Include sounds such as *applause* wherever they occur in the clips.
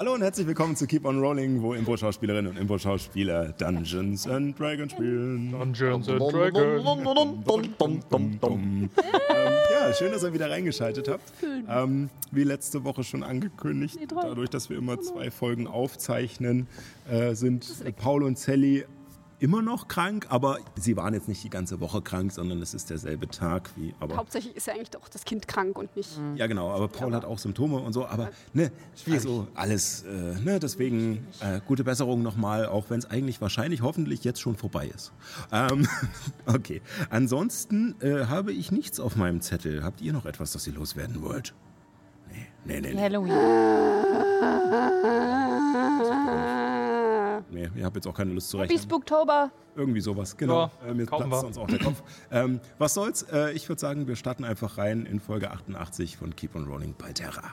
Hallo und herzlich willkommen zu Keep on Rolling, wo Impro-Schauspielerinnen und Impro-Schauspieler Dungeons and Dragons spielen. Dungeons and Dragons. ähm, ja, schön, dass ihr wieder reingeschaltet habt. Ähm, wie letzte Woche schon angekündigt, dadurch, dass wir immer zwei Folgen aufzeichnen, äh, sind Paul und Sally immer noch krank, aber sie waren jetzt nicht die ganze Woche krank, sondern es ist derselbe Tag wie. Aber Hauptsächlich ist ja eigentlich doch das Kind krank und nicht. ja, genau, aber Paul hat auch Symptome und so, aber ne, also alles, äh, ne, deswegen äh, gute Besserung nochmal, auch wenn es eigentlich wahrscheinlich hoffentlich jetzt schon vorbei ist. Ähm, *laughs* okay, ansonsten äh, habe ich nichts auf meinem Zettel. Habt ihr noch etwas, das ihr loswerden wollt? Nee, nee, nee, nee. Halloween. Nee ihr habt jetzt auch keine Lust zu rechnen. Spooktober. Irgendwie sowas, genau. Ja, äh, mir kaufen platzt wir. uns auch der Kopf. ähm, was soll's? Äh, ich würde sagen, wir starten einfach rein in Folge 88 von Keep on Rolling bei Terra.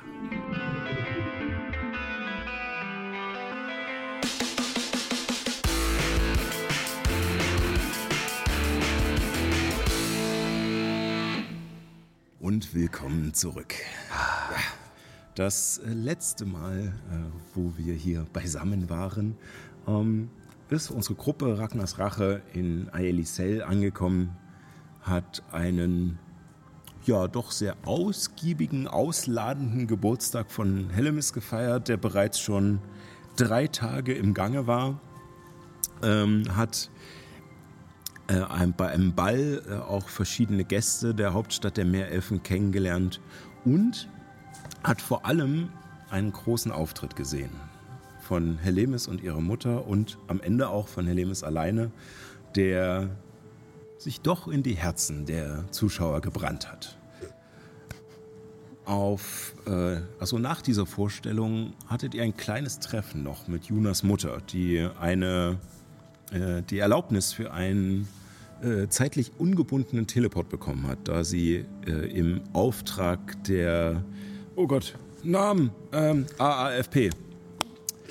Und willkommen zurück. Das letzte Mal, äh, wo wir hier beisammen waren, ähm, ist unsere Gruppe Ragnars Rache in Aelisel angekommen, hat einen ja doch sehr ausgiebigen, ausladenden Geburtstag von Hellemis gefeiert, der bereits schon drei Tage im Gange war, ähm, hat äh, ein, bei einem Ball äh, auch verschiedene Gäste der Hauptstadt der Meerelfen kennengelernt und hat vor allem einen großen Auftritt gesehen von Helemis und ihrer Mutter und am Ende auch von Helemis alleine, der sich doch in die Herzen der Zuschauer gebrannt hat. Auf, äh, also nach dieser Vorstellung hattet ihr ein kleines Treffen noch mit Junas Mutter, die eine äh, die Erlaubnis für einen äh, zeitlich ungebundenen Teleport bekommen hat, da sie äh, im Auftrag der, oh Gott, Namen, ähm, AAFP.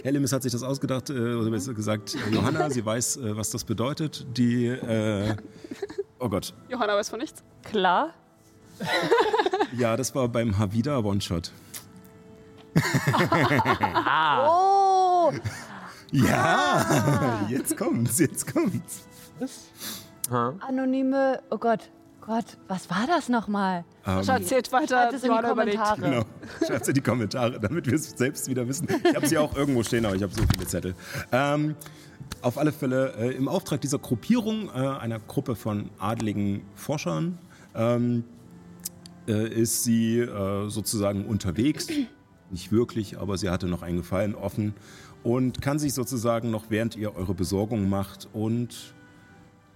Hellemis hat sich das ausgedacht, äh, oder besser gesagt, Johanna, sie weiß, äh, was das bedeutet. Die, äh, oh Gott, Johanna weiß von nichts. Klar. *laughs* ja, das war beim Havida One-Shot. *laughs* Oh, Ja, jetzt kommt's, jetzt kommt's. anonyme. Oh Gott. Gott, was war das nochmal? Ähm, Erzählt weiter. Schreibt es in die. Kommentare. Genau. Schreibt in die Kommentare, damit wir es selbst wieder wissen. Ich habe sie auch irgendwo stehen, aber ich habe so viele Zettel. Ähm, auf alle Fälle äh, im Auftrag dieser Gruppierung, äh, einer Gruppe von adligen Forschern, ähm, äh, ist sie äh, sozusagen unterwegs. Nicht wirklich, aber sie hatte noch einen Gefallen offen und kann sich sozusagen noch, während ihr eure Besorgung macht und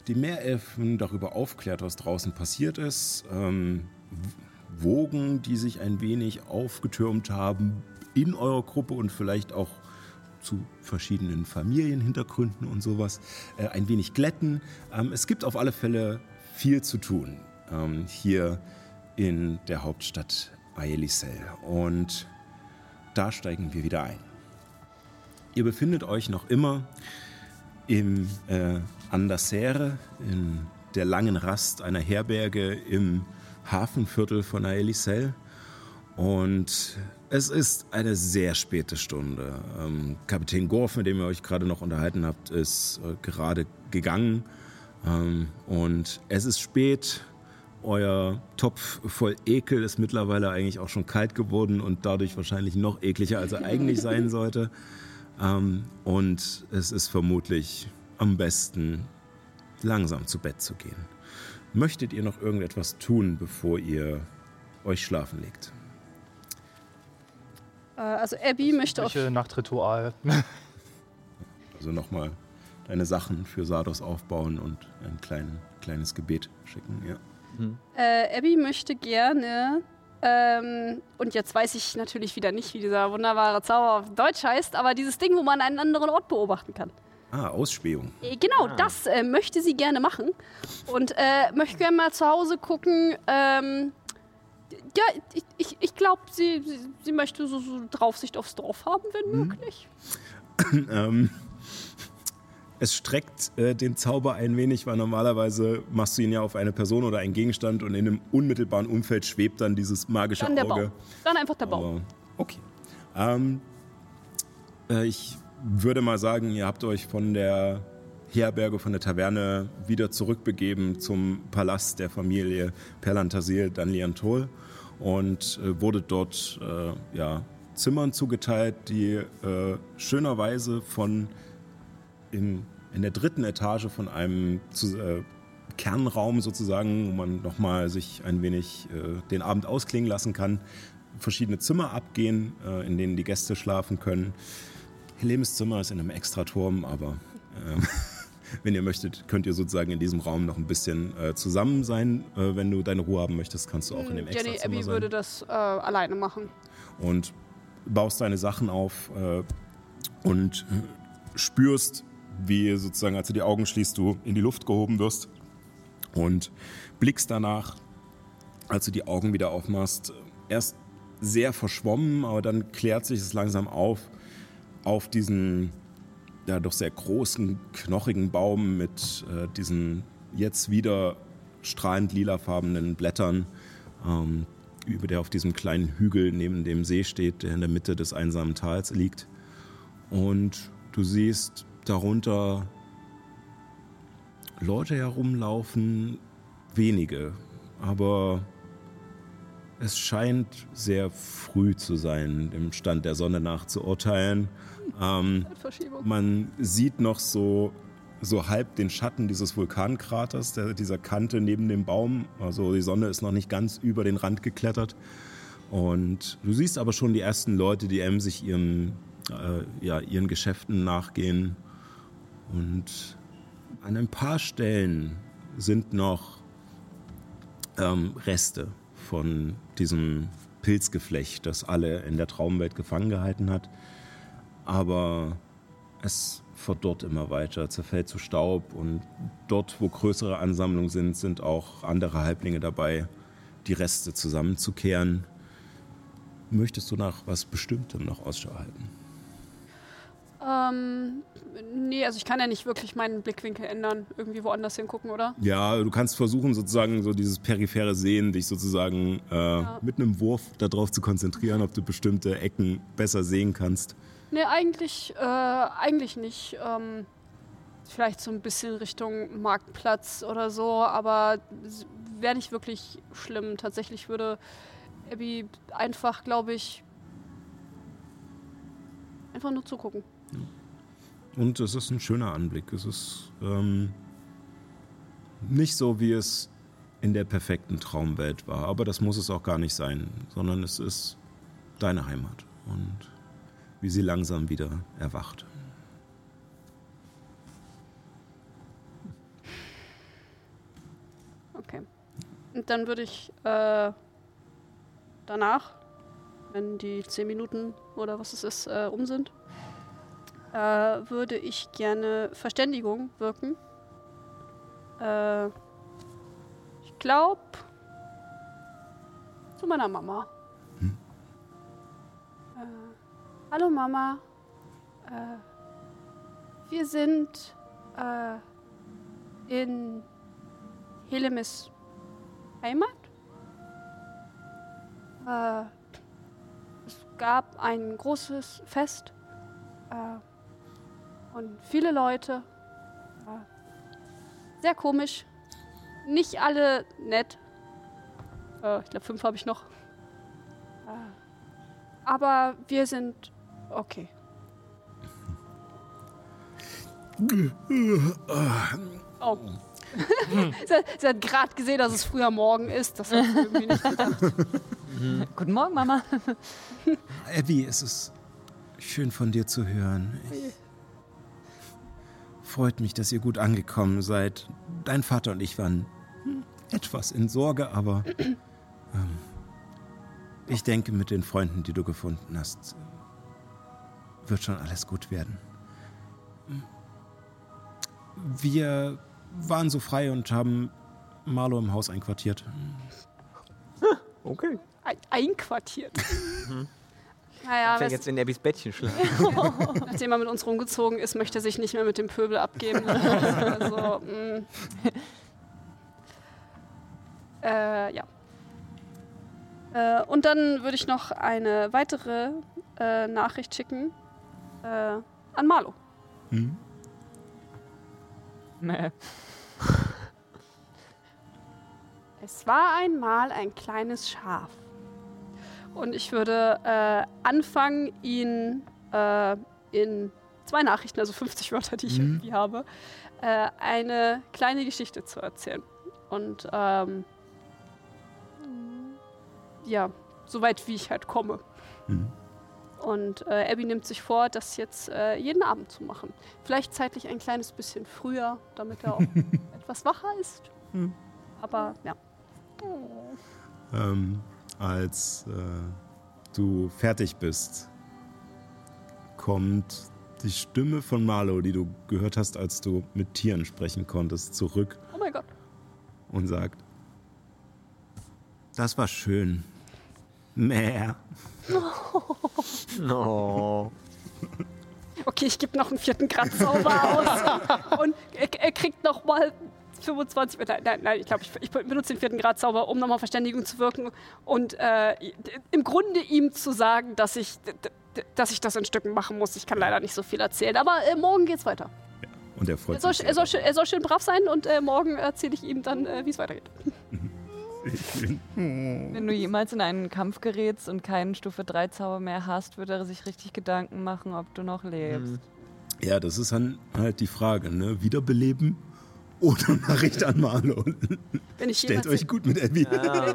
die Meerelfen darüber aufklärt, was draußen passiert ist. Ähm, Wogen, die sich ein wenig aufgetürmt haben in eurer Gruppe und vielleicht auch zu verschiedenen Familienhintergründen und sowas, äh, ein wenig glätten. Ähm, es gibt auf alle Fälle viel zu tun ähm, hier in der Hauptstadt Aelisel. Und da steigen wir wieder ein. Ihr befindet euch noch immer im äh, Andersere, in der langen Rast einer Herberge im Hafenviertel von Aelisel. Und es ist eine sehr späte Stunde. Ähm, Kapitän Gorf, mit dem ihr euch gerade noch unterhalten habt, ist äh, gerade gegangen. Ähm, und es ist spät. Euer Topf voll Ekel ist mittlerweile eigentlich auch schon kalt geworden und dadurch wahrscheinlich noch ekliger, als er eigentlich sein sollte. Ähm, und es ist vermutlich am besten, langsam zu Bett zu gehen. Möchtet ihr noch irgendetwas tun, bevor ihr euch schlafen legt? Äh, also Abby möchte auf Nachtritual? *laughs* Also nochmal deine Sachen für Sardos aufbauen und ein klein, kleines Gebet schicken. Ja. Äh, Abby möchte gerne, ähm, und jetzt weiß ich natürlich wieder nicht, wie dieser wunderbare Zauber auf Deutsch heißt, aber dieses Ding, wo man einen anderen Ort beobachten kann. Ah, Ausspähung. Äh, Genau, das äh, möchte sie gerne machen. Und äh, möchte gerne mal zu Hause gucken. Ähm, ja, ich, ich, ich glaube, sie, sie, sie möchte so, so Draufsicht aufs Dorf haben, wenn möglich. *clears throat* ähm, es streckt äh, den Zauber ein wenig, weil normalerweise machst du ihn ja auf eine Person oder einen Gegenstand und in einem unmittelbaren Umfeld schwebt dann dieses magische Dann der Auge. Baum. Dann einfach der Baum. Aber okay. Ähm, Äh, ich würde mal sagen, ihr habt euch von der Herberge, von der Taverne wieder zurückbegeben zum Palast der Familie Perlantasil Danliantol und äh, wurde dort äh, ja, Zimmern zugeteilt, die äh, schönerweise von in, in der dritten Etage von einem zu, äh, Kernraum sozusagen, wo man nochmal sich ein wenig äh, den Abend ausklingen lassen kann, verschiedene Zimmer abgehen, äh, in denen die Gäste schlafen können. Helemes Zimmer ist in einem Extraturm, aber äh, *laughs* wenn ihr möchtet, könnt ihr sozusagen in diesem Raum noch ein bisschen äh, zusammen sein. Äh, wenn du deine Ruhe haben möchtest, kannst du auch in dem Jenny Extrazimmer Abby sein. würde das äh, alleine machen. und baust deine Sachen auf äh, und spürst, wie sozusagen, als du die Augen schließt, du in die Luft gehoben wirst und blickst danach, als du die Augen wieder aufmachst, erst sehr verschwommen, aber dann klärt sich es langsam auf, auf diesen ja doch sehr großen, knochigen Baum mit äh, diesen jetzt wieder strahlend lilafarbenen Blättern, ähm, über der auf diesem kleinen Hügel neben dem See steht, der in der Mitte des einsamen Tals liegt. Und du siehst darunter Leute herumlaufen, wenige, aber es scheint sehr früh zu sein, dem Stand der Sonne nach zu urteilen. Ähm, man sieht noch so, so halb den Schatten dieses Vulkankraters, der, dieser Kante neben dem Baum. Also die Sonne ist noch nicht ganz über den Rand geklettert. Und du siehst aber schon die ersten Leute, die sich ihren, äh, ja, ihren Geschäften nachgehen. Und an ein paar Stellen sind noch ähm, Reste von diesem Pilzgeflecht, das alle in der Traumwelt gefangen gehalten hat. Aber es verdorrt immer weiter, zerfällt zu Staub und dort, wo größere Ansammlungen sind, sind auch andere Halblinge dabei, die Reste zusammenzukehren. Möchtest du nach was Bestimmtem noch Ausschau halten? Ähm, nee, also ich kann ja nicht wirklich meinen Blickwinkel ändern, irgendwie woanders hingucken, oder? Ja, du kannst versuchen, sozusagen so dieses periphere Sehen, dich sozusagen äh, mit einem Wurf darauf zu konzentrieren, ob du bestimmte Ecken besser sehen kannst. Nee, eigentlich, äh, eigentlich nicht. Ähm, vielleicht so ein bisschen Richtung Marktplatz oder so, aber wäre nicht wirklich schlimm. Tatsächlich würde Abby einfach, glaube ich, einfach nur zugucken. Und es ist ein schöner Anblick. Es ist ähm, nicht so, wie es in der perfekten Traumwelt war. Aber das muss es auch gar nicht sein, sondern es ist deine Heimat. Und wie sie langsam wieder erwacht. Okay. Und dann würde ich äh, danach, wenn die zehn Minuten oder was es ist, äh, um sind, äh, würde ich gerne Verständigung wirken. Äh, ich glaube zu meiner Mama. Äh, hallo Mama. Äh, wir sind äh, in Helemis Heimat. Äh, es gab ein großes Fest äh, und viele Leute. Äh, sehr komisch. Nicht alle nett. Äh, ich glaube, fünf habe ich noch. Aber wir sind okay. Oh. *laughs* sie, hat- gerade gesehen, dass es früher Morgen ist. Das hat sie irgendwie nicht gedacht. *laughs* Guten Morgen, Mama. *laughs* Abby, es ist schön von dir zu hören. Ich freut mich, dass ihr gut angekommen seid. Dein Vater und ich waren etwas in Sorge, aber ähm, ich denke, mit den Freunden, die du gefunden hast, wird schon alles gut werden. Wir waren so frei und haben Marlo im Haus einquartiert. Okay. Ein, einquartiert. *laughs* Naja, Fängt weißt, jetzt in Abbys Bettchen schlafen. *laughs* nachdem er mit uns rumgezogen ist, möchte er sich nicht mehr mit dem Pöbel abgeben. also, mh. Äh, ja. Äh, und dann würde ich noch eine weitere äh, Nachricht schicken äh, an Marlo. Hm? Mäh. *laughs* Es war einmal ein kleines Schaf. Und ich würde äh, anfangen, ihn äh, in zwei Nachrichten, also 50 Wörter, die ich Mhm. irgendwie habe, äh, eine kleine Geschichte zu erzählen. Und ähm, ja, soweit wie ich halt komme. Mhm. Und äh, Abby nimmt sich vor, das jetzt äh, jeden Abend zu machen. Vielleicht zeitlich ein kleines bisschen früher, damit er auch *laughs* etwas wacher ist. Mhm. Aber ja. Ähm, als äh, du fertig bist, kommt die Stimme von Marlo, die du gehört hast, als du mit Tieren sprechen konntest, zurück Oh mein Gott. und sagt: Das war schön. Mehr. *laughs* *laughs* No. *laughs* Okay, ich gebe noch einen vierten Grad Zauber aus. *laughs* Und er, er kriegt noch mal 25. Nein, nein, nein ich glaube, ich, ich benutze den vierten Grad Zauber, um nochmal Verständigung zu wirken. Und äh, im Grunde ihm zu sagen, dass ich, dass ich das in Stücken machen muss. Ich kann leider nicht so viel erzählen. Aber äh, morgen geht's weiter. Und er freut Er soll, sich. er, soll, schön- er soll schön brav sein und äh, morgen erzähle ich ihm dann, äh, wie es weitergeht. *laughs* Wenn du jemals in einen Kampf gerätst und keinen Stufe 3 Zauber mehr hast, würde er sich richtig Gedanken machen, ob du noch lebst. Ja, das ist dann halt die Frage, ne? Wiederbeleben oder *laughs* Nachricht an Marlo? Wenn ich Stellt jemals- euch gut mit Abby.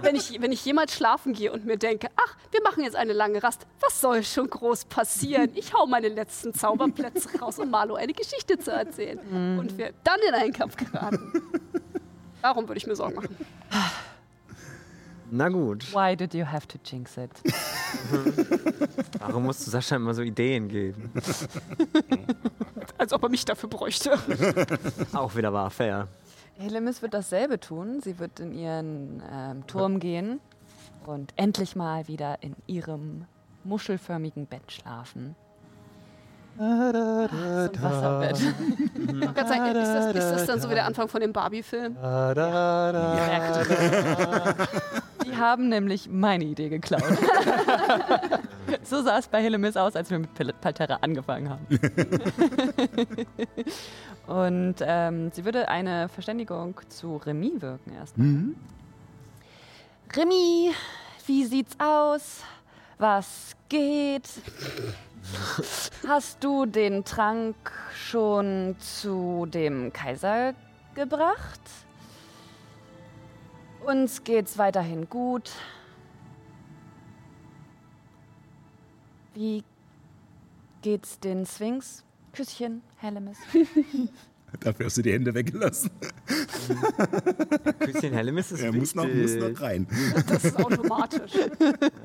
Wenn ich, wenn ich jemals schlafen gehe und mir denke, ach, wir machen jetzt eine lange Rast, was soll schon groß passieren? Ich hau meine letzten Zauberplätze *laughs* raus, um Marlo eine Geschichte zu erzählen. Und wir dann in einen Kampf geraten. Darum würde ich mir Sorgen machen. Na gut. Why did you have to jinx it? *laughs* Warum musst du Sascha immer so Ideen geben? *laughs* Als ob er mich dafür bräuchte. *laughs* Auch wieder wahr, fair. Helemis wird dasselbe tun. Sie wird in ihren ähm, Turm gehen und endlich mal wieder in ihrem muschelförmigen Bett schlafen. Ah, so ein Wasserbett. Ich wollte gerade sagen, ist das, ist das dann so wie der Anfang von dem Barbie-Film? Die haben nämlich meine Idee geklaut. *laughs* so sah es bei Helemis aus, als wir mit Pal- Palterra angefangen haben. *laughs* Und ähm, sie würde eine Verständigung zu Remy wirken erstmal. Mhm. Remy, wie sieht's aus? Was geht? Hast du den Trank schon zu dem Kaiser gebracht? Uns geht's weiterhin gut. Wie geht's den Sphinx? Küsschen, Hellemis. *laughs* Dafür hast du die Hände weggelassen. *laughs* Küsschen Hellemis ist Er muss noch, muss noch rein. Das ist automatisch.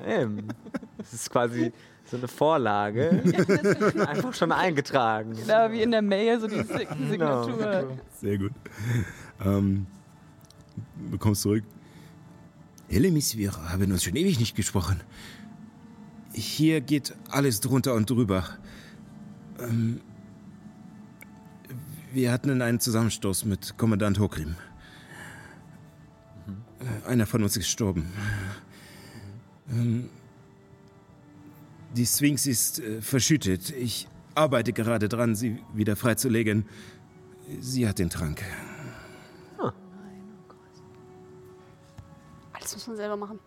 Ähm, Das ist quasi so eine Vorlage. Einfach schon eingetragen. Genau, wie in der Mail, so die Genau. Signatur. Sehr gut. Ähm, du kommst zurück. Helemis, wir haben uns schon ewig nicht gesprochen. Hier geht alles drunter und drüber. Ähm, wir hatten einen Zusammenstoß mit Kommandant Hokrim. Äh, Einer von uns ist gestorben. Ähm, die Sphinx ist äh, verschüttet. Ich arbeite gerade dran, sie wieder freizulegen. Sie hat den Trank. Alles muss man selber machen.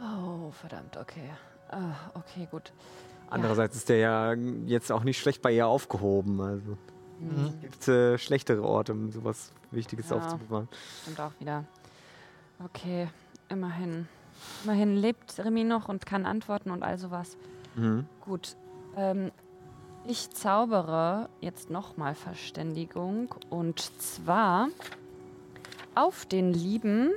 Oh, verdammt, okay. Ah, okay, gut. Andererseits ist der ja jetzt auch nicht schlecht bei ihr aufgehoben. Also gibt äh, schlechtere Orte, um sowas Wichtiges Ja. aufzubewahren. Stimmt auch wieder. Okay, immerhin. Immerhin lebt Remy noch und kann antworten und all sowas. Mhm. Gut. Ähm, ich zaubere jetzt nochmal Verständigung und zwar auf den lieben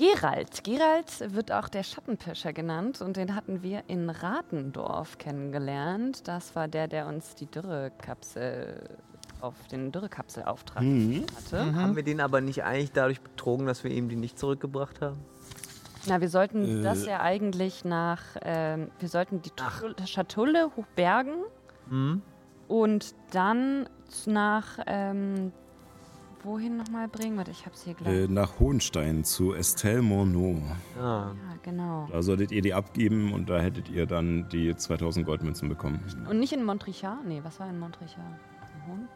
Gerald. Gerald wird auch der Schattenpirscher genannt und den hatten wir in Ratendorf kennengelernt. Das war der, der uns die Dürrekapsel auf den Dürrekapselauftrag hatte. Haben wir den aber nicht eigentlich dadurch betrogen, dass wir ihm die nicht zurückgebracht haben? Na, wir sollten Äh. das ja eigentlich nach, ähm, wir sollten die Tu- Schatulle hochbergen Mhm. und dann nach, ähm, wohin nochmal bringen? Warte, ich hab's hier gleich. Äh, nach Hohenstein zu Estelle Monod. Ah, ja, genau. Da solltet ihr die abgeben und da hättet ihr dann die 2000 Goldmünzen bekommen. Und nicht in Montrichard? Nee, was war in Montrichard? Hohen?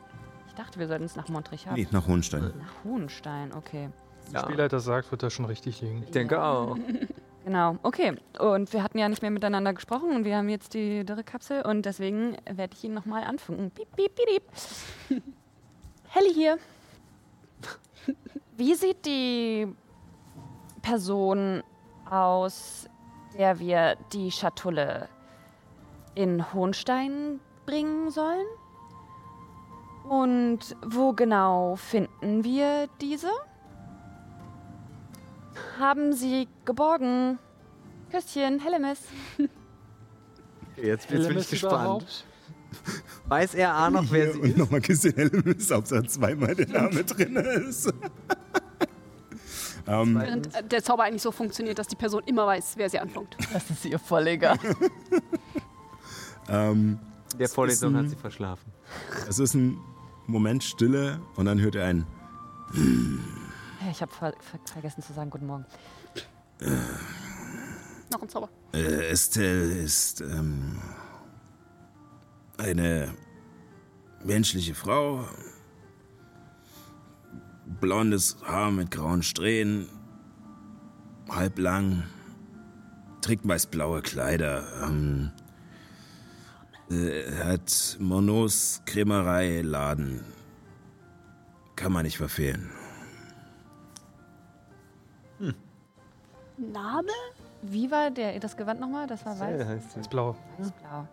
Ich dachte, wir sollten es nach Montrichard. Nee, nach Hohenstein. Nach Hohenstein, okay. Der Spielleiter sagt, wird das schon richtig liegen. ich denke auch. *laughs* Genau, okay. Und wir hatten ja nicht mehr miteinander gesprochen und wir haben jetzt die Dürrekapsel und deswegen werde ich ihn nochmal anfunken. Piep, piep, piep, piep. *laughs* Helly hier. Wie sieht die Person aus, der wir die Schatulle in Hohenstein bringen sollen? Und wo genau finden wir diese? Haben Sie geborgen? Küsschen, Hellemis. Jetzt bin ich gespannt. überhaupt? Weiß er A noch, wer Hier sie und ist? nochmal Christian Helmes, Hauptsache zweimal der Name drin ist. *laughs* ähm, Während äh, der Zauber eigentlich so funktioniert, dass die Person immer weiß, wer sie anfunkt. Das ist ihr voll egal. *laughs* ähm, Der Vorlesung ein- hat sie verschlafen. es ist ein Moment Stille und dann hört er ein Ich habe ver ver vergessen zu sagen, guten Morgen. Noch ein Zauber. Äh, Estelle ist ähm, eine menschliche Frau. Blondes Haar mit grauen Strähnen. Halblang. Trägt meist blaue Kleider. Ähm, äh, hat Monos Krämerei-Laden. Kann man nicht verfehlen. Name? Wie war der, das Gewand nochmal? Das war weiß? heißt sie. Das Blau. Blau.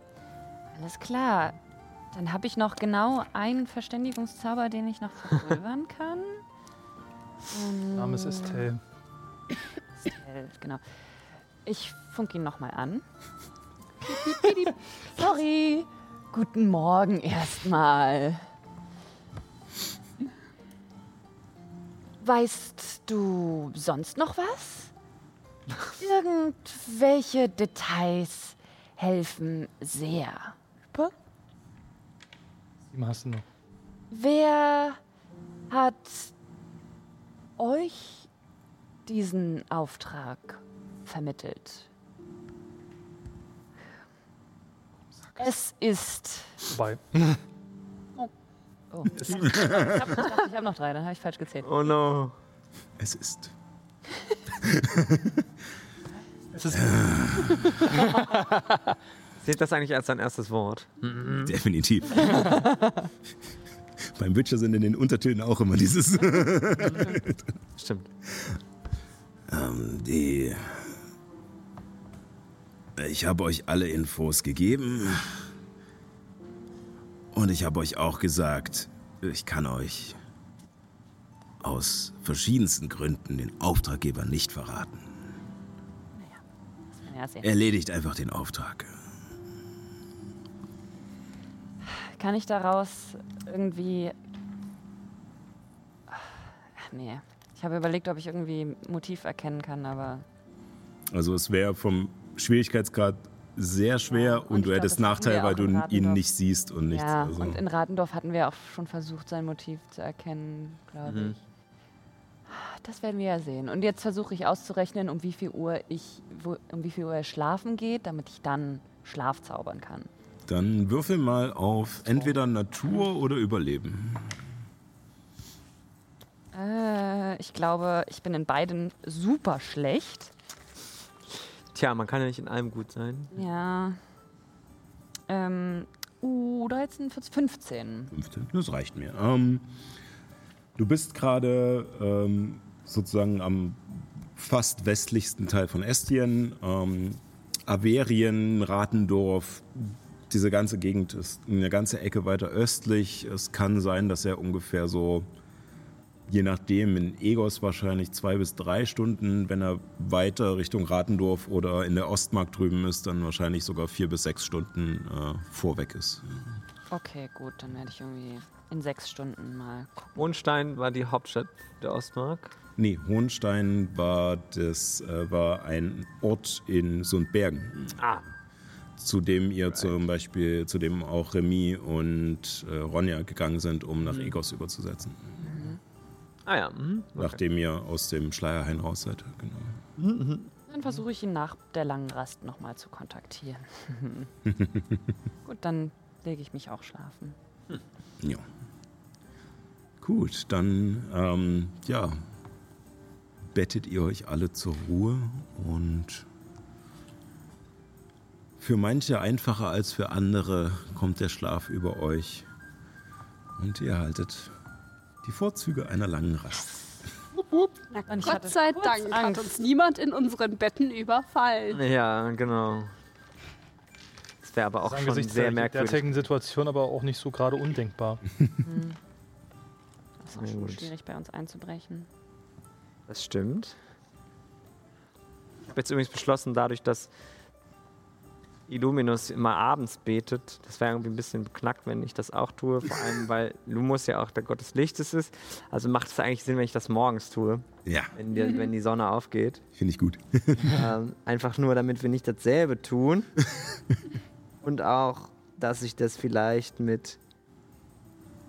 Alles klar. Dann habe ich noch genau einen Verständigungszauber, den ich noch verpulvern *laughs* kann. Ähm, Name ist Estelle. Estelle, genau. Ich funk ihn nochmal an. *laughs* Sorry. Guten Morgen erstmal. Weißt du sonst noch was? *laughs* Irgendwelche Details helfen sehr. Sieben hast du noch. Wer hat euch diesen Auftrag vermittelt? Es ist. Vorbei. Oh. *laughs* Ich habe ich hab noch drei, dann habe ich falsch gezählt. Oh no. Es ist. Es ist *laughs* *laughs* Zählt das eigentlich als sein erstes Wort? Definitiv. *laughs* Beim Witcher sind in den Untertönen auch immer dieses. *laughs* Stimmt. Ähm, die. Ich habe euch alle Infos gegeben. Und ich habe euch auch gesagt, ich kann euch aus verschiedensten Gründen den Auftraggeber nicht verraten. Ja, sehr. Erledigt einfach den Auftrag. Kann ich daraus irgendwie. Ach, nee. Ich habe überlegt, ob ich irgendwie Motiv erkennen kann, aber Also es wäre vom Schwierigkeitsgrad sehr schwer Ja, und, und du glaub, hättest Nachteil, weil du ihn nicht siehst und nichts. ja, also. und in Ratendorf hatten wir auch schon versucht, sein Motiv zu erkennen, glaube Mhm. ich. Das werden wir ja sehen. Und jetzt versuche ich auszurechnen, um wie viel Uhr ich, wo, um wie viel Uhr er schlafen geht, damit ich dann Schlaf zaubern kann. Dann würfel mal auf entweder Natur oder Überleben. Äh, ich glaube, ich bin in beiden super schlecht. Tja, man kann ja nicht in allem gut sein. Ja. Ähm, uh, 13, 14, 15. 15. Das reicht mir. Ähm, du bist gerade ähm, sozusagen am fast westlichsten Teil von Estien. Ähm, Averien, Ratendorf, diese ganze Gegend ist eine ganze Ecke weiter östlich. Es kann sein, dass er ungefähr so, je nachdem, in Egos wahrscheinlich zwei bis drei Stunden, wenn er weiter Richtung Ratendorf oder in der Ostmark drüben ist, dann wahrscheinlich sogar vier bis sechs Stunden äh, vorweg ist. Okay, gut, dann werde ich irgendwie in sechs Stunden mal gucken. Hohenstein war die Hauptstadt der Ostmark. Nee, Hohenstein war, das, äh, war ein Ort in Sundbergen, Ah. Zu dem ihr zum Beispiel, zu dem auch Remy und äh, Ronja gegangen sind, um nach Egos überzusetzen. Ah ja. mhm, okay. nachdem ihr aus dem Schleierhain raus seid. Genau. Dann versuche ich ihn nach der langen Rast nochmal zu kontaktieren. *laughs* Gut, dann lege ich mich auch schlafen. Ja. Gut, dann ähm, ja, bettet ihr euch alle zur Ruhe und für manche einfacher als für andere kommt der Schlaf über euch und ihr haltet die Vorzüge einer langen Rast. Na, Und Gott sei Dank hat uns niemand in unseren Betten überfallen. Ja, genau. Das wäre aber auch schon angesichts sehr der merkwürdig. derzeitigen Situation aber auch nicht so gerade undenkbar. *laughs* Das ist auch schon gut. schwierig bei uns einzubrechen. Das stimmt. Ich habe jetzt übrigens beschlossen, dadurch, dass Illuminus immer abends betet, das wäre irgendwie ein bisschen beknackt, wenn ich das auch tue. Vor allem, *laughs* weil Lumos ja auch der Gott des Lichtes ist. Also macht es eigentlich Sinn, wenn ich das morgens tue, Ja, wenn die, wenn die Sonne aufgeht. finde ich gut. *laughs* ähm, *laughs* einfach nur, damit wir nicht dasselbe tun. Und auch, dass ich das vielleicht mit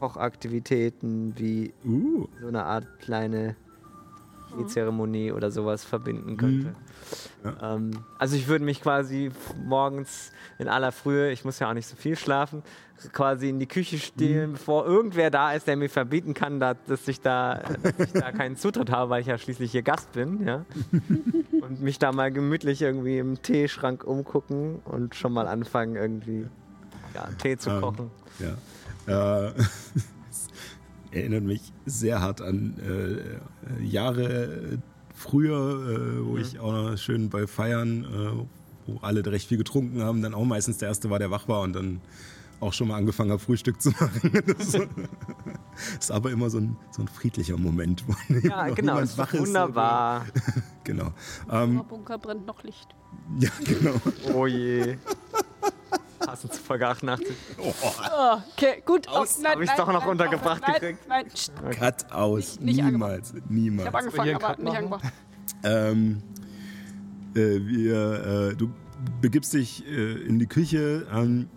Kochaktivitäten wie Uh, so eine Art kleine Teezeremonie oder sowas verbinden könnte. Ähm, also ich würde mich quasi morgens in aller Frühe, ich muss ja auch nicht so viel schlafen, quasi in die Küche stehlen, bevor irgendwer da ist, der mir verbieten kann, da, dass, ich da, dass ich da keinen Zutritt habe, weil ich ja schließlich hier Gast bin. Ja? *laughs* Und mich da mal gemütlich irgendwie im Teeschrank umgucken und schon mal anfangen, irgendwie ja, Tee zu Ähm, kochen. Ja. Äh, *laughs* erinnert mich sehr hart an äh, Jahre früher, äh, wo ich auch noch schön bei Feiern, äh, wo alle recht viel getrunken haben, dann auch meistens der Erste war, der wach war und dann auch schon mal angefangen habe, Frühstück zu *laughs* machen. Das ist aber immer so ein, so ein friedlicher Moment, wo Ja, *laughs* genau, niemand wach ist. wunderbar. *laughs* Genau. Ähm, Im Bunker brennt noch Licht. ja, genau. Oh je. Folge 88. Oh, okay, gut. Aus- nein, hab ich's nein, doch noch nein, untergebracht nein, gekriegt. Nein, pst, Cut aus. Nicht- nicht niemals. Niemals. ich habe angefangen, aber nicht angebracht. Ähm, äh, wir, äh, du begibst dich äh, in die Küche. Ähm,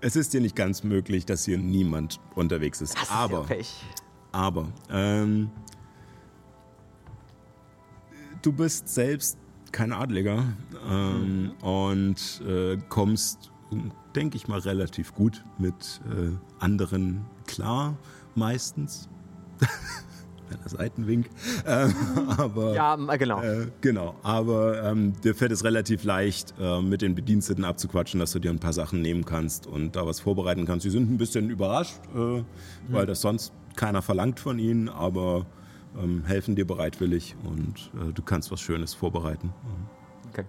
es ist dir nicht ganz möglich, dass hier niemand unterwegs ist. Das ist aber, ja Pech. aber, ähm, du bist selbst kein Adliger ähm, und äh, kommst, denke ich mal, relativ gut mit äh, anderen klar, meistens. *laughs* Kleiner Seitenwink. Ähm, *laughs* aber Ja, m- genau. äh, genau, aber ähm, dir fällt es relativ leicht, äh, mit den Bediensteten abzuquatschen, dass du dir ein paar Sachen nehmen kannst und da was vorbereiten kannst. Sie sind ein bisschen überrascht, äh, weil das sonst keiner verlangt von ihnen, aber ähm, helfen dir bereitwillig und äh, du kannst was Schönes vorbereiten. Okay.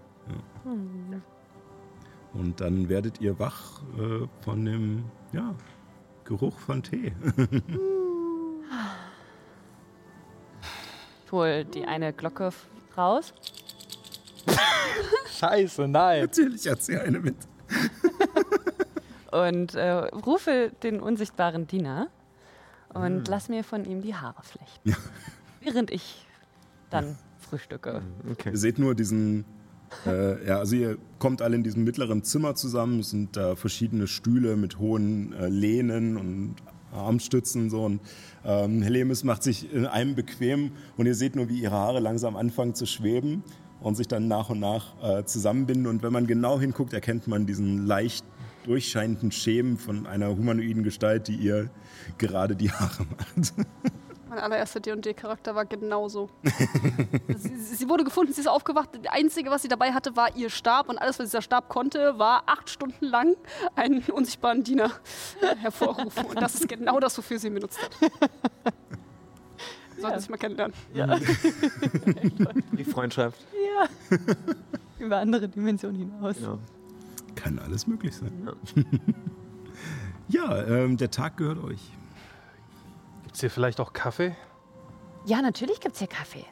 Und dann werdet ihr wach äh, von dem ja, Geruch von Tee. *laughs* Ich hole die eine Glocke raus. *laughs* Scheiße, nein. Natürlich hat sie eine mit. *laughs* und äh, rufe den unsichtbaren Diener und lass mir von ihm die Haare flechten. Während ich dann frühstücke. Okay. Ihr seht nur diesen, äh, ja, also ihr kommt alle in diesem mittleren Zimmer zusammen. Es sind da verschiedene Stühle mit hohen äh, Lehnen und Armstützen so und ähm, Helemis macht sich in einem bequem und ihr seht nur, wie ihre Haare langsam anfangen zu schweben und sich dann nach und nach äh, zusammenbinden und wenn man genau hinguckt, erkennt man diesen leicht durchscheinenden Schemen von einer humanoiden Gestalt, die ihr gerade die Haare macht. *laughs* Mein allererster D&D-Charakter war genauso. *laughs* sie, sie wurde gefunden, sie ist aufgewacht. Das Einzige, was sie dabei hatte, war ihr Stab. Und alles, was dieser Stab konnte, war acht Stunden lang einen unsichtbaren Diener *laughs* hervorrufen. Und das ist genau das, wofür sie ihn benutzt hat. Sollte sich mal kennenlernen. Ja. *laughs* Die Freundschaft. ja. Über andere Dimensionen hinaus. Ja. Kann alles möglich sein. Ja, ähm, der Tag gehört euch. Gibt's hier vielleicht auch Kaffee? Ja, natürlich gibt's hier Kaffee.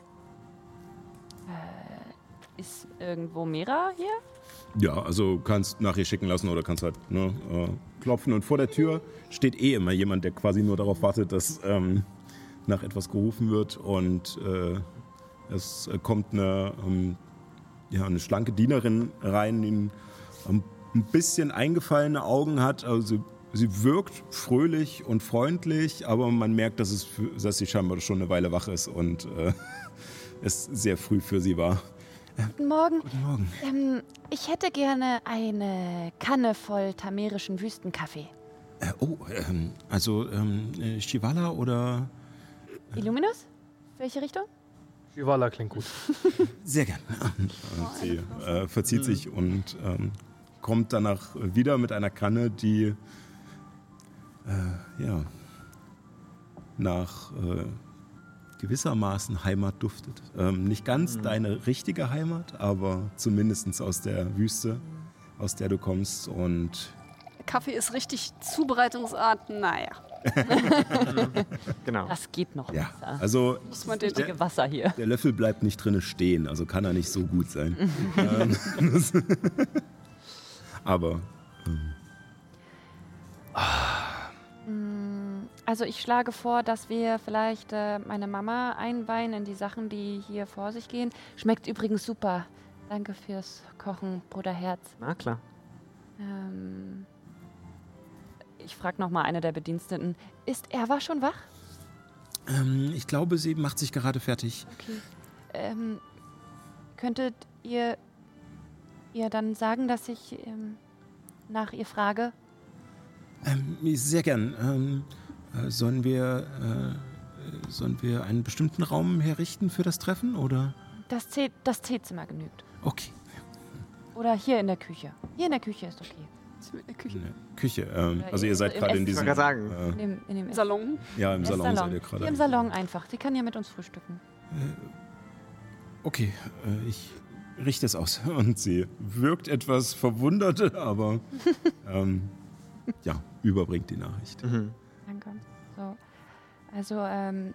Äh, ist irgendwo Mera hier? Ja, also kannst nachher schicken lassen oder kannst halt ne, äh, klopfen. Und vor der Tür steht eh immer jemand, der quasi nur darauf wartet, dass ähm, nach etwas gerufen wird. Und äh, es äh, kommt eine, ähm, ja, eine schlanke Dienerin rein, die ein bisschen eingefallene Augen hat. Also sie wirkt fröhlich und freundlich, aber man merkt, dass, es für, dass sie scheinbar schon eine Weile wach ist und äh, *laughs* es sehr früh für sie war. Guten Morgen. Guten Morgen. Ähm, ich hätte gerne eine Kanne voll tamerischen Wüstenkaffee. Äh, oh, ähm, also ähm, äh, Shivala oder Illuminus? Welche Richtung? Shivala klingt gut. *laughs* Sehr gern. *laughs* Und sie äh, verzieht sich und ähm, kommt danach wieder mit einer Kanne, die äh, ja nach äh, gewissermaßen Heimat duftet. Ähm, nicht ganz deine richtige Heimat, aber zumindest aus der Wüste, aus der du kommst. Und Kaffee ist richtig Zubereitungsart, naja. *laughs* Genau. Das geht noch ja, besser. also Muss man den Richtige Wasser hier. der Löffel bleibt nicht drinne stehen, also kann er nicht so gut sein. *laughs* ähm, *laughs* aber Also ich schlage vor, dass wir vielleicht äh, meine Mama einweihen in die Sachen, die hier vor sich gehen. Schmeckt übrigens super. Danke fürs Kochen, Bruderherz. Na klar. Ähm, ich frage noch mal eine der Bediensteten. Ist Erwa schon wach? ähm, ich glaube, sie macht sich gerade fertig. Okay. Ähm, könntet ihr ihr dann sagen, dass ich ähm, nach ihr frage? Ähm, sehr gern. Äh, sollen wir äh, sollen wir einen bestimmten Raum herrichten für das Treffen oder? Das, Tee, das Teezimmer genügt. Okay, Oder hier in der Küche. Hier in der Küche ist okay. Der Küche. in der Küche. Ähm, also ihr seid gerade in diesem. Sagen. In Äh, dem, in dem Salon. ja, im Im Salon, seid ihr Hier gerade. im Salon einfach. Sie kann ja mit uns frühstücken. Okay, äh, ich richte es aus. *laughs* Und sie wirkt etwas verwundert, *laughs* aber ähm, ja, überbringt die Nachricht. Mhm. So. Also, ähm,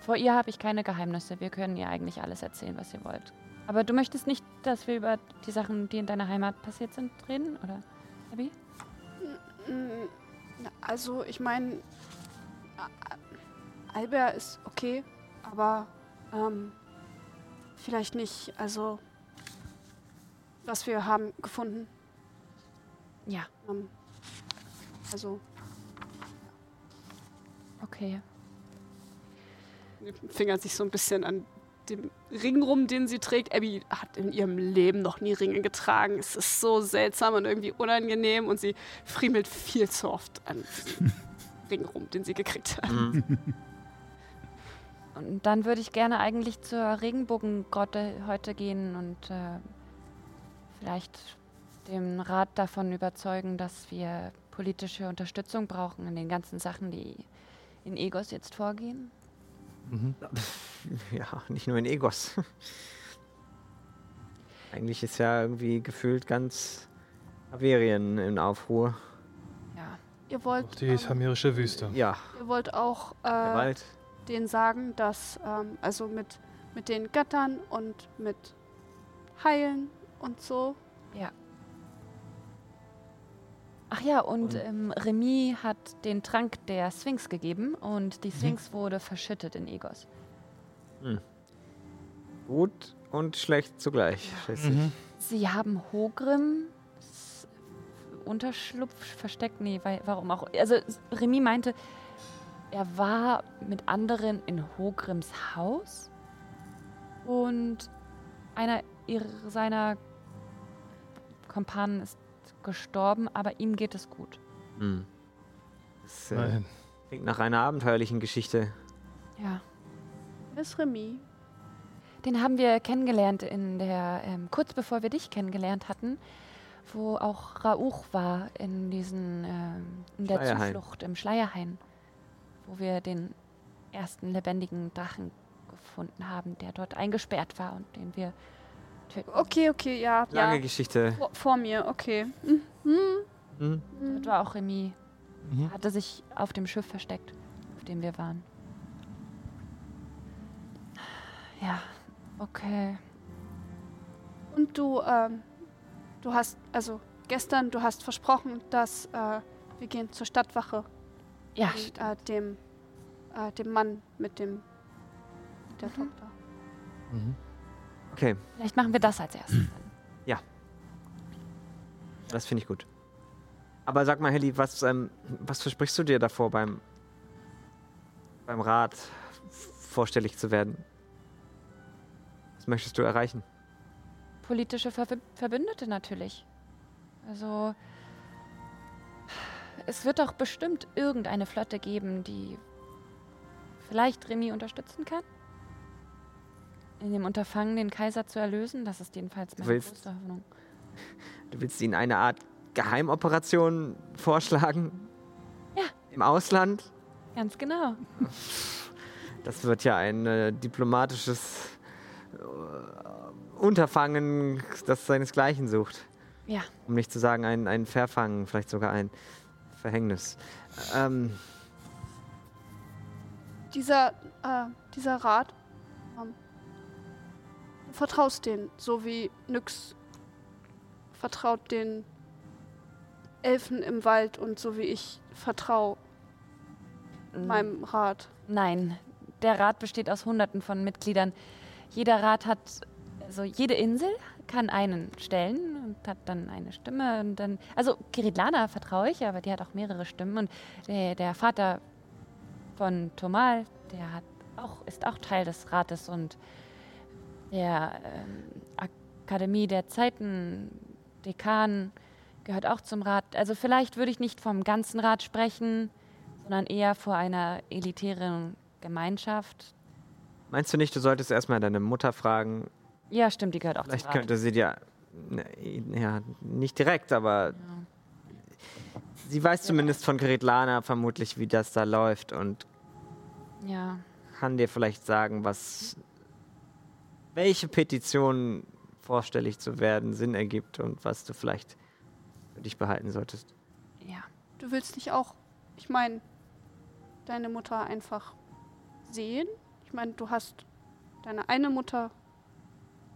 vor ihr habe ich keine Geheimnisse. Wir können ihr eigentlich alles erzählen, was ihr wollt. Aber du möchtest nicht, dass wir über die Sachen, die in deiner Heimat passiert sind, reden, oder? Abby? Also, ich meine, Albert ist okay, aber ähm, vielleicht nicht. Also, was wir haben gefunden. Ja, Ähm, also, okay. fingert sich so ein bisschen an dem Ring rum, den sie trägt. Abby hat in ihrem Leben noch nie Ringe getragen. Es ist so seltsam und irgendwie unangenehm und sie friemelt viel zu oft an diesem *laughs* Ring rum, den sie gekriegt hat. Und dann würde ich gerne eigentlich zur Regenbogengrotte heute gehen und äh, vielleicht den Rat davon überzeugen, dass wir politische Unterstützung brauchen in den ganzen Sachen, die in Egos jetzt vorgehen. Mhm. *laughs* Ja, nicht nur in Egos. Eigentlich ist ja irgendwie gefühlt ganz Averien in Aufruhr. Ja. Ihr wollt, Auch die ähm, tamirische Wüste. Ja, ihr wollt auch äh, denen sagen, dass, ähm, also mit, mit den Göttern und mit Heilen und so. Ach ja, und ähm, Remy hat den Trank der Sphinx gegeben und die Sphinx wurde verschüttet in Egos. Gut und schlecht zugleich. schätze ich. Mhm. Sie haben Hogrim Unterschlupf versteckt. Nee, weil, warum auch? Also Remy meinte, er war mit anderen in Hogrims Haus und einer ihrer, seiner Kompanen ist gestorben, aber ihm geht es gut. Hm. Das äh, Nein. klingt nach einer abenteuerlichen Geschichte. Ja. Miss Remy. Den haben wir kennengelernt in der, ähm, kurz bevor wir dich kennengelernt hatten, wo auch Rauch war in diesen, ähm, in der. Zuflucht im Schleierhain, wo wir den ersten lebendigen Drachen gefunden haben, der dort eingesperrt war und den wir. Okay, okay, ja. Lange ja. Geschichte. Vor, vor mir, okay. Mhm. Hm? Dort war auch Remy, Mhm. hatte sich auf dem Schiff versteckt, auf dem wir waren. Ja, okay. Und du, ähm, du hast, also gestern, du hast versprochen, dass äh, wir gehen zur Stadtwache Ja, und äh, dem, äh, dem Mann mit dem mit der Tochter. Mhm. Okay, vielleicht machen wir das als erstes. das finde ich gut. Aber sag mal, Helly, was, ähm, was versprichst du dir davor beim, beim Rat vorstellig zu werden? Was möchtest du erreichen? Politische Verbi- Verbündete natürlich. Also es wird doch bestimmt irgendeine Flotte geben, die vielleicht Remy unterstützen kann. In dem Unterfangen, den Kaiser zu erlösen. Das ist jedenfalls meine willst- große Hoffnung. Du willst ihnen eine Art Geheimoperation vorschlagen? Ja. Im Ausland? Ganz genau. Das wird ja ein äh, diplomatisches äh, Unterfangen, das seinesgleichen sucht. Ja. Um nicht zu sagen, ein, ein Verfangen, vielleicht sogar ein Verhängnis. Ähm, Dieser, äh, dieser Rat, vertraust denen, so wie Nyx vertraut den Elfen im Wald und so wie ich vertraue meinem Rat. Nein, der Rat besteht aus Hunderten von Mitgliedern. Jeder Rat hat, also jede Insel kann einen stellen und hat dann eine Stimme. Und dann, also Kiridlana vertraue ich, aber die hat auch mehrere Stimmen. Und der, der Vater von Tomal, der hat auch, ist auch Teil des Rates und der ähm, Akademie der Zeiten, Dekan, gehört auch zum Rat. Also vielleicht würde ich nicht vom ganzen Rat sprechen, sondern eher vor einer elitären Gemeinschaft. meinst du nicht, du solltest erstmal deine Mutter fragen? Ja, stimmt, die gehört auch Vielleicht zum Rat. könnte sie dir. ne, Ja, nicht direkt, aber sie weiß zumindest von Geretlana vermutlich, wie das da läuft und Ja, kann dir vielleicht sagen, was. Welche Petition vorstellig zu werden Sinn ergibt und was du vielleicht für dich behalten solltest. ja. Du willst nicht auch, ich meine, deine Mutter einfach sehen? Ich meine, du hast deine eine Mutter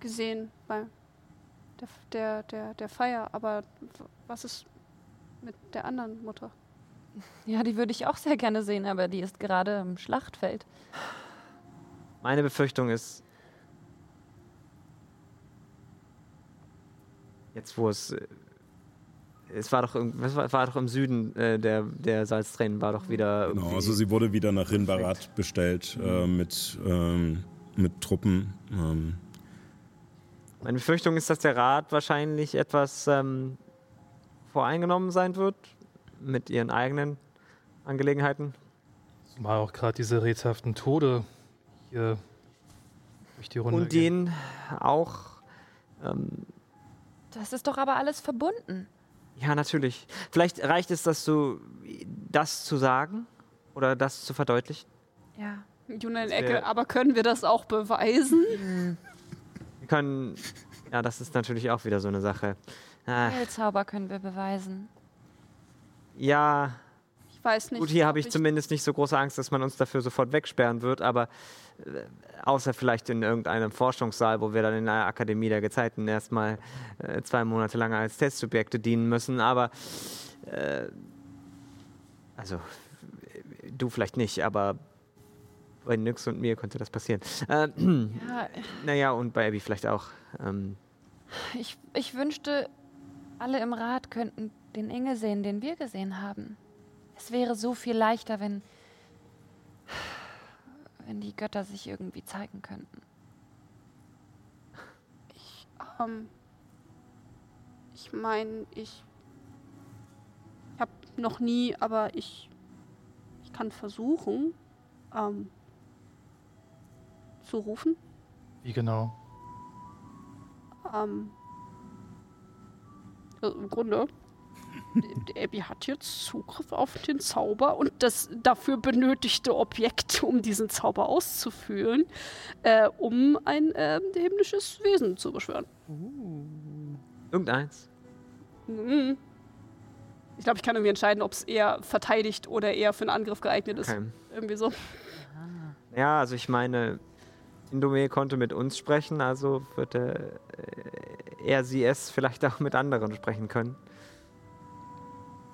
gesehen bei der, der, der, der Feier, aber was ist mit der anderen Mutter? *laughs* Ja, die würde ich auch sehr gerne sehen, aber die ist gerade im Schlachtfeld. Meine Befürchtung ist, jetzt wo es, äh, es war doch, im- es war, doch im Süden äh, der, der Salztränen, war doch wieder Genau, also sie wurde wieder nach Rinbarat bestellt äh, mit, ähm, mit Truppen. Ähm, Meine Befürchtung ist, dass der Rat wahrscheinlich etwas ähm, voreingenommen sein wird mit ihren eigenen Angelegenheiten. Zumal auch gerade diese rätselhaften Tode hier durch die Runde Und den auch, ähm, Das ist doch aber alles verbunden. ja natürlich. Vielleicht reicht es, dass du das zu sagen oder das zu verdeutlichen. Ja. Juna in Ecke, aber können wir das auch beweisen? Wir können, ja, das ist natürlich auch wieder so eine Sache. Ah, Heilzauber können wir beweisen. ja, Ich weiß nicht. gut, hier habe ich zumindest nicht so große Angst, dass man uns dafür sofort wegsperren wird, aber äh, außer vielleicht in irgendeinem Forschungssaal, wo wir dann in der Akademie der Gezeiten erstmal äh, zwei Monate lang als Testsubjekte dienen müssen, aber äh, also du vielleicht nicht, aber bei Nyx und mir könnte das passieren. Äh, *clears throat* Ja, naja, und bei Abby vielleicht auch. Ähm, ich, ich wünschte, alle im Rat könnten den Engel sehen, den wir gesehen haben. Es wäre so viel leichter, wenn, wenn die Götter sich irgendwie zeigen könnten. Ähm, ich meine, ich, ich habe noch nie, aber ich, ich kann versuchen, ähm, zu rufen. Wie genau? Ähm, also Im Grunde, Abby hat jetzt Zugriff auf den Zauber und das dafür benötigte Objekt, um diesen Zauber auszuführen, äh, um ein ähm, himmlisches Wesen zu beschwören. irgendeins. Mhm. Ich glaube, ich kann irgendwie entscheiden, ob es eher verteidigt oder eher für einen Angriff geeignet ist. Okay. Irgendwie so. Ja, also ich meine, Indome konnte mit uns sprechen, also wird er, äh, er sie es vielleicht auch mit anderen sprechen können.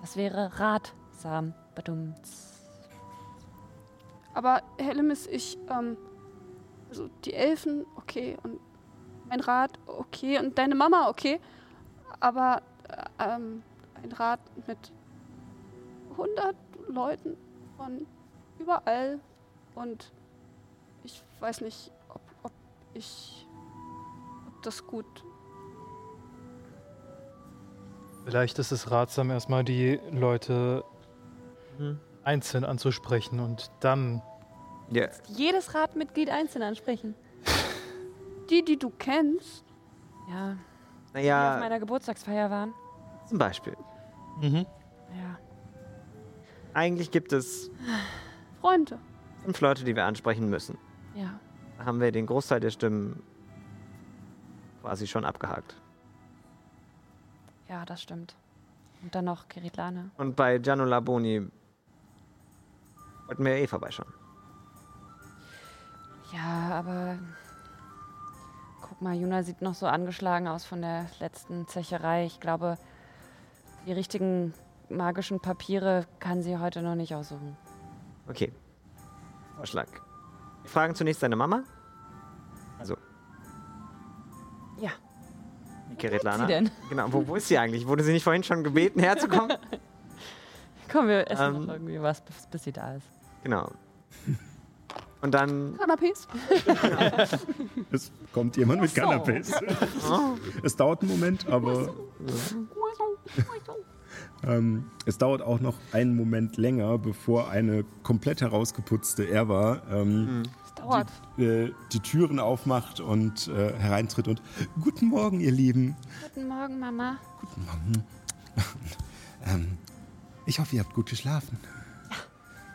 Das wäre ratsam. Badumts. Aber Hellemis, ich, ähm, also die Elfen, okay, und mein Rat, okay, und deine Mama, okay, aber äh, ähm, ein Rat mit hundert Leuten von überall und ich weiß nicht, ob, ob ich ob das gut. Vielleicht ist es ratsam, erstmal die Leute Mhm. einzeln anzusprechen und dann. Ja, Jedes Ratmitglied einzeln ansprechen. *laughs* Die, die du kennst, Ja, die auf naja, meiner Geburtstagsfeier waren. zum Beispiel. Mhm. Ja. Eigentlich gibt es *sighs* Freunde. fünf Leute, die wir ansprechen müssen. Ja. Da haben wir den Großteil der Stimmen quasi schon abgehakt. Ja, das stimmt. Und dann noch Kiritlane. Und bei Gianno Laboni wollten wir eh vorbeischauen. Ja, aber guck mal, Juna sieht noch so angeschlagen aus von der letzten Zecherei. Ich glaube, die richtigen magischen Papiere kann sie heute noch nicht aussuchen. Okay. Vorschlag. Wir fragen zunächst seine Mama. Also. Ja. Keretlana. sie denn? Genau, wo, wo ist sie eigentlich? Wurde sie nicht vorhin schon gebeten, herzukommen? *laughs* Komm, wir essen Ähm. noch irgendwie was, bis, bis sie da ist. genau. Und dann. Canapés. *laughs* Es kommt jemand mit Canapés. Oh, *laughs* Es dauert einen Moment, aber ähm, es dauert auch noch einen Moment länger, bevor eine komplett herausgeputzte Erwa ähm, Dauert. die, äh, die Türen aufmacht und äh, hereintritt und Guten Morgen, ihr Lieben. Guten Morgen, Mama. Guten Morgen. *laughs* ähm, ich hoffe, ihr habt gut geschlafen.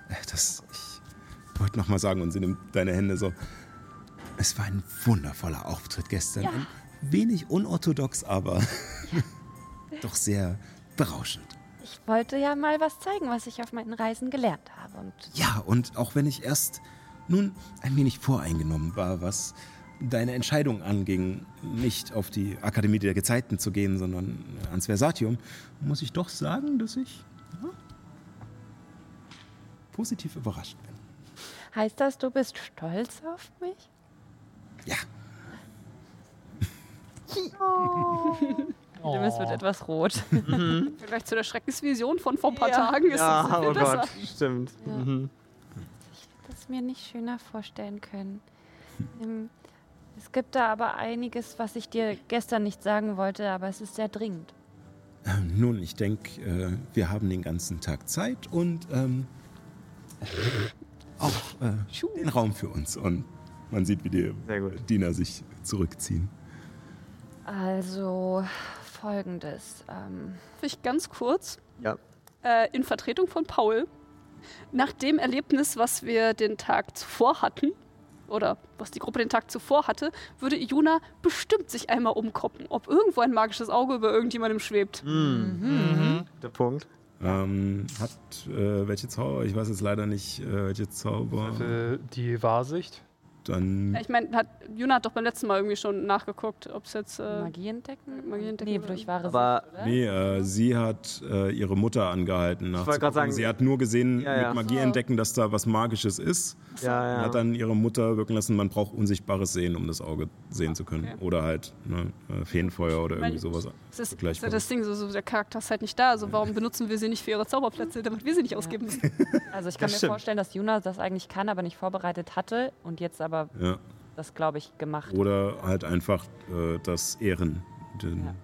Ja. Das, ich wollte noch mal sagen, und sie nimmt deine Hände so. Es war ein wundervoller Auftritt gestern. Ja. Ein wenig unorthodox, aber *laughs* doch sehr berauschend. Ich wollte ja mal was zeigen, was ich auf meinen Reisen gelernt habe. Und Ja, und auch wenn ich erst nun ein wenig voreingenommen war, was deine Entscheidung anging, nicht auf die Akademie der Gezeiten zu gehen, sondern ans Versatium, muss ich doch sagen, dass ich ja, positiv überrascht bin. heißt das, du bist stolz auf mich? Ja, Dimas wird etwas rot. *laughs* Vielleicht zu der Schreckensvision von vor ein paar Ja. Tagen ist ja, das viel oh besser. Gott, stimmt. Ja. Mhm. Mir nicht schöner vorstellen können. Ähm, Es gibt da aber einiges, was ich dir gestern nicht sagen wollte, aber es ist sehr dringend. Ähm, nun, ich denke, äh, wir haben den ganzen Tag Zeit und ähm, *laughs* auch äh, den Raum für uns. Und man sieht, wie die. Diener sich zurückziehen. Also folgendes. Ähm, Vielleicht ganz kurz. Ja. Äh, in Vertretung von Paul. Nach dem Erlebnis, was wir den Tag zuvor hatten, oder was die Gruppe den Tag zuvor hatte, würde Juna bestimmt sich einmal umgucken, ob irgendwo ein magisches Auge über irgendjemandem schwebt. Mhm. Der Punkt. Ähm, hat äh, welche Zauber? Ich weiß jetzt leider nicht, äh, welche Zauber. Für die Wahrsicht. Dann Ja, ich meine, hat, Juna hat doch beim letzten Mal irgendwie schon nachgeguckt, ob es jetzt. Äh, Magie entdecken? Magie entdecken Nee, durch wahre Aber- Sicht? Nee, äh, sie hat äh, ihre Mutter angehalten. wollte nachzugucken. grad sagen- sie hat nur gesehen, Ja, ja. mit Magie So. entdecken, dass da was Magisches ist. Ja, ja. Hat dann ihre Mutter wirken lassen, man braucht unsichtbares Sehen, um das Auge sehen zu können. Okay. Oder halt ne, äh, Feenfeuer oder irgendwie sowas. Das ist, das ist ja das Ding, so, so, der Charakter ist halt nicht da. Also warum benutzen wir sie nicht für ihre Zauberplätze, damit wir sie nicht ausgeben müssen? Also ich kann Das mir stimmt. vorstellen, dass Juna das eigentlich kann, aber nicht vorbereitet hatte und jetzt aber Ja. das, glaube ich, gemacht. Oder halt einfach äh, das Ehren, den, Ja.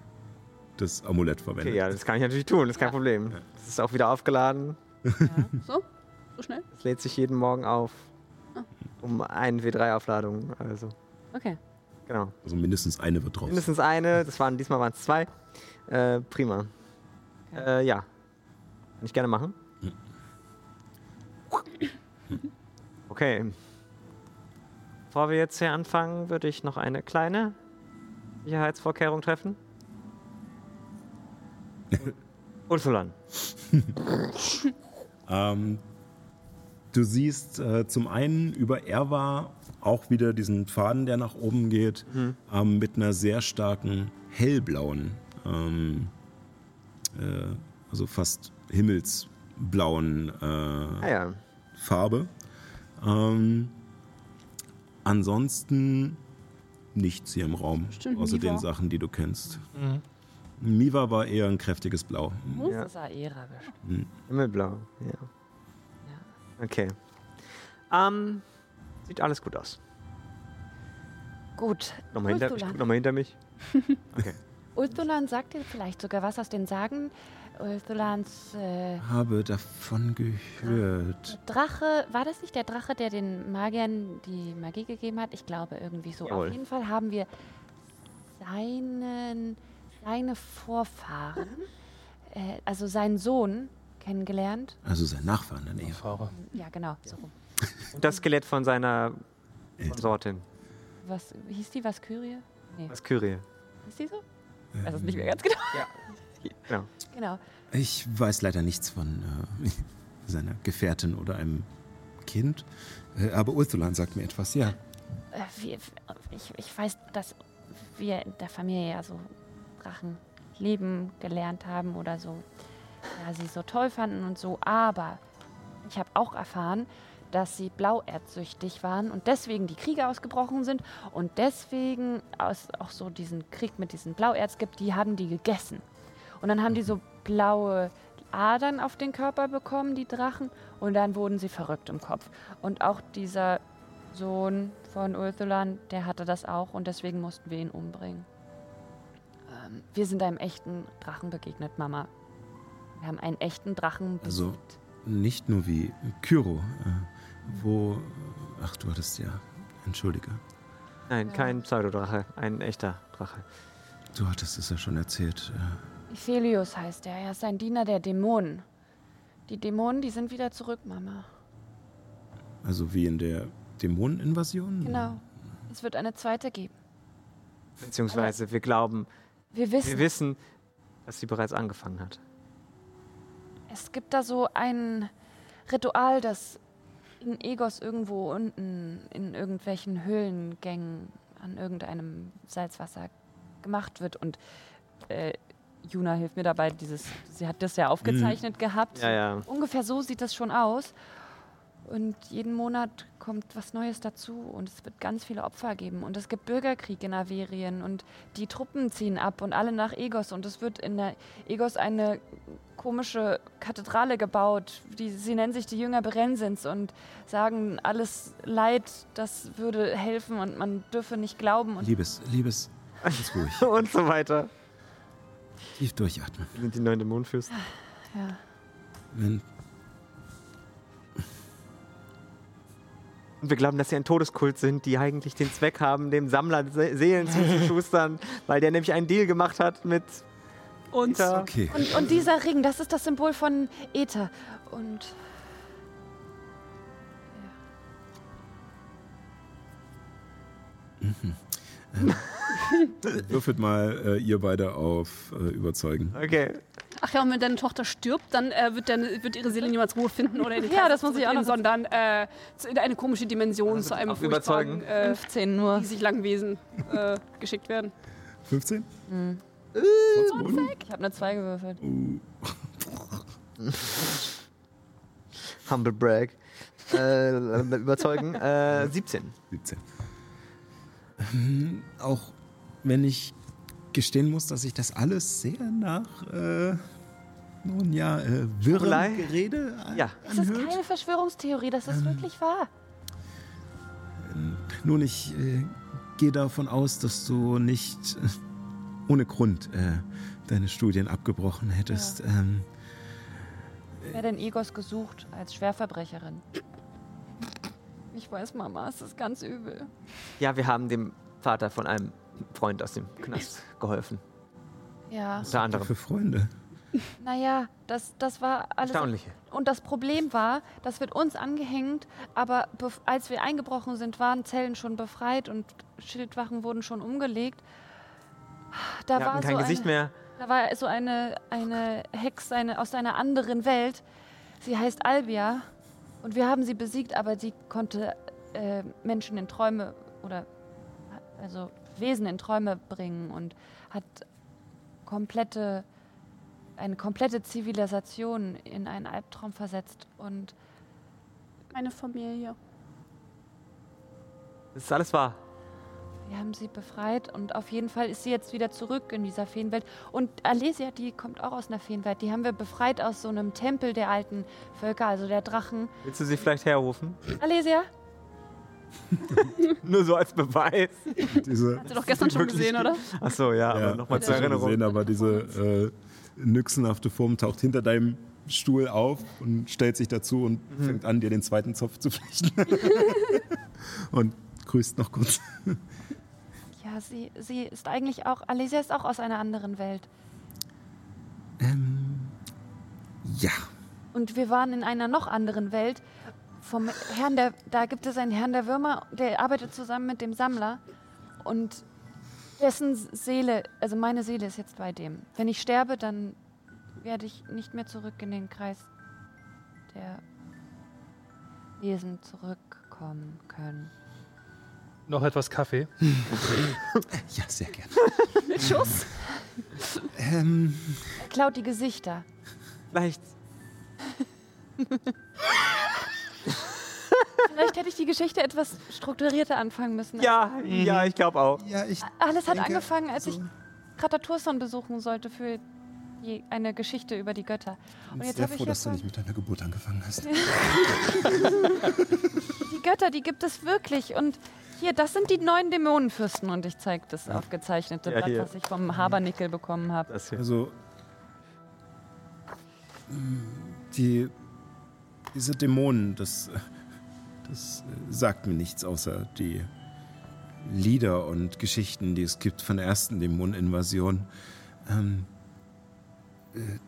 das Amulett verwendet. Okay, ja, das kann ich natürlich tun, das ist kein Problem. Das ist auch wieder aufgeladen. *laughs* So? So schnell? Das lädt sich jeden Morgen auf. Ah. Um ein W3-Aufladung. Also, Okay. genau. Also mindestens eine wird draus. Mindestens eine, das waren, diesmal waren es zwei. Äh, prima. Okay. Äh, ja. Kann ich gerne machen. Okay. Bevor wir jetzt hier anfangen, würde ich noch eine kleine Sicherheitsvorkehrung treffen. *laughs* Ursulan. Ähm, du siehst äh, zum einen über Erwa auch wieder diesen Faden, der nach oben geht, ähm, mit einer sehr starken hellblauen, ähm, äh, also fast himmelsblauen äh, Ah ja. Farbe. Ähm, ansonsten nichts hier im Raum, Bestimmt außer den Niva. Sachen, die du kennst. Mhm. Miva war eher ein kräftiges Blau. Ja. Das Aera bestimmt. Himmelblau, ja. Okay. Ähm, sieht alles gut aus. Gut. Nochmal hinter, ich guck nochmal hinter mich. *laughs* Ultulan sagt dir vielleicht sogar was aus den Sagen. Ultulans äh, Habe davon gehört. Drache, war das nicht der Drache, der den Magiern die Magie gegeben hat? Ich glaube irgendwie so. Jawohl. Auf jeden Fall haben wir seinen, seine Vorfahren, äh, also seinen Sohn kennengelernt. Also sein Nachfahren dann eher. Ja, genau, so rum. Und das Skelett von seiner Konsortin. Was hieß die? Was Kyrie? Nee, Das Kyrie. hieß die so? Ich weiß es nicht mehr ganz genau. Genau. Genau. Ich weiß leider nichts von äh, *laughs* seiner Gefährtin oder einem Kind. Äh, aber Ursulan sagt mir etwas, ja. Äh, wir, ich, ich weiß, dass wir in der Familie ja so Drachen leben gelernt haben oder so, ja, sie so toll fanden und so. Aber ich habe auch erfahren, dass sie blauerdsüchtig waren und deswegen die Kriege ausgebrochen sind und deswegen aus, auch so diesen Krieg mit diesem Blauerz gibt, die haben die gegessen. Und dann haben die so blaue Adern auf den Körper bekommen, die Drachen, und dann wurden sie verrückt im Kopf. Und auch dieser Sohn von Urthulan, der hatte das auch und deswegen mussten wir ihn umbringen. Ähm, wir sind einem echten Drachen begegnet, Mama. Wir haben einen echten Drachen Also- besiegt. Nicht nur wie Kyro, äh, wo. Ach, du hattest ja. Entschuldige. Nein, kein Pseudodrache, ein echter Drache. Du hattest es ja schon erzählt. Äh, Iphelios heißt er. Er ist ein Diener der Dämonen. Die Dämonen, die sind wieder zurück, Mama. also wie in der Dämoneninvasion? Genau. Es wird eine zweite geben. Beziehungsweise wir glauben, Wir wissen, wir wissen, dass sie bereits angefangen hat. Es gibt da so ein Ritual, das in Egos irgendwo unten in irgendwelchen Höhlengängen an irgendeinem Salzwasser gemacht wird. Und äh, Juna hilft mir dabei, dieses, sie hat das ja aufgezeichnet gehabt. Ja, ja. Ungefähr so sieht das schon aus. Und jeden Monat kommt was Neues dazu und es wird ganz viele Opfer geben. Und es gibt Bürgerkrieg in Averien und die Truppen ziehen ab und alle nach Egos. Und es wird in der Egos eine komische Kathedrale gebaut. Die, sie nennen sich die Jünger Berensins und sagen, alles Leid, das würde helfen und man dürfe nicht glauben. Und Liebes, Liebes, ganz ruhig. *laughs* Und so weiter. Tief durchatmen. Wir sind die neuen Dämonenfürsten. ja. Wenn, Und wir glauben, dass sie ein Todeskult sind, die eigentlich den Zweck haben, dem Sammler Se Seelen zuzuschustern, *laughs* weil der nämlich einen Deal gemacht hat mit Und Peter. okay. Und, und dieser Ring, das ist das Symbol von Äther. Und *laughs* *laughs* Würfelt mal äh, ihr beide auf äh, Überzeugen. Okay. ach ja, und wenn deine Tochter stirbt, dann äh, wird, deine, wird ihre Seele niemals Ruhe finden oder in den Ja, das muss ich auch noch sondern äh, in eine komische Dimension zu einem auf furchtbaren, überzeugen. äh, 15 nur. riesig langen Wesen äh, geschickt werden. 15? Ich habe eine 2 gewürfelt. *laughs* Humble Brag. Äh, überzeugen. Äh, 17. 17. Ähm, auch wenn ich gestehen muss, dass ich das alles sehr nach, äh, nun ja, äh, wirrem? Gerede an- Ja. Das ist keine Verschwörungstheorie, das ist wirklich wahr. Nun, ich äh, gehe davon aus, dass du nicht äh, ohne Grund äh, deine Studien abgebrochen hättest. Ähm, Ich werde in Egos gesucht als Schwerverbrecherin. Ich weiß, Mama, es ist ganz übel. Ja, wir haben dem Vater von einem Freund aus dem Knast geholfen. Ja, Unter anderem. für Freunde. naja, das, das war alles. Erstaunliche. Und das Problem war, das wird uns angehängt, aber als wir eingebrochen sind, waren Zellen schon befreit und Schildwachen wurden schon umgelegt. Da Wir war kein so Gesicht eine, mehr. Da war so eine, eine Hexe eine, aus einer anderen Welt. Sie heißt Albia und wir haben sie besiegt, aber sie konnte äh, Menschen in Träume oder also Wesen in Träume bringen und hat komplette eine komplette Zivilisation in einen Albtraum versetzt und Meine Familie. Das ist alles wahr. Wir haben sie befreit und auf jeden Fall ist sie jetzt wieder zurück in dieser Feenwelt. Und Alesia, die kommt auch aus einer Feenwelt. Die haben wir befreit aus so einem Tempel der alten Völker, also der Drachen. Willst du sie vielleicht herrufen? Alesia, *laughs* Nur so als Beweis. Diese, Hast du doch gestern schon gesehen, oder? Achso, ja, ja, aber nochmal hast zur du schon Erinnerung. Gesehen, aber diese äh, nüchsenhafte Form taucht hinter deinem Stuhl auf und stellt sich dazu und fängt an, dir den zweiten Zopf zu flechten. *laughs* und grüßt noch kurz. ja, sie, sie ist eigentlich auch, Alesia ist auch aus einer anderen Welt. Ähm, ja. Und wir waren in einer noch anderen Welt. Vom Herrn der, da gibt es einen Herrn der Würmer, der arbeitet zusammen mit dem Sammler. Und dessen Seele, also meine Seele ist jetzt bei dem. Wenn ich sterbe, dann werde ich nicht mehr zurück in den Kreis der Wesen zurückkommen können. Noch etwas Kaffee. *laughs* Ja, sehr gerne. Mit *laughs* Schuss? Ähm, Er klaut die Gesichter. Vielleicht. *laughs* *laughs* Vielleicht hätte ich die Geschichte etwas strukturierter anfangen müssen. Ja, ja, ich glaube auch. ja, ich. Alles hat denke, angefangen, als so- ich Krataturson besuchen sollte für die, eine Geschichte über die Götter. Und bin jetzt sehr habe ich froh, ja dass du nicht mit deiner Geburt angefangen hast. *laughs* Die Götter, die gibt es wirklich. Und hier, das sind die neun Dämonenfürsten. Und ich zeige das aufgezeichnete Ja, Blatt, hier. was ich vom Habernickel bekommen habe. Das hier. Also, mh, die, diese Dämonen, das, das sagt mir nichts außer die Lieder und Geschichten, die es gibt von der ersten Dämoneninvasion. Ähm, äh,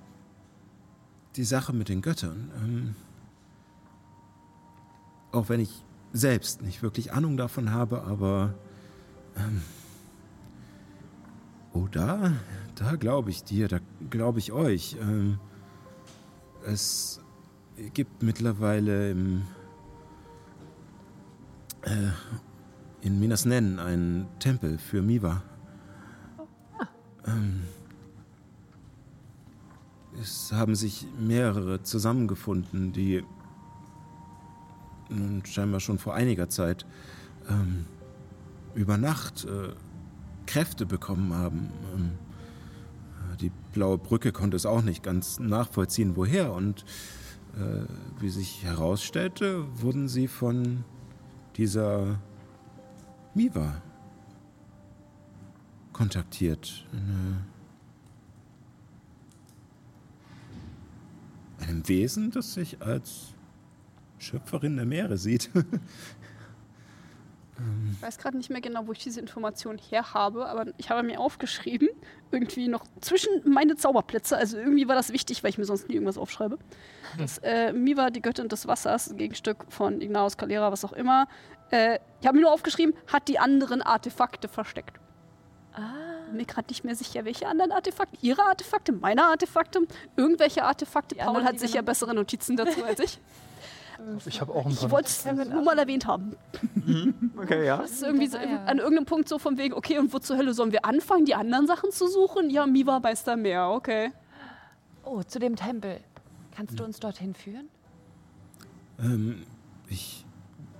die Sache mit den Göttern. Ähm, auch wenn ich selbst nicht wirklich Ahnung davon habe, aber ähm, Oh, da, da glaube ich dir, da glaube ich euch. Ähm, es gibt mittlerweile im, äh, in Minas Nen einen Tempel für Miwa. Ähm, es haben sich mehrere zusammengefunden, die nun scheinbar schon vor einiger Zeit ähm, über Nacht äh, Kräfte bekommen haben. Ähm, äh, die blaue Brücke konnte es auch nicht ganz nachvollziehen, woher. Und wie sich herausstellte, wurden sie von dieser Miva kontaktiert. Eine, einem Wesen, das sich als Schöpferin der Meere sieht. *laughs* Ich weiß gerade nicht mehr genau, wo ich diese Information her habe, aber ich habe mir aufgeschrieben, irgendwie noch zwischen meine Zauberplätze, also irgendwie war das wichtig, weil ich mir sonst nie irgendwas aufschreibe. Das äh, Miva, die Göttin des Wassers, ein Gegenstück von Ignaus Calera, was auch immer. Äh, ich habe mir nur aufgeschrieben, hat die anderen Artefakte versteckt. Ah, Bin mir gerade nicht mehr sicher, welche anderen Artefakte. Ihre Artefakte, meine Artefakte, irgendwelche Artefakte. Die Paul anderen, hat sicher bessere Notizen dazu als ich. *laughs* Ich habe auch ein Ich wollte es nur mal erwähnt haben. Okay, ja. Das ist irgendwie so, an irgendeinem Punkt so von wegen, okay, und wo zur Hölle sollen wir anfangen, die anderen Sachen zu suchen? Ja, Miwa weiß da mehr, okay. oh, zu dem Tempel. Kannst du uns dorthin führen? Ähm, ich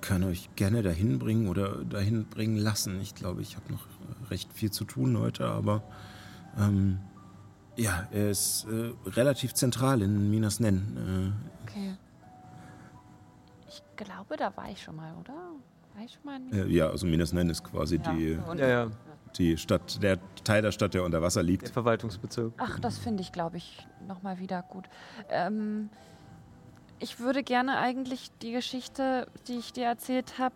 kann euch gerne dahin bringen oder dahin bringen lassen. Ich glaube, ich habe noch äh, recht viel zu tun heute, aber ähm, ja, er ist äh, relativ zentral in Minas Nen. Okay. Ich glaube, da war ich schon mal, oder? War ich schon mal in ja, also Minas Nen ist quasi die, da unten. Ja, ja. die Stadt, der Teil der Stadt, der unter Wasser Der liegt. Verwaltungsbezirk. Ach, das finde ich, glaube ich, nochmal wieder gut. Ähm, ich würde gerne eigentlich die Geschichte, die ich dir erzählt habe,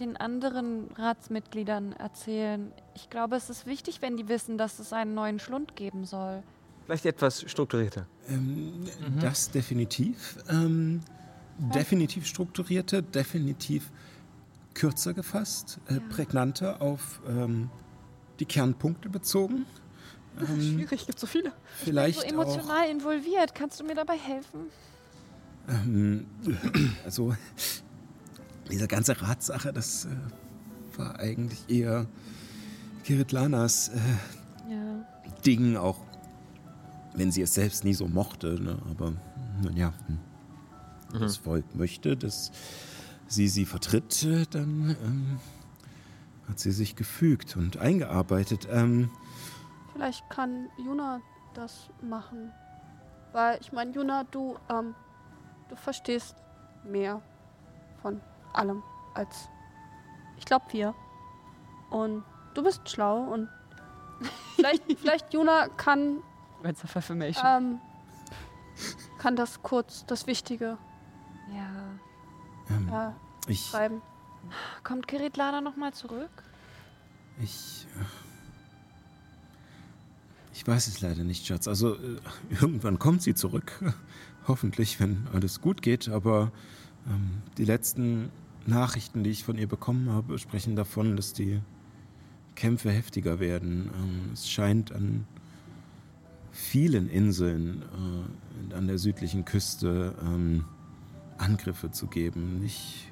den anderen Ratsmitgliedern erzählen. Ich glaube, es ist wichtig, wenn die wissen, dass es einen neuen Schlund geben soll. Vielleicht etwas strukturierter. Ähm, Das definitiv. Ähm, definitiv strukturierte, definitiv kürzer gefasst, äh, prägnanter auf ähm, die Kernpunkte bezogen. Ähm, Schwierig, gibt so viele. vielleicht so auch emotional involviert. Kannst du mir dabei helfen? Ähm, *clears throat* also, diese ganze Ratssache, das äh, war eigentlich eher Kiritlanas äh, Ja. Ding, auch wenn sie es selbst nie so mochte. Ne? Aber naja, hm. Das Volk möchte, dass sie sie vertritt, äh, dann ähm, hat sie sich gefügt und eingearbeitet. Ähm, Vielleicht kann Juna das machen. Weil, ich meine, Juna, du, ähm, du verstehst mehr von allem als ich glaube wir. Und du bist schlau und *laughs* vielleicht, vielleicht Juna kann, Words of Affirmation. ähm, kann das kurz, das Wichtige ja. ähm, äh, ich, schreiben. Kommt Kirit Lana nochmal zurück? ich, äh, ich weiß es leider nicht, Schatz. Also äh, irgendwann kommt sie zurück. *laughs* Hoffentlich, wenn alles gut geht. Aber ähm, die letzten Nachrichten, die ich von ihr bekommen habe, sprechen davon, dass die Kämpfe heftiger werden. Ähm, es scheint an vielen Inseln äh, an der südlichen Küste ähm, Angriffe zu geben. Nicht,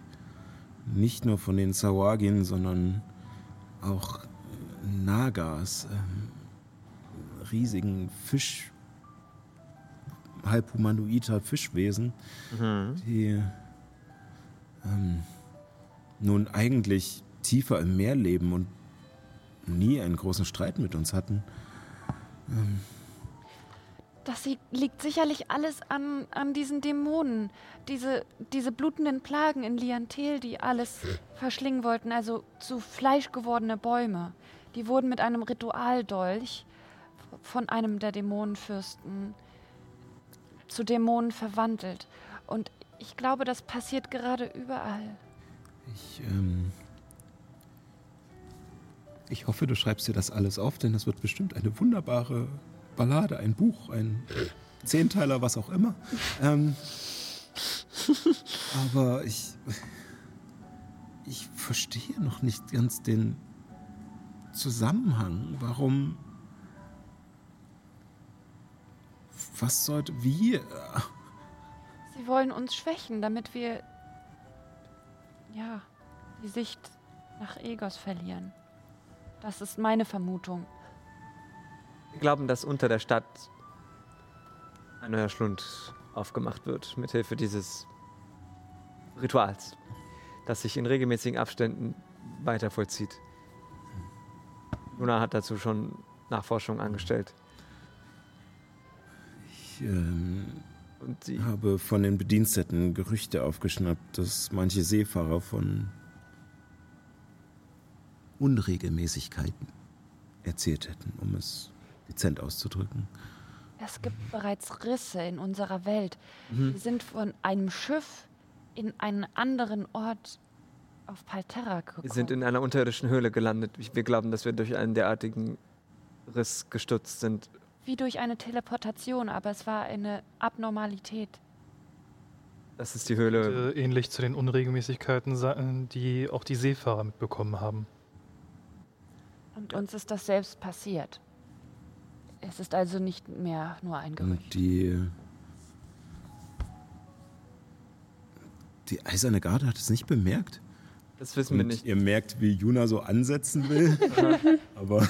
nicht nur von den Sawagin, sondern auch Nagas, ähm, riesigen Fisch, halb humanoider Fischwesen, Mhm. die ähm, nun eigentlich tiefer im Meer leben und nie einen großen Streit mit uns hatten. Das liegt sicherlich alles an, an diesen Dämonen. Diese, diese blutenden Plagen in Liantel, die alles verschlingen wollten, also zu Fleisch gewordene Bäume. Die wurden mit einem Ritualdolch von einem der Dämonenfürsten zu Dämonen verwandelt. Und ich glaube, das passiert gerade überall. Ich, ähm, ich hoffe, du schreibst dir das alles auf, denn das wird bestimmt eine wunderbare Ballade, ein Buch, ein Zehnteiler, was auch immer. Ähm, aber ich, ich verstehe noch nicht ganz den Zusammenhang. Warum? Was sollte, wie? Sie wollen uns schwächen, damit wir ja die Sicht nach Egos verlieren. Das ist meine Vermutung. Wir glauben, dass unter der Stadt ein neuer Schlund aufgemacht wird, mithilfe dieses Rituals, das sich in regelmäßigen Abständen weiter vollzieht. Luna hat dazu schon Nachforschungen angestellt. Ich, ähm, habe von den Bediensteten Gerüchte aufgeschnappt, dass manche Seefahrer von Unregelmäßigkeiten erzählt hätten, um es dezent auszudrücken. Es gibt bereits Risse in unserer Welt. Mhm. Wir sind von einem Schiff in einen anderen Ort auf Palterra gekommen. Wir sind in einer unterirdischen Höhle gelandet. Wir glauben, dass wir durch einen derartigen Riss gestürzt sind. Wie durch eine Teleportation, aber es war eine Abnormalität. Das ist die Höhle. Äh, ähnlich zu den Unregelmäßigkeiten, sa- die auch die Seefahrer mitbekommen haben. Und uns ist das selbst passiert. Es ist also nicht mehr nur ein Gerücht. Und die. Die eiserne Garde hat es nicht bemerkt. Das wissen wir Und nicht. ihr merkt, wie Juna so ansetzen will. *laughs* Aber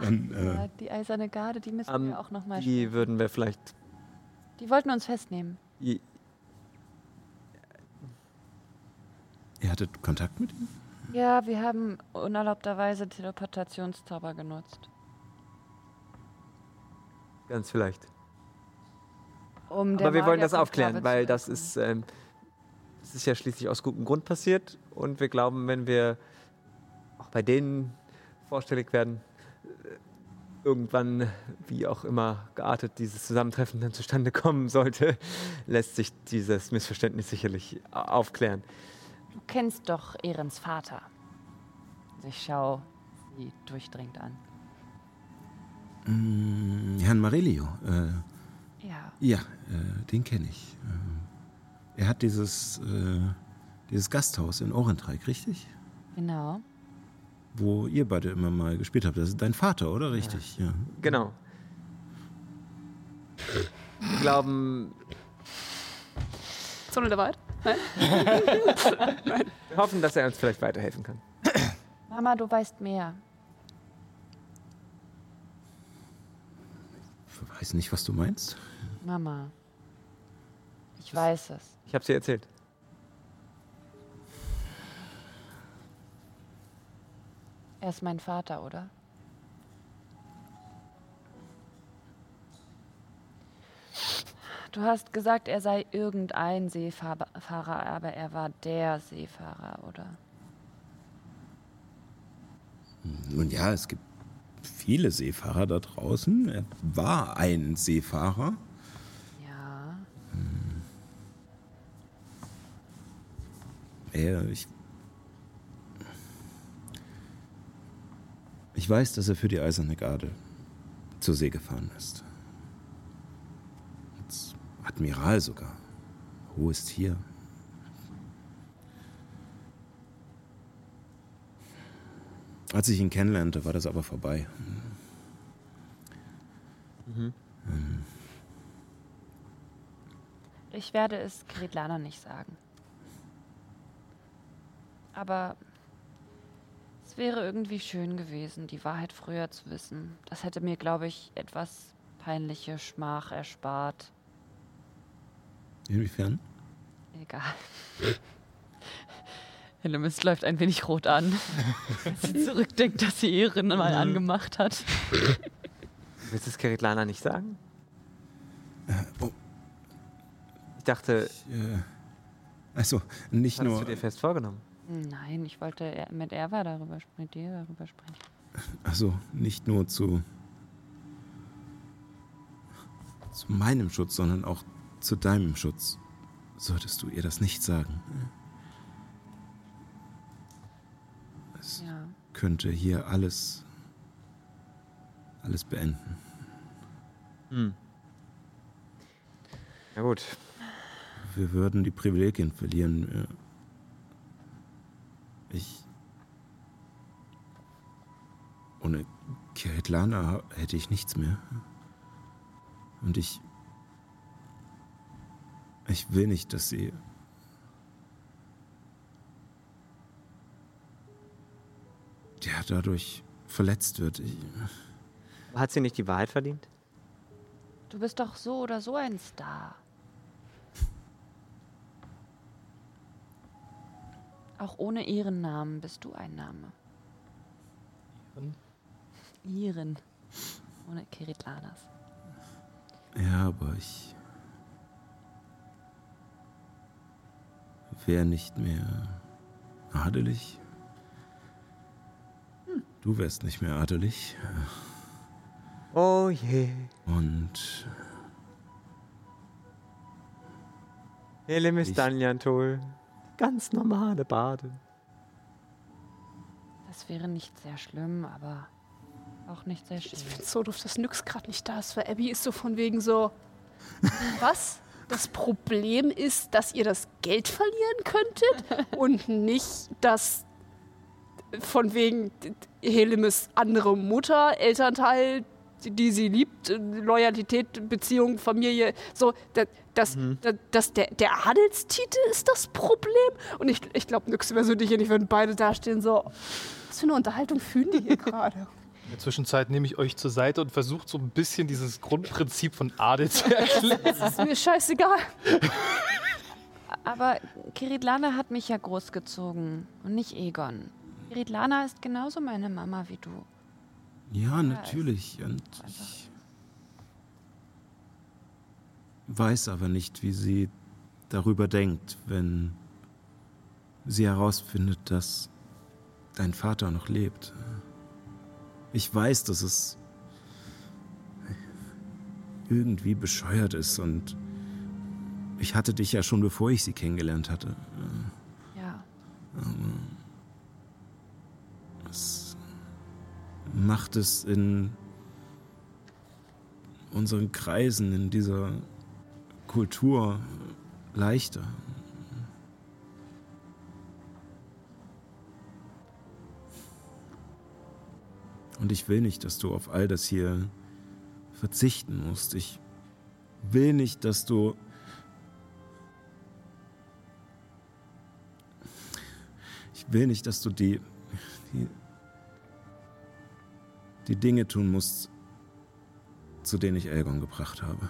dann. Ja, Äh, die eiserne Garde, die müssen Ähm, wir auch nochmal. Die würden wir vielleicht. Die wollten uns festnehmen. ihr hattet Kontakt mit ihm? Ja, wir haben unerlaubterweise Teleportationszauber genutzt. Ganz vielleicht. Um Aber wir wollen das aufklären, weil das ist, ähm, das ist ja schließlich aus gutem Grund passiert. Und wir glauben, wenn wir auch bei denen vorstellig werden, äh, irgendwann, wie auch immer geartet dieses Zusammentreffen dann zustande kommen sollte, *laughs* lässt sich dieses Missverständnis sicherlich aufklären. Du kennst doch Ehrens Vater. Ich schau sie durchdringend an. Herrn Marelio. Äh, Ja. ja, äh, den kenne ich. Äh, er hat dieses, äh, dieses Gasthaus in Orentreik, richtig? Genau. Wo ihr beide immer mal gespielt habt. Das ist dein Vater, oder? Richtig, ja. Genau. Wir glauben, Zone der Wahrheit? Nein? wir *laughs* hoffen, dass er uns vielleicht weiterhelfen kann. Mama, du weißt mehr. Weiß nicht, was du meinst. Mama. Ich weiß es. Ich habe sie erzählt. Er ist mein Vater, oder? Du hast gesagt, er sei irgendein Seefahrer, aber er war der Seefahrer, oder? Nun ja, es gibt viele Seefahrer da draußen. Er war ein Seefahrer. Ja. Er, ich, ich weiß, dass er für die Eiserne Garde zur See gefahren ist. Als Admiral sogar. Hohes Tier. Als ich ihn kennenlernte, war das aber vorbei. Ich werde es Kretlana nicht sagen. Aber es wäre irgendwie schön gewesen, die Wahrheit früher zu wissen. Das hätte mir, glaube ich, etwas peinliche Schmach erspart. Inwiefern? Egal. *laughs* Hellemis läuft ein wenig rot an, *laughs* als sie zurückdenkt, dass sie Erin mal angemacht hat. Willst du es Keritlana nicht sagen? oh. Ich dachte, Äh, also, nicht nur. du dir fest vorgenommen? Nein, ich wollte mit Erwa darüber sprechen, mit dir darüber sprechen. Also nicht nur zu, zu meinem Schutz, sondern auch zu deinem Schutz. Solltest du ihr das nicht sagen. Es Ja. könnte hier alles, alles beenden. Hm. Ja gut. Wir würden die Privilegien verlieren. Ich. Ohne Ketlana hätte ich nichts mehr. Und ich. Ich will nicht, dass sie. Ja, dadurch verletzt wird. Ich, Hat sie nicht die Wahrheit verdient? Du bist doch so oder so ein Star. Auch ohne Ehrennamen bist du ein Name. Iren. Ohne Keritlanas. ja, aber ich. Wäre nicht mehr adelig. Du wärst nicht mehr adelig. Oh je. Und Helemis Ich- Danjantol. Ganz normale Bade. Das wäre nicht sehr schlimm, aber auch nicht sehr schön. Ich finde so doof, dass Nyx gerade nicht da ist, weil Abby ist so von wegen so. *laughs* Was? Das Problem ist, dass ihr das Geld verlieren könntet und nicht, dass von wegen Helemis andere Mutter, Elternteil, die, sie liebt, Loyalität, Beziehung, Familie, so, da- dass, da- dass der, der Adelstitel ist das Problem. Und ich, ich glaube, Nyx wäre so dich ich würden beide dastehen, so, was für eine Unterhaltung führen die hier gerade? *laughs* In der Zwischenzeit nehme ich euch zur Seite und versuche so ein bisschen dieses Grundprinzip von Adel zu *laughs* erklären. Das ist mir scheißegal. *laughs* Aber Kiritlana hat mich ja großgezogen und nicht Egon. Kiritlana ist genauso meine Mama wie du. ja, natürlich. Und ich weiß aber nicht, wie sie darüber denkt, wenn sie herausfindet, dass dein Vater noch lebt. Ich weiß, dass es irgendwie bescheuert ist und ich hatte dich ja schon bevor ich sie kennengelernt hatte. Ja. Es macht es in unseren Kreisen, in dieser Kultur leichter. Und ich will nicht, dass du auf all das hier verzichten musst. Ich will nicht, dass du Ich will nicht, dass du die, die Dinge tun musst, zu denen ich Elgon gebracht habe.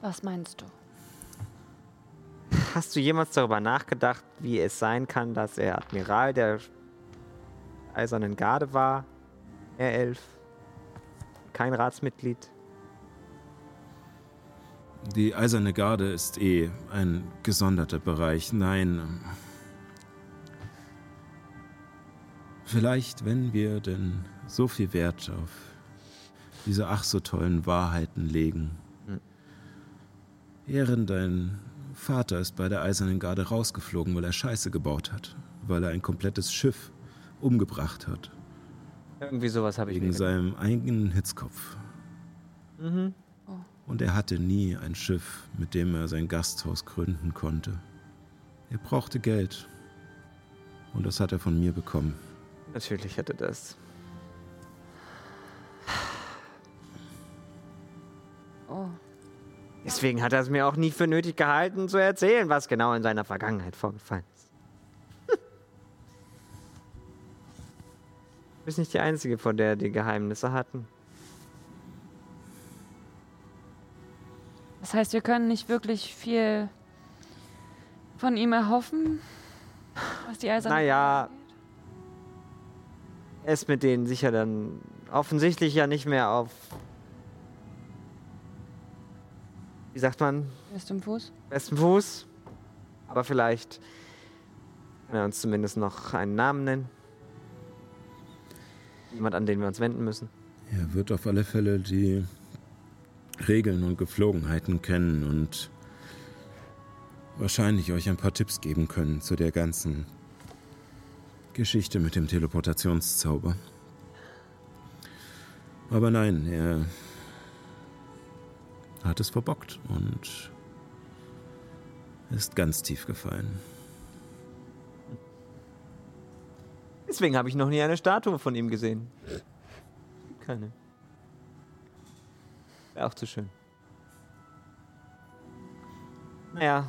Was meinst du? Hast du jemals darüber nachgedacht, wie es sein kann, dass er Admiral der Eisernen Garde war? R11. Kein Ratsmitglied. Die Eiserne Garde ist eh ein gesonderter Bereich. Nein. Vielleicht, wenn wir denn so viel Wert auf diese ach so tollen Wahrheiten legen. Hm. Ehren, dein Vater ist bei der Eisernen Garde rausgeflogen, weil er Scheiße gebaut hat. Weil er ein komplettes Schiff umgebracht hat. Irgendwie sowas habe ich Wegen seinem eigenen Hitzkopf. Mhm. Und er hatte nie ein Schiff, mit dem er sein Gasthaus gründen konnte. Er brauchte Geld. Und das hat er von mir bekommen. Natürlich hätte das. Oh. Deswegen hat er es mir auch nie für nötig gehalten, zu erzählen, was genau in seiner Vergangenheit vorgefallen ist. Du bist nicht die Einzige, von der die Geheimnisse hatten. Das heißt, wir können nicht wirklich viel von ihm erhoffen, was die Eiserne Naja. angeht? Er ist mit denen sicher dann offensichtlich ja nicht mehr auf. Wie sagt man? Ist im Fuß? Besten Fuß. Aber vielleicht kann er uns zumindest noch einen Namen nennen. Jemand, an den wir uns wenden müssen. Er wird auf alle Fälle die Regeln und Geflogenheiten kennen und wahrscheinlich euch ein paar Tipps geben können zu der ganzen Geschichte mit dem Teleportationszauber. Aber nein, er hat es verbockt und ist ganz tief gefallen. Deswegen habe ich noch nie eine Statue von ihm gesehen. Keine. Wäre auch zu schön. Naja.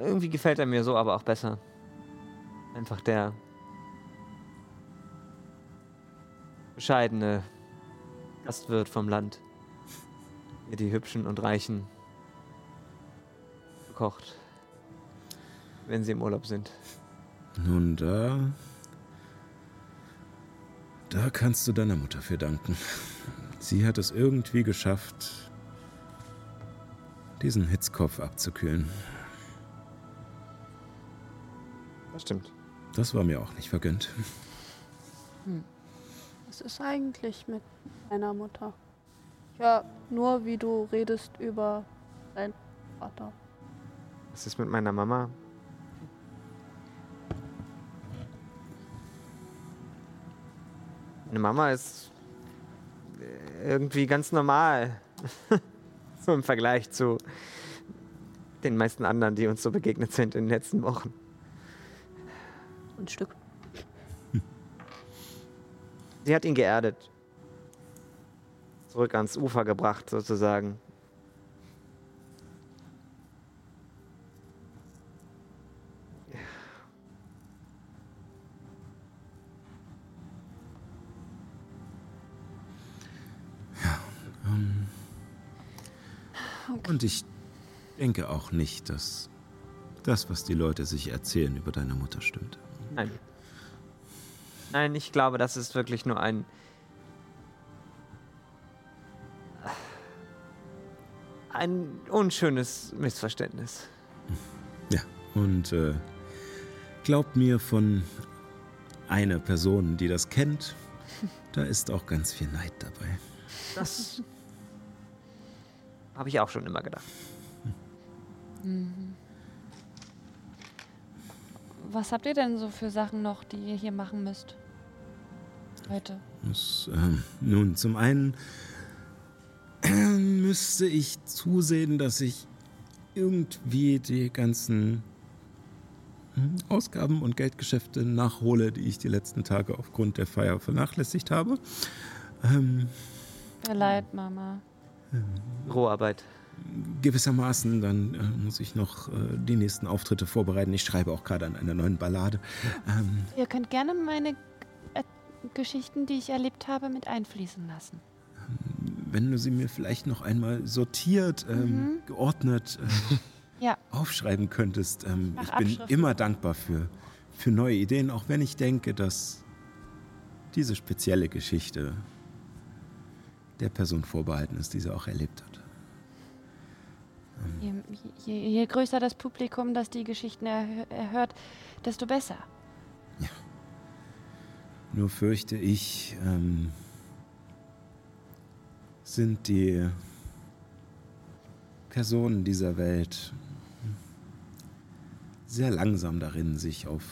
Irgendwie gefällt er mir so aber auch besser. Einfach der bescheidene Gastwirt vom Land, der die Hübschen und Reichen kocht, wenn sie im Urlaub sind. Nun, da. Da kannst du deiner Mutter für danken. Sie hat es irgendwie geschafft, diesen Hitzkopf abzukühlen. Das stimmt. Das war mir auch nicht vergönnt. Was ist eigentlich mit deiner Mutter? Ja, nur wie du redest über deinen Vater. Was ist mit meiner Mama? Meine Mama ist äh, irgendwie ganz normal. *laughs* so im Vergleich zu den meisten anderen, die uns so begegnet sind in den letzten Wochen. Ein Stück. Sie hat ihn geerdet. Zurück ans Ufer gebracht, sozusagen. Und ich denke auch nicht, dass das, was die Leute sich erzählen über deine Mutter, stimmt. Nein. Nein, ich glaube, das ist wirklich nur ein. Ein unschönes Missverständnis. Ja, und äh, glaubt mir von einer Person, die das kennt, da ist auch ganz viel Neid dabei. Das *laughs* habe ich auch schon immer gedacht. Was habt ihr denn so für Sachen noch, die ihr hier machen müsst? Heute. Das, ähm, nun, zum einen ähm, müsste ich zusehen, dass ich irgendwie die ganzen hm, Ausgaben und Geldgeschäfte nachhole, die ich die letzten Tage aufgrund der Feier vernachlässigt habe. Ähm, leid, Mama. Roharbeit. Gewissermaßen, dann äh, muss ich noch äh, die nächsten Auftritte vorbereiten. Ich schreibe auch gerade an einer neuen Ballade. Ähm, Ihr könnt gerne meine äh, Geschichten, die ich erlebt habe, mit einfließen lassen. wenn du sie mir vielleicht noch einmal sortiert, ähm, geordnet, äh, *laughs* Ja. aufschreiben könntest. Ähm, ich bin immer dankbar für, für neue Ideen, auch wenn ich denke, dass diese spezielle Geschichte der Person vorbehalten ist, die sie auch erlebt hat. Je, je, je größer das Publikum, das die Geschichten erhö- erhört, desto besser. Nur fürchte ich, ähm, sind die Personen dieser Welt sehr langsam darin, sich auf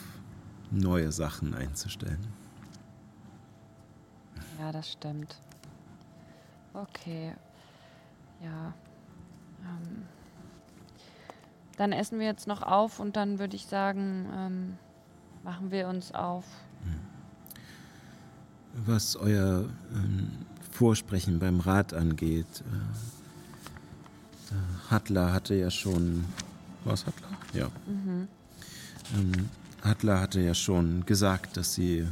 neue Sachen einzustellen. Ja, das stimmt. Okay. Ja. Ähm. Dann essen wir jetzt noch auf und dann würde ich sagen, ähm, machen wir uns auf. Was euer ähm, Vorsprechen beim Rat angeht, äh, Hattler hatte ja schon. War es Hattler? Ja. Mhm. Ähm, Hattler hatte ja schon gesagt, dass sie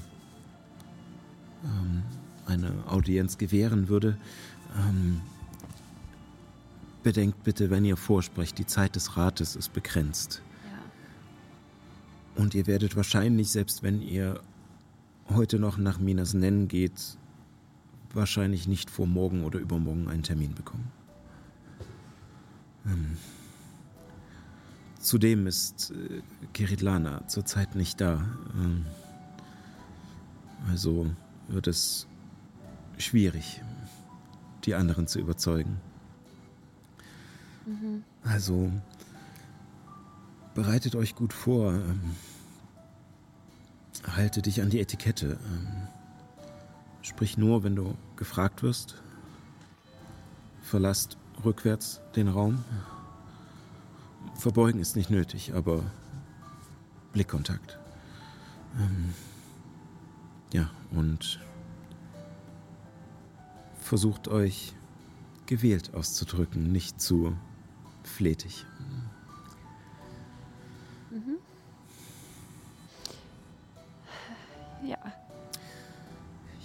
ähm, eine Audienz gewähren würde. Ähm, bedenkt bitte, wenn ihr vorsprecht, die Zeit des Rates ist begrenzt. Ja. Und ihr werdet wahrscheinlich, selbst wenn ihr heute noch nach Minas Nennen geht, wahrscheinlich nicht vor morgen oder übermorgen einen Termin bekommen. Ähm, zudem ist äh, Kiritlana zurzeit nicht da. Ähm, also wird es schwierig, die anderen zu überzeugen. Also bereitet euch gut vor. Ähm, halte dich an die Etikette. Ähm, sprich nur, wenn du gefragt wirst. Verlasst rückwärts den Raum. Verbeugen ist nicht nötig, aber Blickkontakt. Ähm, ja, und versucht euch gewählt auszudrücken, nicht zu flätig. Ja.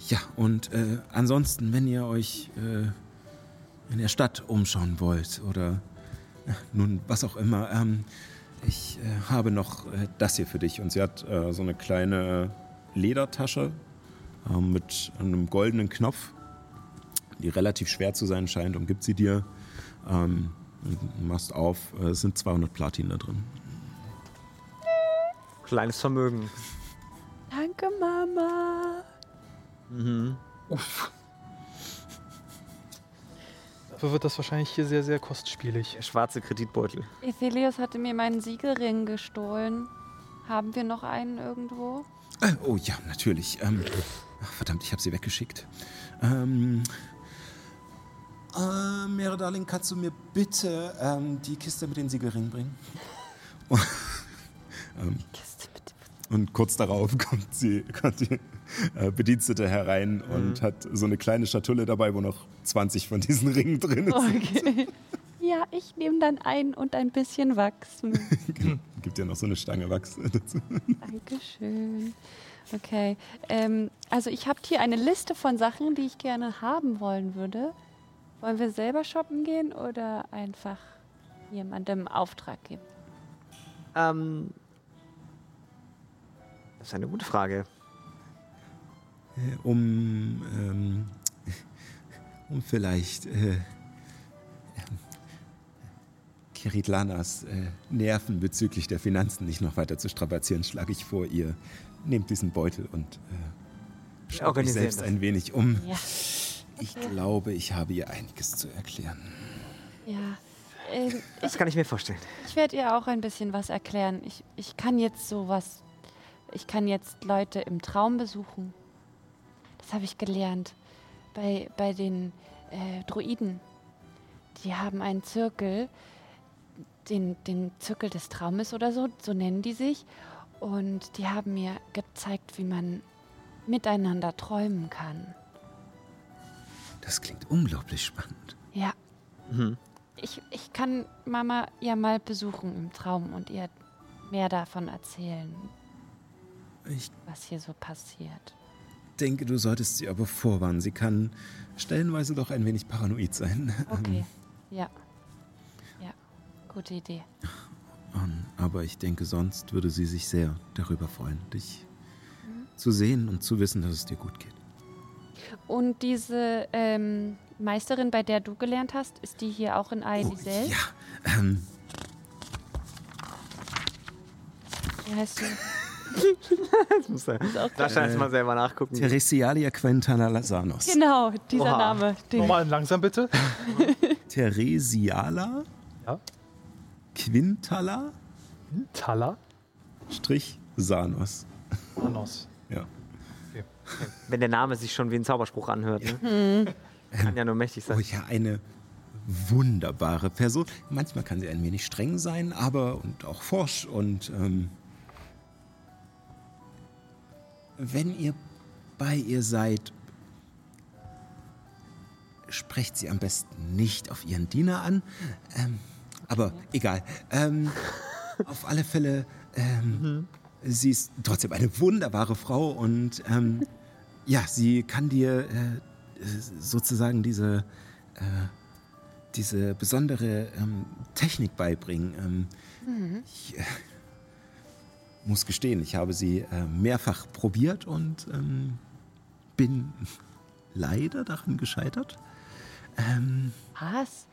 Ja, und äh, ansonsten, wenn ihr euch äh, in der Stadt umschauen wollt oder ja, nun was auch immer, ähm, ich äh, habe noch äh, das hier für dich. Und sie hat äh, so eine kleine Ledertasche äh, mit einem goldenen Knopf, die relativ schwer zu sein scheint, und gibt sie dir. Ähm, machst auf, äh, es sind 200 Platin da drin. Kleines Vermögen. Danke, Mama. Dafür wird das wahrscheinlich hier sehr, sehr kostspielig. Der schwarze Kreditbeutel. Ethelius hatte mir meinen Siegelring gestohlen. Haben wir noch einen irgendwo? Äh, oh ja, natürlich. Ähm, ach, verdammt, ich habe sie weggeschickt. Ähm, Mere Darling, kannst du mir bitte ähm, die Kiste mit den Siegelringen bringen? *laughs* Kiste bitte. Und kurz darauf kommt, sie, kommt die äh, Bedienstete herein und hat so eine kleine Schatulle dabei, wo noch 20 von diesen Ringen drin sind. Okay. *laughs* Ja, ich nehme dann einen und ein bisschen Wachs. Gibt ja noch so eine Stange Wachs *laughs* dazu. Dankeschön. Okay. Ähm, also ich habe hier eine Liste von Sachen, die ich gerne haben wollen würde. Wollen wir selber shoppen gehen oder einfach jemandem Auftrag geben? Ähm, das ist eine gute Frage. Äh, um, ähm, *laughs* um vielleicht äh, Kiritlanas äh, Nerven bezüglich der Finanzen nicht noch weiter zu strapazieren, schlage ich vor, ihr nehmt diesen Beutel und äh, schaut euch selbst das. ein wenig um. Ja. Ich glaube, ich habe ihr einiges zu erklären. Ja. Ähm, Das kann ich mir vorstellen. Ich werde ihr auch ein bisschen was erklären. Ich, ich kann jetzt sowas. Ich kann jetzt Leute im Traum besuchen. Das habe ich gelernt. Bei, bei den äh, Druiden. Die haben einen Zirkel, den, den Zirkel des Traumes oder so, so nennen die sich. Und die haben mir gezeigt, wie man miteinander träumen kann. Das klingt unglaublich spannend. Ja. Mhm. Ich, ich kann Mama ja mal besuchen im Traum und ihr mehr davon erzählen, Ich was hier so passiert. denke, du solltest sie aber vorwarnen. Sie kann stellenweise doch ein wenig paranoid sein. *laughs* Okay. Ja. Ja. Gute Idee. aber ich denke, sonst würde sie sich sehr darüber freuen, dich zu sehen und zu wissen, dass es dir gut geht. Und diese ähm, Meisterin, bei der du gelernt hast, ist die hier auch in Aelisel? Oh, ja, ähm, Wie heißt sie? *laughs* Das muss er wahrscheinlich mal selber nachgucken. Theresialia Quintana Lasanos. Genau, dieser Oha. Name. Nochmal langsam bitte. *laughs* Theresiala Ja. Quintala Tala. Strich Sanos. Anos. Ja. Wenn der Name sich schon wie ein Zauberspruch anhört. Ne? Kann ja nur mächtig Oh sein. ja, eine wunderbare Person. Manchmal kann sie ein wenig streng sein, aber und auch forsch und ähm, wenn ihr bei ihr seid, sprecht sie am besten nicht auf ihren Diener an. Ähm, aber egal. Ähm, auf alle Fälle, ähm, sie ist trotzdem eine wunderbare Frau und ähm, ja, sie kann dir äh, sozusagen diese, äh, diese besondere ähm, Technik beibringen. Ähm, Ich äh, muss gestehen, ich habe sie äh, mehrfach probiert und ähm, bin *laughs* leider daran gescheitert. Ähm, Was?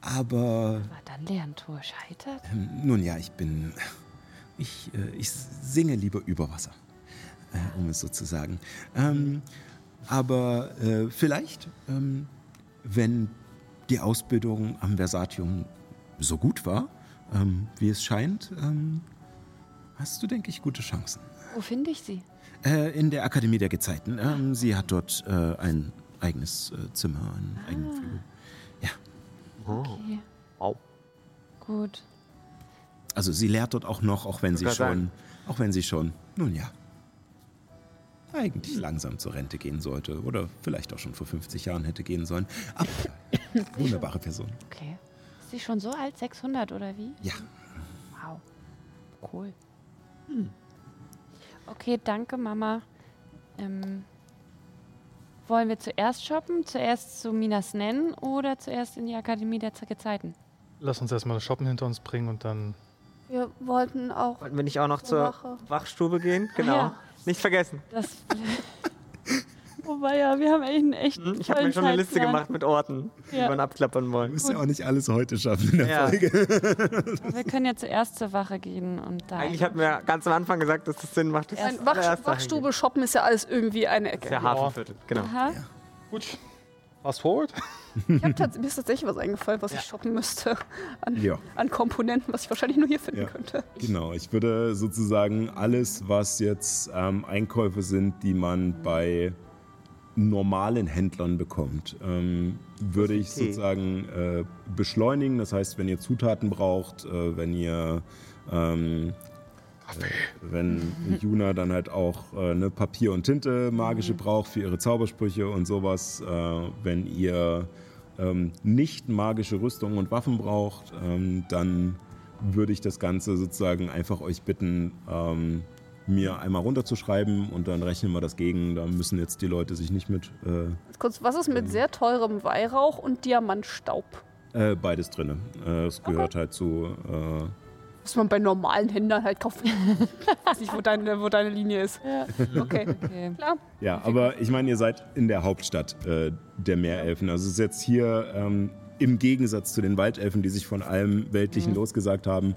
aber War dann Lerntor scheitert? ähm, nun ja, ich bin. Ich, äh, ich singe lieber über Wasser, äh, *laughs* um es so zu sagen. Ähm, aber äh, vielleicht, ähm, wenn die Ausbildung am Versatium so gut war, ähm, wie es scheint, ähm, hast du, denke ich, gute Chancen. Wo finde ich sie? Äh, in der Akademie der Gezeiten. Ähm, sie hat dort äh, ein eigenes äh, Zimmer, einen eigenen Flügel. Ja, Okay, Wow. gut. also sie lehrt dort auch noch, auch wenn sie schon, sagen. auch wenn sie schon, nun ja, eigentlich langsam zur Rente gehen sollte oder vielleicht auch schon vor 50 Jahren hätte gehen sollen. Aber *laughs* wunderbare Person. Okay. Ist sie schon so alt? 600 oder wie? Ja, Wow. Cool. Okay, danke, Mama. Ähm, wollen wir zuerst shoppen, zuerst zu Minas Nen oder zuerst in die Akademie der Gezeiten? Lass uns erstmal das Shoppen hinter uns bringen und dann. Wir wollten auch. Wollten wir nicht auch noch Zur zur Wache. Wachstube gehen? Genau. ja. Nicht vergessen. Das. *laughs* Wobei ja, wir haben echt einen echt. Hm, Ich habe mir schon eine Liste gemacht mit Orten, die Ja. wir abklappern du wollen. musst ja auch nicht alles heute schaffen in der Ja. Folge. Wir können ja zuerst zur Wache gehen und da. Eigentlich hatten wir ganz am Anfang gesagt, dass das Sinn macht. wir Wach, Wachstube shoppen ist ja alles irgendwie eine. Ecke. Der Hafenviertel, genau. Aha. Gut. Fast forward. Ich hab tats mir ist tatsächlich was eingefallen, was ich shoppen müsste. An, Ja. an Komponenten, was ich wahrscheinlich nur hier finden Ja. könnte. Genau, ich würde sozusagen alles, was jetzt ähm, Einkäufe sind, die man bei normalen Händlern bekommt, ähm, würde ich Tee. sozusagen äh, beschleunigen. Das heißt, wenn ihr Zutaten braucht, äh, wenn ihr ähm, äh, wenn Juna dann halt auch äh, ne, Papier und Tinte magische braucht für ihre Zaubersprüche und sowas, äh, wenn ihr ähm, nicht magische Rüstungen und Waffen braucht, ähm, dann würde ich das Ganze sozusagen einfach euch bitten, ähm, mir einmal runterzuschreiben und dann rechnen wir das gegen. Da müssen jetzt die Leute sich nicht mit äh, kurz, was ist mit sehr teurem Weihrauch und Diamantstaub? äh, beides drin. Äh, es gehört halt zu. Was man bei normalen Händlern halt kauft. ich *laughs* weiß nicht, wo deine, wo deine Linie ist. Okay, Okay. klar. ja, aber ich meine, ihr seid in der Hauptstadt äh, der Meerelfen. Also es ist jetzt hier ähm, im Gegensatz zu den Waldelfen, die sich von allem Weltlichen losgesagt haben,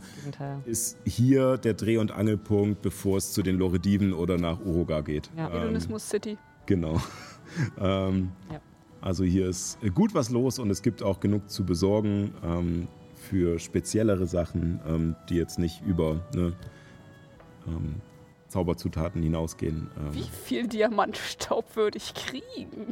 ist hier der Dreh- und Angelpunkt, bevor es zu den Lorediven oder nach Uruga geht. Ja. Ähm, Hedonismus City. Genau. *laughs* ähm, Ja. Also hier ist gut was los und es gibt auch genug zu besorgen ähm, für speziellere Sachen, ähm, die jetzt nicht über ne, ähm, Zauberzutaten hinausgehen. Wie Ähm, viel Diamantstaub würde ich kriegen?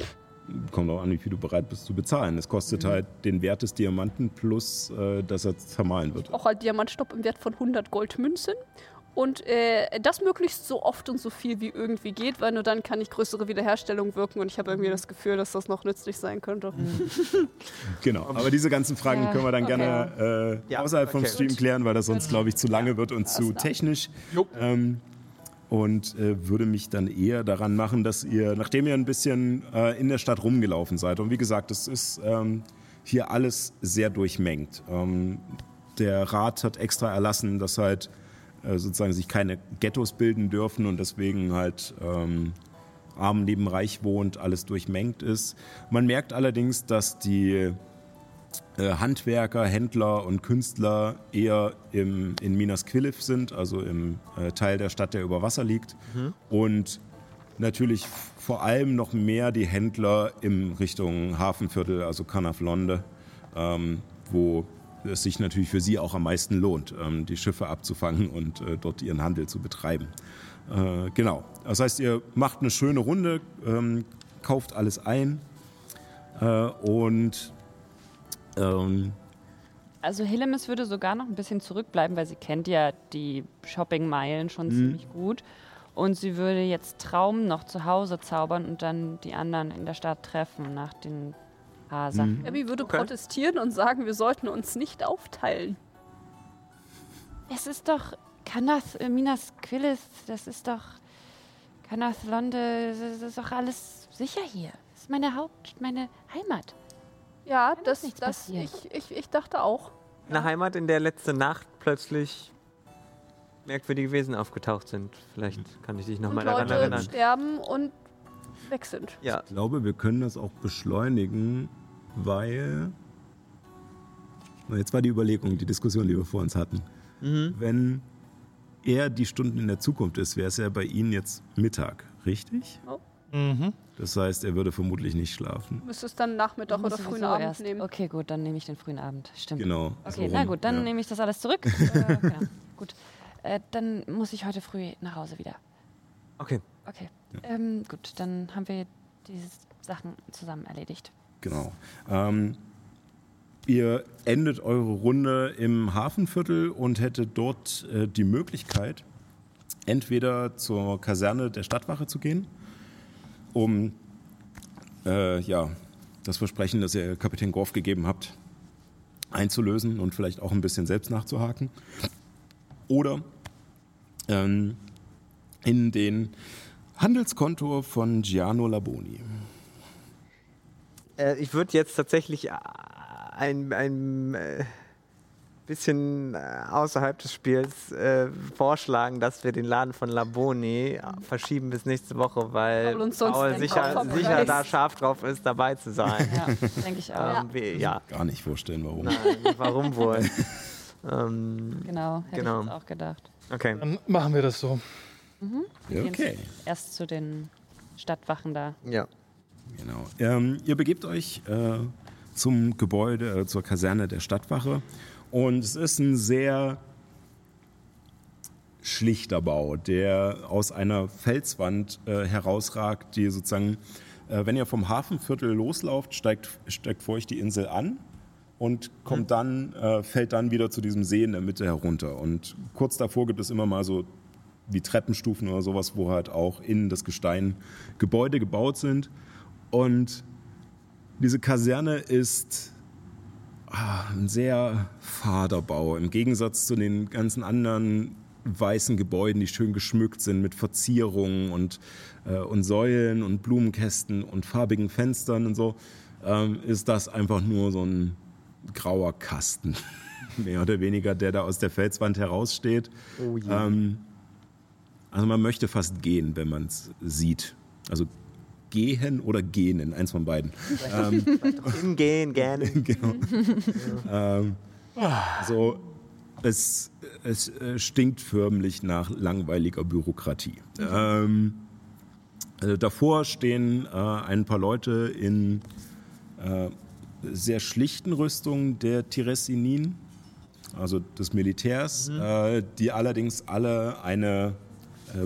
kommt auch an, wie viel du bereit bist zu bezahlen. Es kostet halt den Wert des Diamanten plus, äh, dass er zermahlen wird. Auch halt Diamantstaub im Wert von 100 Goldmünzen. Und äh, das möglichst so oft und so viel wie irgendwie geht, weil nur dann kann ich größere Wiederherstellung wirken und ich habe irgendwie das Gefühl, dass das noch nützlich sein könnte. *laughs* Genau, aber diese ganzen Fragen Ja, können wir dann okay. gerne äh, Ja, außerhalb vom okay. Stream klären, weil das sonst, glaube ich, zu lange wird und zu klar. technisch. Ähm, und äh, würde mich dann eher daran machen, dass ihr, nachdem ihr ein bisschen äh, in der Stadt rumgelaufen seid, und wie gesagt, es ist ähm, hier alles sehr durchmengt. Ähm, der Rat hat extra erlassen, dass halt sozusagen sich keine Ghettos bilden dürfen und deswegen halt ähm, arm neben reich wohnt, alles durchmengt ist. Man merkt allerdings, dass die äh, Handwerker, Händler und Künstler eher im, in Minas Quilif sind, also im äh, Teil der Stadt, der über Wasser liegt. Und natürlich vor allem noch mehr die Händler in Richtung Hafenviertel, also Canaflonde, ähm, wo es sich natürlich für sie auch am meisten lohnt, ähm, die Schiffe abzufangen und äh, dort ihren Handel zu betreiben. Äh, genau. Das heißt, ihr macht eine schöne Runde, ähm, kauft alles ein äh, und ähm, Also Hillemis würde sogar noch ein bisschen zurückbleiben, weil sie kennt ja die Shoppingmeilen schon ziemlich gut. Und sie würde jetzt Traum noch zu Hause zaubern und dann die anderen in der Stadt treffen nach den paar Sachen. Abby würde Okay. protestieren und sagen, wir sollten uns nicht aufteilen. Es ist doch Kanath, äh, Minas Quillis, das ist doch Kanath Londe, das ist doch alles sicher hier. Das ist meine Haupt, meine Heimat. Ja, Kann das, das passieren. ich, ich, ich dachte auch. Eine Heimat, in der letzte Nacht plötzlich merkwürdige Wesen aufgetaucht sind. Vielleicht kann ich dich Und nochmal daran Leute erinnern. sterben und weg sind. Ja, ich glaube, wir können das auch beschleunigen, weil. Na, Jetzt war die Überlegung, die Diskussion, die wir vor uns hatten. Wenn er die Stunden in der Zukunft ist, wäre es ja bei Ihnen jetzt Mittag, richtig? Mhm. Das heißt, er würde vermutlich nicht schlafen. Müsstest dann Nachmittag oder frühen Abend erst. nehmen. Okay, gut, dann nehme ich den frühen Abend. Stimmt. Genau. Okay, so na gut, dann ja. nehme ich das alles zurück. *laughs* äh, genau, gut. Äh, dann muss ich heute früh nach Hause wieder. okay. Okay. Ähm, gut, dann haben wir diese Sachen zusammen erledigt. Genau. Ähm, ihr endet eure Runde im Hafenviertel und hättet dort äh, die Möglichkeit, entweder zur Kaserne der Stadtwache zu gehen, um äh, ja, das Versprechen, das ihr Kapitän Gorf gegeben habt, einzulösen und vielleicht auch ein bisschen selbst nachzuhaken. Oder ähm, in den Handelskonto von Giano Laboni. Äh, ich würde jetzt tatsächlich äh, ein, ein äh, bisschen äh, außerhalb des Spiels äh, vorschlagen, dass wir den Laden von Laboni verschieben bis nächste Woche, weil Paul sicher, sicher da scharf drauf ist, dabei zu sein. Ja, denke ich auch. ähm, wir, ja. Gar nicht vorstellen, warum. Nein, warum wohl? *laughs* ähm, Genau, hätte Genau. ich auch gedacht. okay. Dann machen wir das so. Gehen Okay. Erst zu den Stadtwachen da. Ja. Genau. Ähm, ihr begebt euch äh, zum Gebäude, äh, zur Kaserne der Stadtwache. Und es ist ein sehr schlichter Bau, der aus einer Felswand äh, herausragt, die sozusagen, äh, wenn ihr vom Hafenviertel loslauft, steigt, steigt vor euch die Insel an und kommt dann, äh, fällt dann wieder zu diesem See in der Mitte herunter. Und kurz davor gibt es immer mal so wie Treppenstufen oder sowas, wo halt auch in das Gestein Gebäude gebaut sind. Und diese Kaserne ist ah, ein sehr fader Bau. Im Gegensatz zu den ganzen anderen weißen Gebäuden, die schön geschmückt sind mit Verzierungen und, äh, und Säulen und Blumenkästen und farbigen Fenstern und so, ähm, ist das einfach nur so ein grauer Kasten. *laughs* Mehr oder weniger, der da aus der Felswand heraussteht. Oh je. Ähm, also man möchte fast gehen, wenn man es sieht. Also gehen oder gähnen, eins von beiden. ähm, Im Gehen gerne. *laughs* genau. ähm, so, es, es äh, stinkt förmlich nach langweiliger Bürokratie. Ähm, äh, davor stehen äh, ein paar Leute in äh, sehr schlichten Rüstungen der Tiressinin, also des Militärs, äh, die allerdings alle eine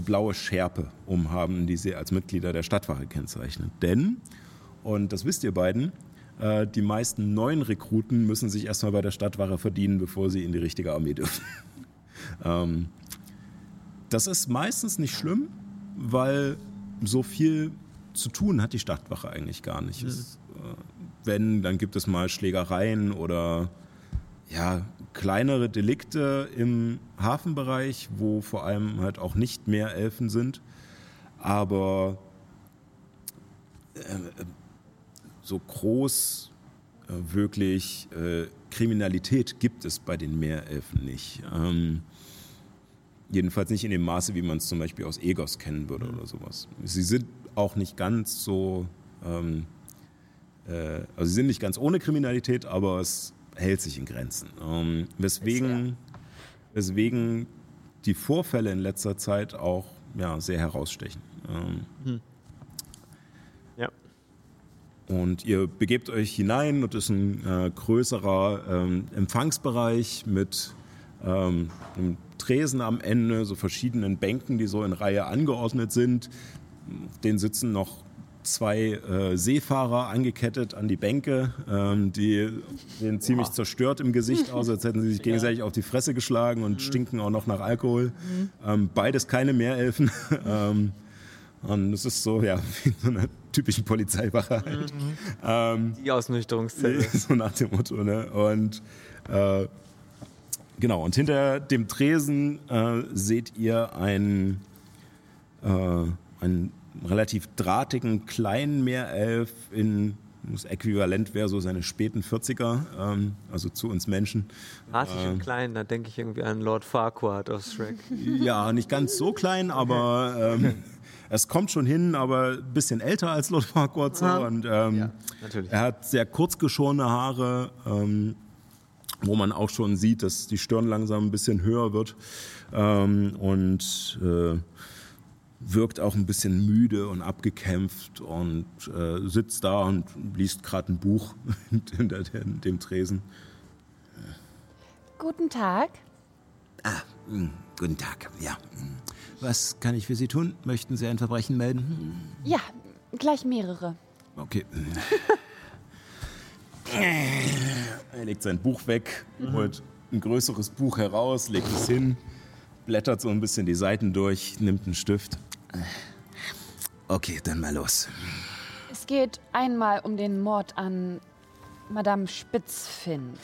blaue Schärpe umhaben, die sie als Mitglieder der Stadtwache kennzeichnen. Denn, und das wisst ihr beiden, äh, die meisten neuen Rekruten müssen sich erstmal bei der Stadtwache verdienen, bevor sie in die richtige Armee dürfen. *laughs* ähm, das ist meistens nicht schlimm, weil so viel zu tun hat die Stadtwache eigentlich gar nicht. Es, äh, wenn, dann gibt es mal Schlägereien oder ja, kleinere Delikte im Hafenbereich, wo vor allem halt auch nicht mehr Elfen sind. Aber äh, so groß äh, wirklich äh, Kriminalität gibt es bei den Meerelfen nicht. Ähm, jedenfalls nicht in dem Maße, wie man es zum Beispiel aus Egos kennen würde oder sowas. Sie sind auch nicht ganz so, ähm, äh, also sie sind nicht ganz ohne Kriminalität, aber es hält sich in Grenzen. Ähm, weswegen, weswegen die Vorfälle in letzter Zeit auch ja, sehr herausstechen. Ähm, Ja. und ihr begebt euch hinein und es ist ein äh, größerer ähm, Empfangsbereich mit ähm, einem Tresen am Ende, so verschiedenen Bänken, die so in Reihe angeordnet sind. Auf denen sitzen noch zwei äh, Seefahrer angekettet an die Bänke. Ähm, die sehen ziemlich zerstört im Gesicht aus, als hätten sie sich *laughs* gegenseitig auf die Fresse geschlagen und stinken auch noch nach Alkohol. Ähm, beides keine Meerelfen. *laughs* ähm, und es ist so, ja, *laughs* wie in so einer typischen Polizeiwache halt. Ähm, Die Ausnüchterungszelle. so nach dem Motto, ne? Und äh, genau, und hinter dem Tresen äh, seht ihr einen, äh, einen relativ drahtigen kleinen Meerelf in das Äquivalent wäre so seine späten 40er, ähm, also zu uns Menschen. Artig und klein, da denke ich irgendwie an Lord Farquaad aus Shrek. Ja, nicht ganz so klein, aber ähm, *laughs* es kommt schon hin, aber ein bisschen älter als Lord Farquaad. So, und, ähm, natürlich. Er hat sehr kurz geschorene Haare, ähm, wo man auch schon sieht, dass die Stirn langsam ein bisschen höher wird ähm, und äh, wirkt auch ein bisschen müde und abgekämpft und äh, sitzt da und liest gerade ein Buch *laughs* hinter dem, dem Tresen. Guten Tag. Ah, mh, guten Tag. Ja. mh. Was kann ich für Sie tun? Möchten Sie ein Verbrechen melden? Ja, gleich mehrere. Okay. *laughs* Er legt sein Buch weg, holt ein größeres Buch heraus, legt es hin, blättert so ein bisschen die Seiten durch, nimmt einen Stift. Okay, dann mal los. Es geht einmal um den Mord an Madame Spitzfind.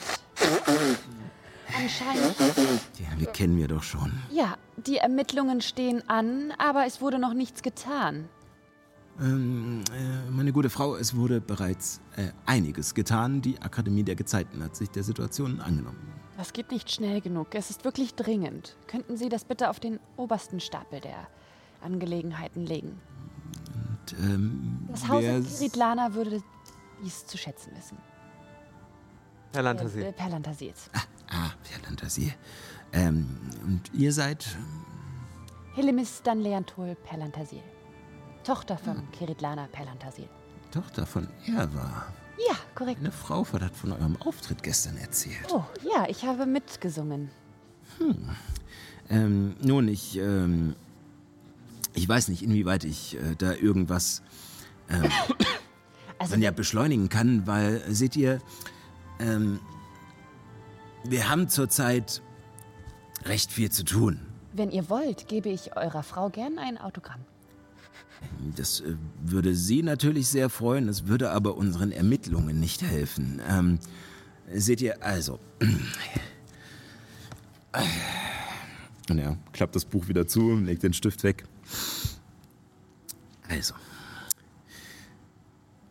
Anscheinend, Ja, wir kennen wir doch schon. ja, die Ermittlungen stehen an, aber es wurde noch nichts getan. Ähm, äh, meine gute Frau, es wurde bereits äh, einiges getan. Die Akademie der Gezeiten hat sich der Situation angenommen. Das geht nicht schnell genug. Es ist wirklich dringend. Könnten Sie das bitte auf den obersten Stapel der Angelegenheiten legen? Und, ähm, Das Haus in Kiritlana würde dies zu schätzen wissen. Herr Äh, Lantasee. Perlantasiers. Ah, Verlantassie. Ähm, und ihr seid Helemis Danleantol Perlantasiel. Tochter von Kiritlana Perlantasiel. Tochter von Erwa. Ja, korrekt. Eine Frau hat von eurem Auftritt gestern erzählt. Oh, ja, ich habe mitgesungen. Ähm, nun, ich, ähm, ich weiß nicht, inwieweit ich äh, da irgendwas *coughs* Also, man ja beschleunigen kann, weil, seht ihr, ähm, wir haben zurzeit recht viel zu tun. wenn ihr wollt, gebe ich eurer Frau gern ein Autogramm. Das äh, würde sie natürlich sehr freuen, es würde aber unseren Ermittlungen nicht helfen. Ähm, seht ihr, also. Und er klappt das Buch wieder zu und legt den Stift weg. Also.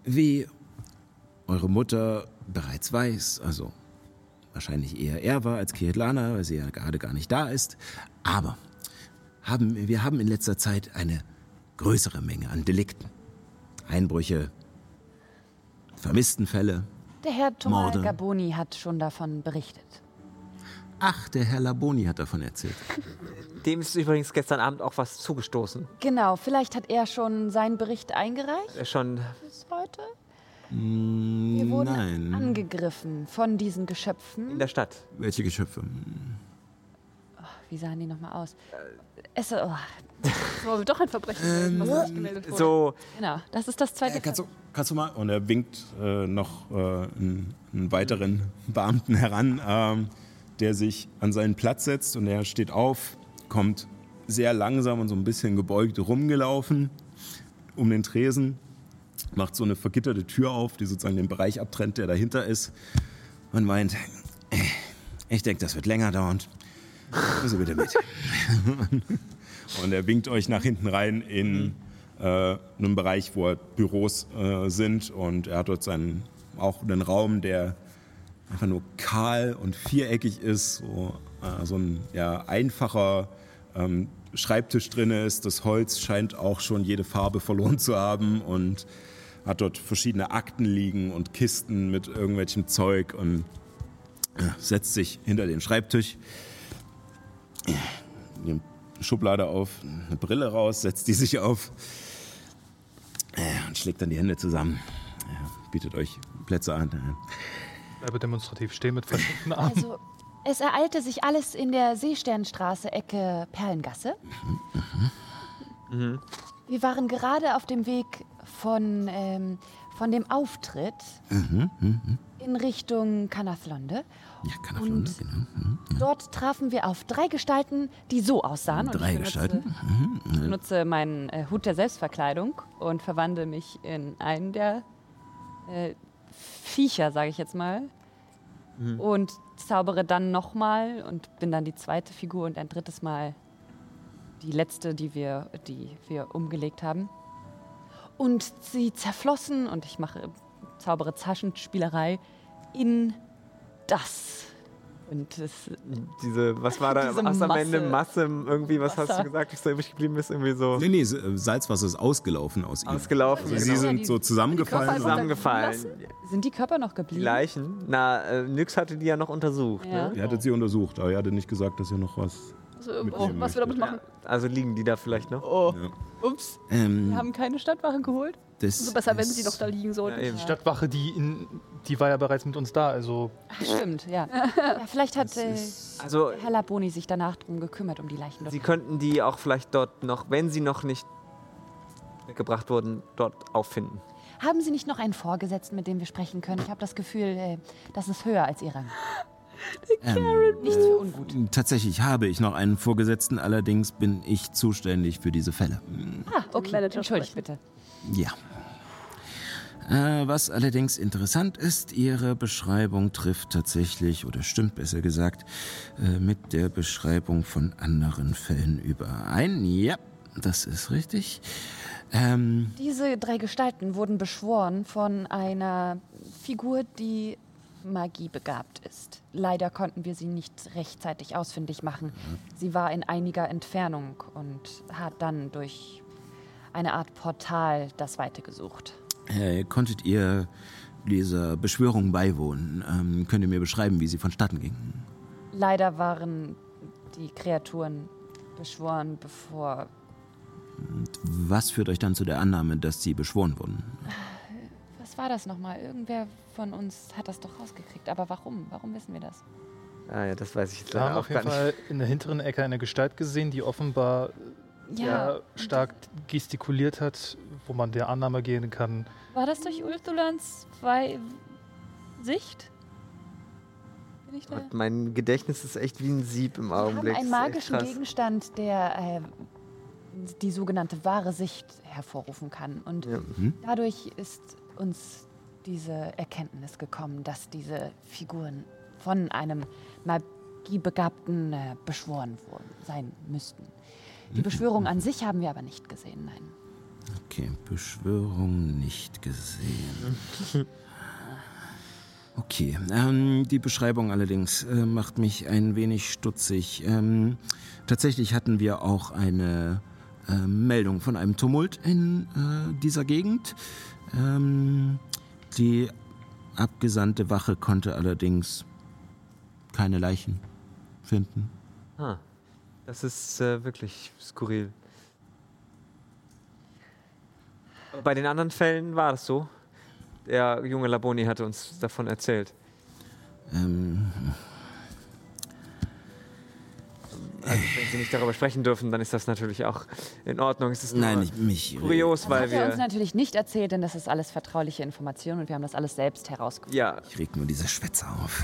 Wie eure Mutter bereits weiß, also wahrscheinlich eher er war als Kiritlana, weil sie ja gerade gar nicht da ist. Aber haben, wir haben in letzter Zeit eine größere Menge an Delikten. Einbrüche, Vermisstenfälle. Der Herr Tomal Morde. Gaboni hat schon davon berichtet. Ach, der Herr Laboni hat davon erzählt. *laughs* Dem ist übrigens gestern Abend auch was zugestoßen. Genau, vielleicht hat er schon seinen Bericht eingereicht Er Schon bis heute. Wir wurden Nein. angegriffen von diesen in Geschöpfen. der Stadt. Welche Geschöpfe? Wie sahen die nochmal aus? Es, oh, Das war doch ein Verbrechen, Ähm, was nicht gemeldet wurde. So, genau, das ist das zweite. Äh, kannst, du, kannst du mal? Und er winkt äh, noch äh, einen, einen weiteren Beamten heran, ähm, der sich an seinen Platz setzt und er steht auf, kommt sehr langsam und so ein bisschen gebeugt rumgelaufen um den Tresen, macht so eine vergitterte Tür auf, die sozusagen den Bereich abtrennt, der dahinter ist und meint, "Äh, ich denke, das wird länger dauern. Also bitte mit. *laughs* Und er winkt euch nach hinten rein in äh, einem Bereich, wo Büros äh, sind. Und er hat dort seinen, auch einen Raum, der einfach nur kahl und viereckig ist. So, äh, so ein ja, einfacher ähm, Schreibtisch drin ist. Das Holz scheint auch schon jede Farbe verloren zu haben und hat dort verschiedene Akten liegen und Kisten mit irgendwelchem Zeug und äh, setzt sich hinter den Schreibtisch, nimmt Schublade auf, eine Brille raus, setzt die sich auf äh, und schlägt dann die Hände zusammen. Bietet euch Plätze an. Bleibe demonstrativ stehen mit verschränkten Armen. Also, es ereilte sich alles in der Seesternstraße, Ecke Perlengasse. Wir waren gerade auf dem Weg von, ähm, von dem Auftritt in Richtung Kanathlonde. Ja, kann er Und genau. dort trafen wir auf drei Gestalten, die so aussahen. Und Drei ich benutze- Gestalten. Ich benutze meinen äh, Hut der Selbstverkleidung und verwandle mich in einen der äh, Viecher, sage ich jetzt mal. Und zaubere dann nochmal und bin dann die zweite Figur und ein drittes Mal die letzte, die wir, die wir umgelegt haben. Und sie zerflossen und ich mache, zaubere Taschenspielerei in das. Und es Diese, was war da Diese was am Ende? Masse. Masse, irgendwie, was hast Wasser. du gesagt, was da übrig geblieben ist? Irgendwie so Nee, nee, äh, Salzwasser ist ausgelaufen aus ihm. ausgelaufen. Also sie genau. sind so zusammengefallen. Zusammengefallen. sind die Körper noch Die geblieben? Leichen? Na, äh, Nyx hatte die ja noch untersucht. Ja. Ne? Ihr hattet sie untersucht, aber ihr hattet nicht gesagt, dass ihr noch was. Also Mitnehmen was wir damit machen. Also liegen die da vielleicht noch? Oh, Ja. ups. Ähm, Wir haben keine Stadtwache geholt. das Umso besser, wenn sie noch da liegen sollten. Ja. Die Stadtwache, die, in, die war ja bereits mit uns da. Also Ach, stimmt, ja. *laughs* Ja, vielleicht hat äh, Also, Herr Laboni sich danach drum gekümmert, um die Leichen dort. sie könnten die auch vielleicht dort noch, wenn sie noch nicht weggebracht wurden, dort auffinden. Haben Sie nicht noch einen Vorgesetzten, mit dem wir sprechen können? Ich habe das Gefühl, äh, das ist höher als Ihr Rang. Ähm, Nichts für ungut. tatsächlich habe ich noch einen Vorgesetzten, allerdings bin ich zuständig für diese Fälle. Ah, okay. Entschuldigt bitte. Ja. Äh, was allerdings interessant ist, Ihre Beschreibung trifft tatsächlich, oder stimmt besser gesagt, äh, mit der Beschreibung von anderen Fällen überein. Ja, das ist richtig. Ähm, Diese drei Gestalten wurden beschworen von einer Figur, die magiebegabt ist. Leider konnten wir sie nicht rechtzeitig ausfindig machen. Sie war in einiger Entfernung und hat dann durch eine Art Portal das Weite gesucht. äh, konntet ihr dieser Beschwörung beiwohnen? Ähm, könnt ihr mir beschreiben, wie sie vonstatten ging? Leider waren die Kreaturen beschworen, bevor Was führt euch dann zu der Annahme, dass sie beschworen wurden? Was war das nochmal? Irgendwer von uns hat das doch rausgekriegt. Aber warum? Warum wissen wir das? Ah ja, das weiß ich jetzt wir haben auch auf jeden gar nicht. Fall in der hinteren Ecke eine Gestalt gesehen, die offenbar sehr stark gestikuliert hat, wo man der Annahme gehen kann. War das durch Ulthulans zwei Sicht? Und mein Gedächtnis ist echt wie ein Sieb im Wir haben Augenblick. einen magischen. Gegenstand, der äh, die sogenannte wahre Sicht hervorrufen kann. Und Ja. dadurch ist uns diese Erkenntnis gekommen, dass diese Figuren von einem Magiebegabten äh, beschworen worden sein müssten. Die Beschwörung an sich haben wir aber nicht gesehen, nein. Okay, Beschwörung nicht gesehen. *laughs* Okay, ähm, die Beschreibung allerdings äh, macht mich ein wenig stutzig. Ähm, tatsächlich hatten wir auch eine äh, Meldung von einem Tumult in äh, dieser Gegend. Ähm, die abgesandte Wache konnte allerdings keine Leichen finden. Ah, das ist äh, wirklich skurril. Bei den anderen Fällen war das so. Der junge Laboni hatte uns davon erzählt. Ähm, Also, wenn Sie nicht darüber sprechen dürfen, dann ist das natürlich auch in Ordnung. Es ist nein, nur ich, mich. kurios, Das weil hat er uns wir. natürlich nicht erzählt, denn das ist alles vertrauliche Information und wir haben das alles selbst herausgefunden. Ja, Ich reg nur diese Schwätze auf.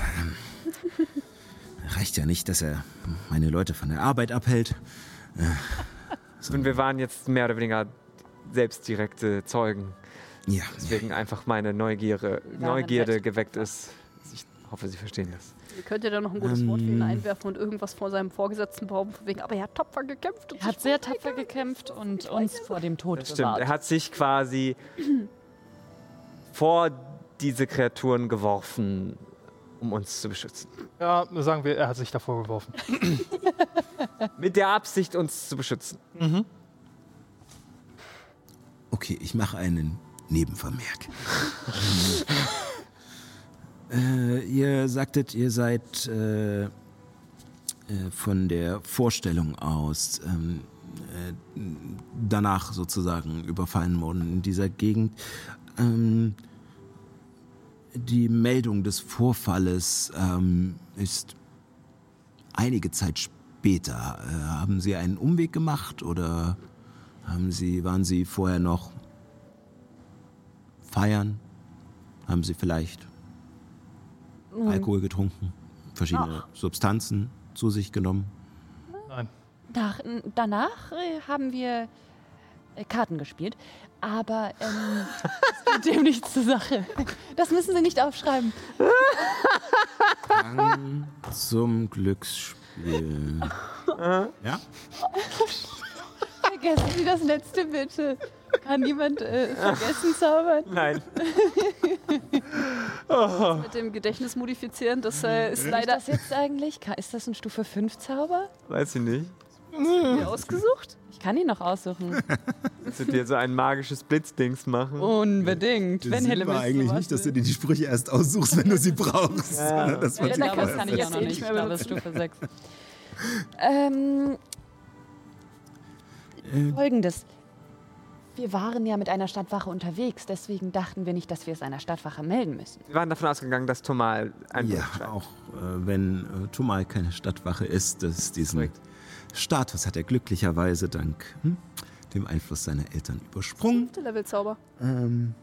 Reicht ja nicht, dass er meine Leute von der Arbeit abhält. und wir waren jetzt mehr oder weniger selbst direkte Zeugen. Ja, Deswegen einfach meine Neugierde, Neugierde geweckt ist. Ich hoffe, Sie verstehen das. Ihr könnt ja da noch ein gutes Wort für ihn Ähm. einwerfen und irgendwas vor seinem Vorgesetzten behaupten, von wegen, aber er hat tapfer gekämpft. Und Er hat sehr tapfer gekämpft und uns vor dem Tod Das stimmt. Er hat sich quasi *clears throat* vor diese Kreaturen geworfen, um uns zu beschützen. Ja, sagen wir, er hat sich davor geworfen. *clears throat* Mit der Absicht, uns zu beschützen. Okay, ich mache einen Nebenvermerk. *laughs* äh, ihr sagtet, ihr seid äh, äh, von der Vorstellung aus ähm, äh, danach sozusagen überfallen worden in dieser Gegend. Ähm, die Meldung des Vorfalles ähm, ist einige Zeit später. Äh, haben Sie einen Umweg gemacht oder haben Sie, waren Sie vorher noch feiern? Haben Sie vielleicht Alkohol getrunken? Verschiedene Substanzen zu sich genommen? Nein. Nach, danach äh, haben wir äh, Karten gespielt, aber ähm, *laughs* es tut dem nichts zur Sache. Das müssen Sie nicht aufschreiben. Gang zum Glücksspiel. *laughs* ja? *laughs* Vergessen Sie das letzte bitte. Kann niemand äh, vergessen zaubern? Nein. *laughs* Mit dem Gedächtnis modifizieren, das äh, ist Ist leider das jetzt eigentlich? Ist das ein Stufe 5 Zauber? Weiß ich nicht. mir ausgesucht. Ich kann ihn noch aussuchen. Willst du dir so ein magisches Blitzdings machen? Unbedingt. Der Wenn Helle war eigentlich nicht, dass du dir die Sprüche erst aussuchst, wenn du sie brauchst. Ich sie glaube, das kann ich auch noch nicht. Ich mehr glaube, ist Stufe 6. ähm, Folgendes. Wir waren ja mit einer Stadtwache unterwegs, deswegen dachten wir nicht, dass wir es einer Stadtwache melden müssen. Wir waren davon ausgegangen, dass Tomal ein Ja, auch äh, wenn äh, Tomal keine Stadtwache ist, dass diesen Korrekt. Status hat er glücklicherweise dank hm, dem Einfluss seiner Eltern übersprungen. Fünfte Level Zauber. Ähm,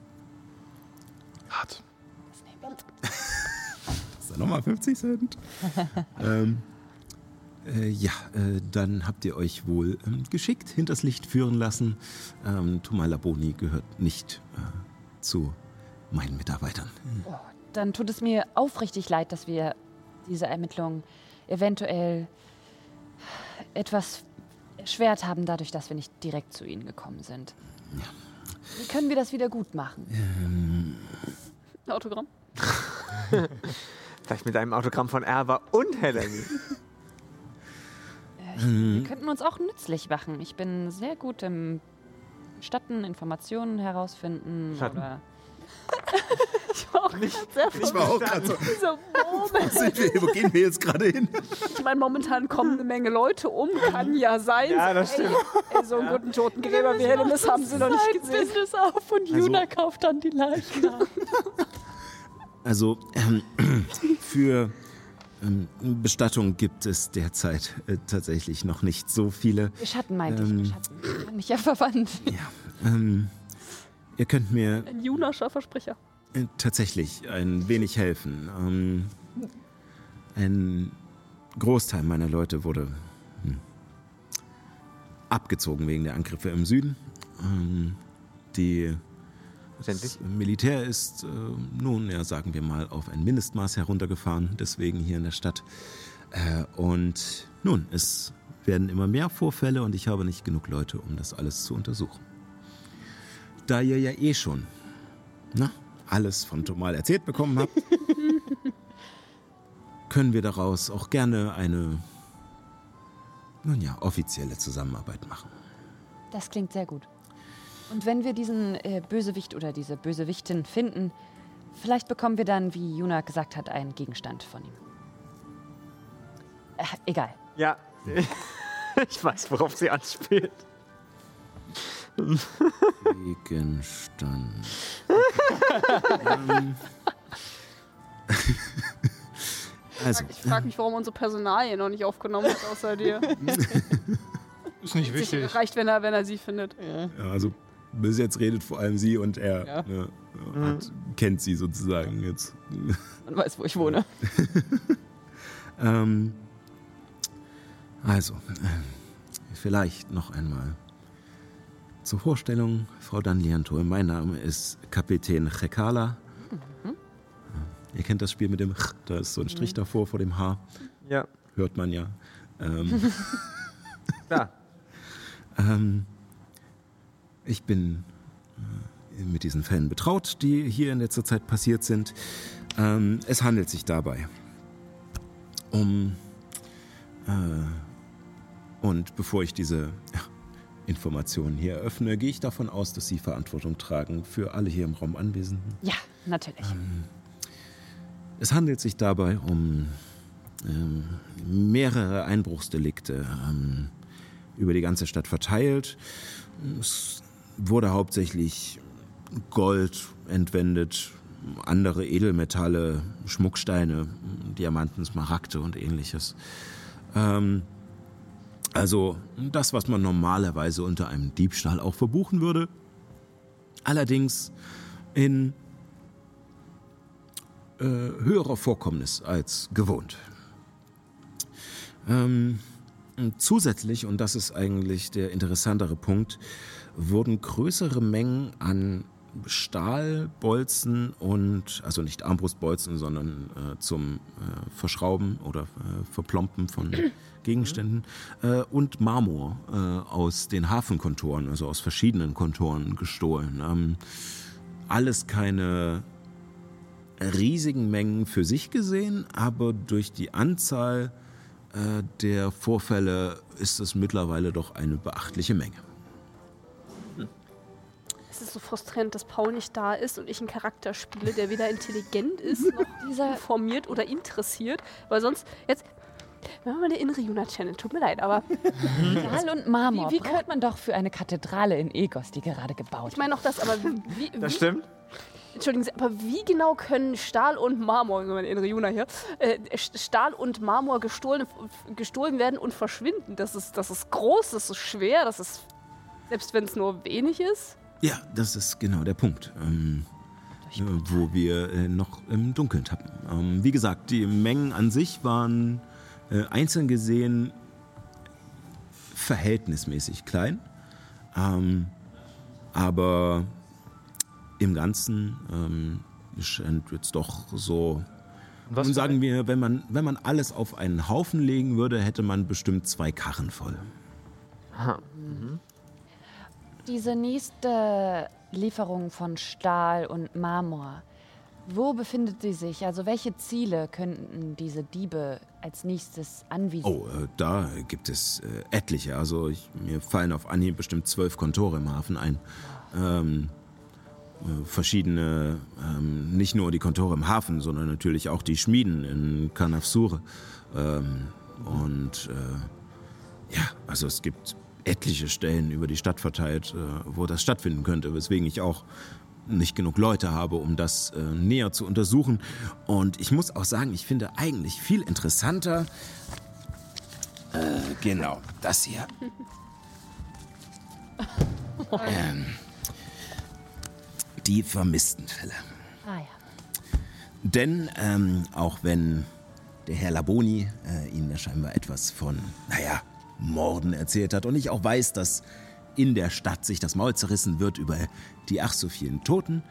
Hart. *laughs* ist da nochmal 50 Cent? *laughs* ähm, äh, ja, äh, dann habt ihr euch wohl ähm, geschickt hinters Licht führen lassen. Ähm, Tomal Laboni gehört nicht äh, zu meinen Mitarbeitern. Dann tut es mir aufrichtig leid, dass wir diese Ermittlungen eventuell etwas erschwert haben, dadurch, dass wir nicht direkt zu Ihnen gekommen sind. Wie können wir das wieder gut machen? Ein Autogramm. *laughs* Vielleicht mit einem Autogramm von Erwa und Helen. *laughs* Wir könnten uns auch nützlich machen. Ich bin sehr gut im Statten, Informationen herausfinden Schatten. oder *laughs* Ich war auch gerade sehr Ich war auch gerade so, Dieser Moment. wo, *laughs* sind wir, wo gehen wir jetzt gerade hin? Ich meine, momentan kommen eine Menge Leute um. Kann ja sein. Ja, das stimmt. Ey, so einen guten Totengräber wie Hellemis haben sie noch nicht gesehen. Business auf und Also- Juna kauft dann die Leichen. Also ähm, *clears throat* für Bestattung gibt es derzeit äh, tatsächlich noch nicht so viele. Schatten meinte Ähm. ich. Schatten. Bin ich ja verwandt. Ähm, ihr könnt mir Ein Junascher Versprecher. äh, tatsächlich ein wenig helfen. Ähm, ein Großteil meiner Leute wurde hm, abgezogen wegen der Angriffe im Süden. Ähm, die. Das Militär ist äh, nun, ja, sagen wir mal, auf ein Mindestmaß heruntergefahren, deswegen hier in der Stadt. Äh, und nun, es werden immer mehr Vorfälle und ich habe nicht genug Leute, um das alles zu untersuchen. Da ihr ja eh schon na, alles von Tomal erzählt bekommen habt, *laughs* können wir daraus auch gerne eine, nun ja, offizielle Zusammenarbeit machen. Das klingt sehr gut. Und wenn wir diesen äh, Bösewicht oder diese Bösewichtin finden, vielleicht bekommen wir dann, wie Juna gesagt hat, einen Gegenstand von ihm. Äh, egal. Ja, *laughs* ich weiß, worauf sie anspielt. Gegenstand. ähm, *laughs* also, Ich frage mich, warum unsere Personalie noch nicht aufgenommen hat, außer dir. *laughs* Ist nicht wichtig. Reicht, wenn er, wenn er sie findet. ja, also bis jetzt redet vor allem sie und er Ja. ne, hat, kennt sie sozusagen jetzt. Man weiß, wo ich wohne. *laughs* Ähm, also, äh, vielleicht noch einmal zur Vorstellung, Frau Danlianto. Mein Name ist Kapitän Chekala. Ihr kennt das Spiel mit dem Ch, da ist so ein Strich davor vor dem H, Ja, hört man ja. Ähm, *laughs* klar. Ähm, ich bin äh, mit diesen Fällen betraut, die hier in letzter Zeit passiert sind. Ähm, es handelt sich dabei um äh, Und bevor ich diese Informationen hier eröffne, gehe ich davon aus, dass Sie Verantwortung tragen für alle hier im Raum Anwesenden. Ja, natürlich. Ähm, es handelt sich dabei um ähm, mehrere Einbruchsdelikte ähm, über die ganze Stadt verteilt. Es wurde hauptsächlich Gold entwendet, andere Edelmetalle, Schmucksteine, Diamanten, Smaragde und ähnliches. Ähm, also das, was man normalerweise unter einem Diebstahl auch verbuchen würde. Allerdings in äh, höherer Vorkommnis als gewohnt. Ähm, zusätzlich, und das ist eigentlich der interessantere Punkt, wurden größere Mengen an Stahlbolzen und, also nicht Armbrustbolzen, sondern äh, zum äh, Verschrauben oder äh, Verplompen von *clears throat* Gegenständen äh, und Marmor äh, aus den Hafenkontoren, also aus verschiedenen Kontoren gestohlen. Ähm, alles keine riesigen Mengen für sich gesehen, aber durch die Anzahl äh, der Vorfälle ist es mittlerweile doch eine beachtliche Menge. Es ist so frustrierend, dass Paul nicht da ist und ich einen Charakter spiele, der weder intelligent ist, *laughs* noch informiert oder interessiert. Weil sonst, jetzt, wir haben mal eine innere Juna-Channel, tut mir leid, aber. *laughs* Stahl und Marmor wie, wie braucht man doch für eine Kathedrale in Egos, die gerade gebaut wird. Ich meine auch das, aber wie. Das stimmt. Entschuldigen Sie, aber wie genau können Stahl und Marmor, meine innere Juna hier, äh, Stahl und Marmor gestohlen, gestohlen werden und verschwinden? Das ist, das ist groß, das ist schwer, das ist. Selbst wenn es nur wenig ist? Ja, das ist genau der Punkt. Ähm, äh, wo wir äh, noch im Dunkeln tappen. Ähm, wie gesagt, die Mengen an sich waren äh, einzeln gesehen verhältnismäßig klein. Ähm, aber im Ganzen ähm, scheint jetzt doch so. Was sagen wir, wenn man, wenn man alles auf einen Haufen legen würde, hätte man bestimmt zwei Karren voll. Mhm. Diese nächste Lieferung von Stahl und Marmor, wo befindet sie sich? Also welche Ziele könnten diese Diebe als nächstes anvisieren? Oh, äh, da gibt es äh, etliche. Also ich, mir fallen auf Anhieb bestimmt zwölf Kontore im Hafen ein. Ähm, äh, verschiedene, ähm, nicht nur die Kontore im Hafen, sondern natürlich auch die Schmieden in Kanafsure. Ähm, und äh, ja, also es gibt etliche Stellen über die Stadt verteilt, äh, wo das stattfinden könnte, weswegen ich auch nicht genug Leute habe, um das äh, näher zu untersuchen. Und ich muss auch sagen, ich finde eigentlich viel interessanter. Äh, genau, das hier. *laughs* ähm, die vermissten Fälle. Ah ja. Denn ähm, auch wenn der Herr Laboni äh, Ihnen ja scheinbar etwas von, naja, Morden erzählt hat und ich auch weiß, dass in der Stadt sich das Maul zerrissen wird über die ach so vielen Toten.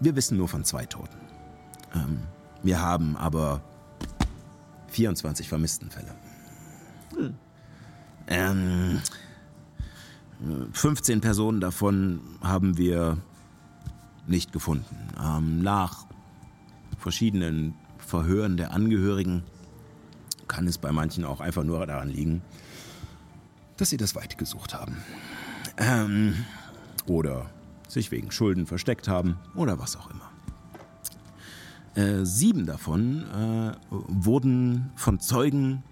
Wir wissen nur von zwei Toten. Ähm, wir haben aber 24 Vermisstenfälle. Hm. Ähm, 15 Personen davon haben wir nicht gefunden. Ähm, nach verschiedenen Verhören der Angehörigen kann es bei manchen auch einfach nur daran liegen, dass sie das Weite gesucht haben. Ähm, oder sich wegen Schulden versteckt haben oder was auch immer. Äh, sieben davon äh, wurden von Zeugen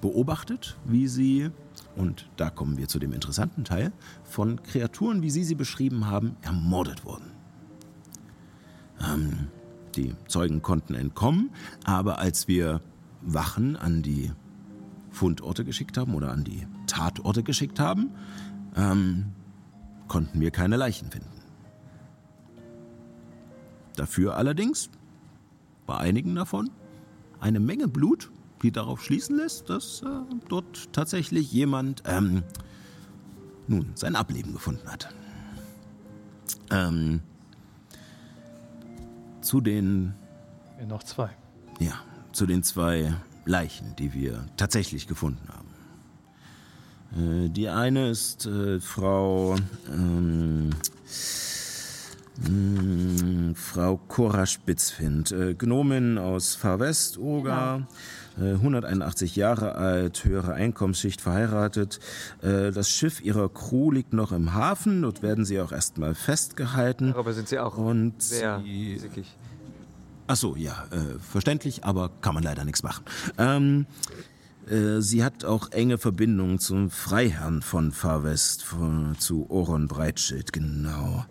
beobachtet, wie sie, und da kommen wir zu dem interessanten Teil, von Kreaturen, wie sie sie beschrieben haben, ermordet wurden. Ähm, die Zeugen konnten entkommen, aber als wir Wachen an die Fundorte geschickt haben oder an die Tatorte geschickt haben, ähm, konnten wir keine Leichen finden. Dafür allerdings, bei einigen davon, eine Menge Blut, die darauf schließen lässt, dass äh, dort tatsächlich jemand ähm, nun sein Ableben gefunden hat. Ähm, zu den. Ja, noch zwei. Ja, zu den zwei Leichen, die wir tatsächlich gefunden haben. Äh, die eine ist äh, Frau. Ähm, Hm, Frau Cora Spitzfind, äh, Gnomin aus Far West, Oga, äh, 181 Jahre alt, höhere Einkommensschicht, verheiratet. Äh, das Schiff ihrer Crew liegt noch im Hafen, dort werden sie auch erstmal festgehalten. Darüber sind sie auch Und sehr sie, sickig. Ach so, ja, äh, verständlich, aber kann man leider nichts machen. Ähm, äh, sie hat auch enge Verbindungen zum Freiherrn von Far West, von, zu Oron Breitschild, genau.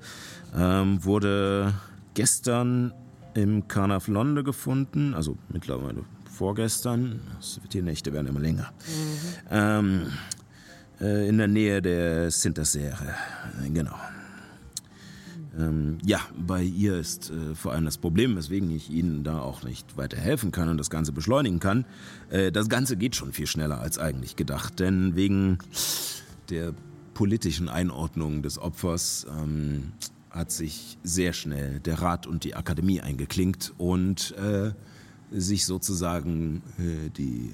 Ähm, wurde gestern im Carnaf Londe gefunden, also mittlerweile vorgestern. Die Nächte werden immer länger. Ähm, äh, in der Nähe der Sinterseere, äh, genau. Ähm, ja, bei ihr ist äh, vor allem das Problem, weswegen ich Ihnen da auch nicht weiter helfen kann und das Ganze beschleunigen kann. Äh, das Ganze geht schon viel schneller als eigentlich gedacht, denn wegen der politischen Einordnung des Opfers ähm, hat sich sehr schnell der Rat und die Akademie eingeklinkt und äh, sich sozusagen äh, die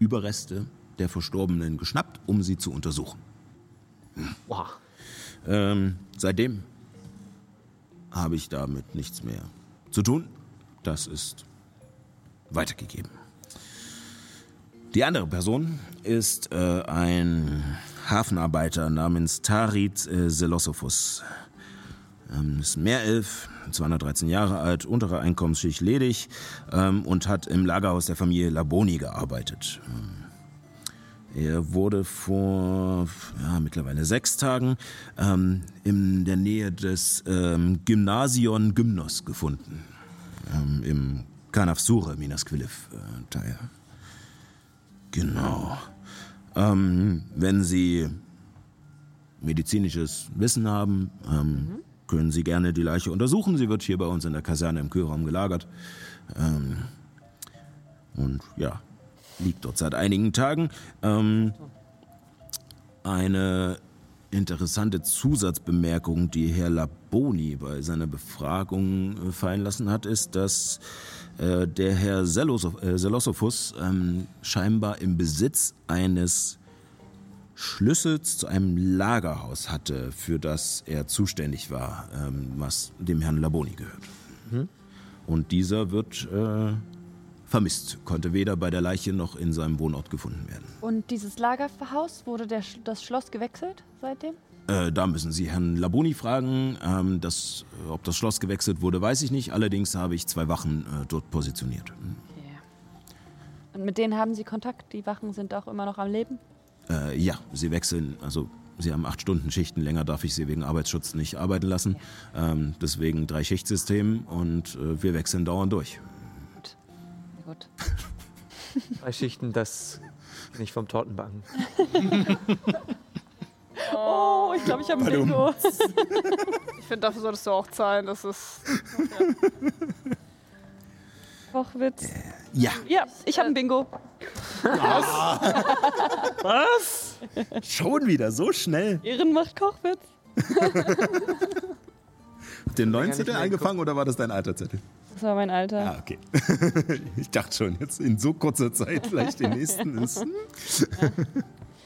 Überreste der Verstorbenen geschnappt, um sie zu untersuchen. Wow. Ähm, seitdem habe ich damit nichts mehr zu tun. Das ist weitergegeben. Die andere Person ist äh, ein Hafenarbeiter namens Tarit äh, Selosophus. Ähm, ist Meerelf, 213 Jahre alt, untere Einkommensschicht ledig ähm, und hat im Lagerhaus der Familie Laboni gearbeitet. Ähm, er wurde vor ja, mittlerweile sechs Tagen ähm, in der Nähe des ähm, Gymnasion Gymnos gefunden. Ähm, Im Kanafsure Minas Quilif äh, Teil. Genau. Ähm, wenn Sie medizinisches Wissen haben, ähm, können Sie gerne die Leiche untersuchen. Sie wird hier bei uns in der Kaserne im Kühlraum gelagert. Ähm, und ja, liegt dort seit einigen Tagen. Ähm, eine interessante Zusatzbemerkung, die Herr Laboni bei seiner Befragung äh, fallen lassen hat, ist, dass äh, der Herr äh, Selosophus ähm, scheinbar im Besitz eines Schlüssels zu einem Lagerhaus hatte, für das er zuständig war, ähm, was dem Herrn Laboni gehört. Und dieser wird äh, vermisst, konnte weder bei der Leiche noch in seinem Wohnort gefunden werden. Und dieses Lagerhaus, wurde der, das Schloss gewechselt seitdem? Äh, da müssen Sie Herrn Laboni fragen. Ähm, das, ob das Schloss gewechselt wurde, weiß ich nicht. Allerdings habe ich zwei Wachen äh, dort positioniert. Und mit denen haben Sie Kontakt? Die Wachen sind auch immer noch am Leben? Äh, ja, Sie wechseln, also Sie haben acht Stunden Schichten. Länger darf ich Sie wegen Arbeitsschutz nicht arbeiten lassen. Ähm, deswegen drei Schichtsystem und äh, wir wechseln dauernd durch. Gut. *laughs* Drei Schichten, das nicht vom Tortenbacken. *laughs* Oh, ich glaube, ich habe ein Bingo. Ich finde, dafür solltest du auch zahlen. Das ist. Kochwitz. Ja, Ja, ich habe ein Bingo. *laughs* schon wieder, so schnell. Ehren macht Kochwitz. Den neuen nicht Zettel mehr eingefangen oder war das dein alter Zettel? Das war mein Alter. Ah, okay. *laughs* ich dachte schon, jetzt in so kurzer Zeit vielleicht den nächsten ist.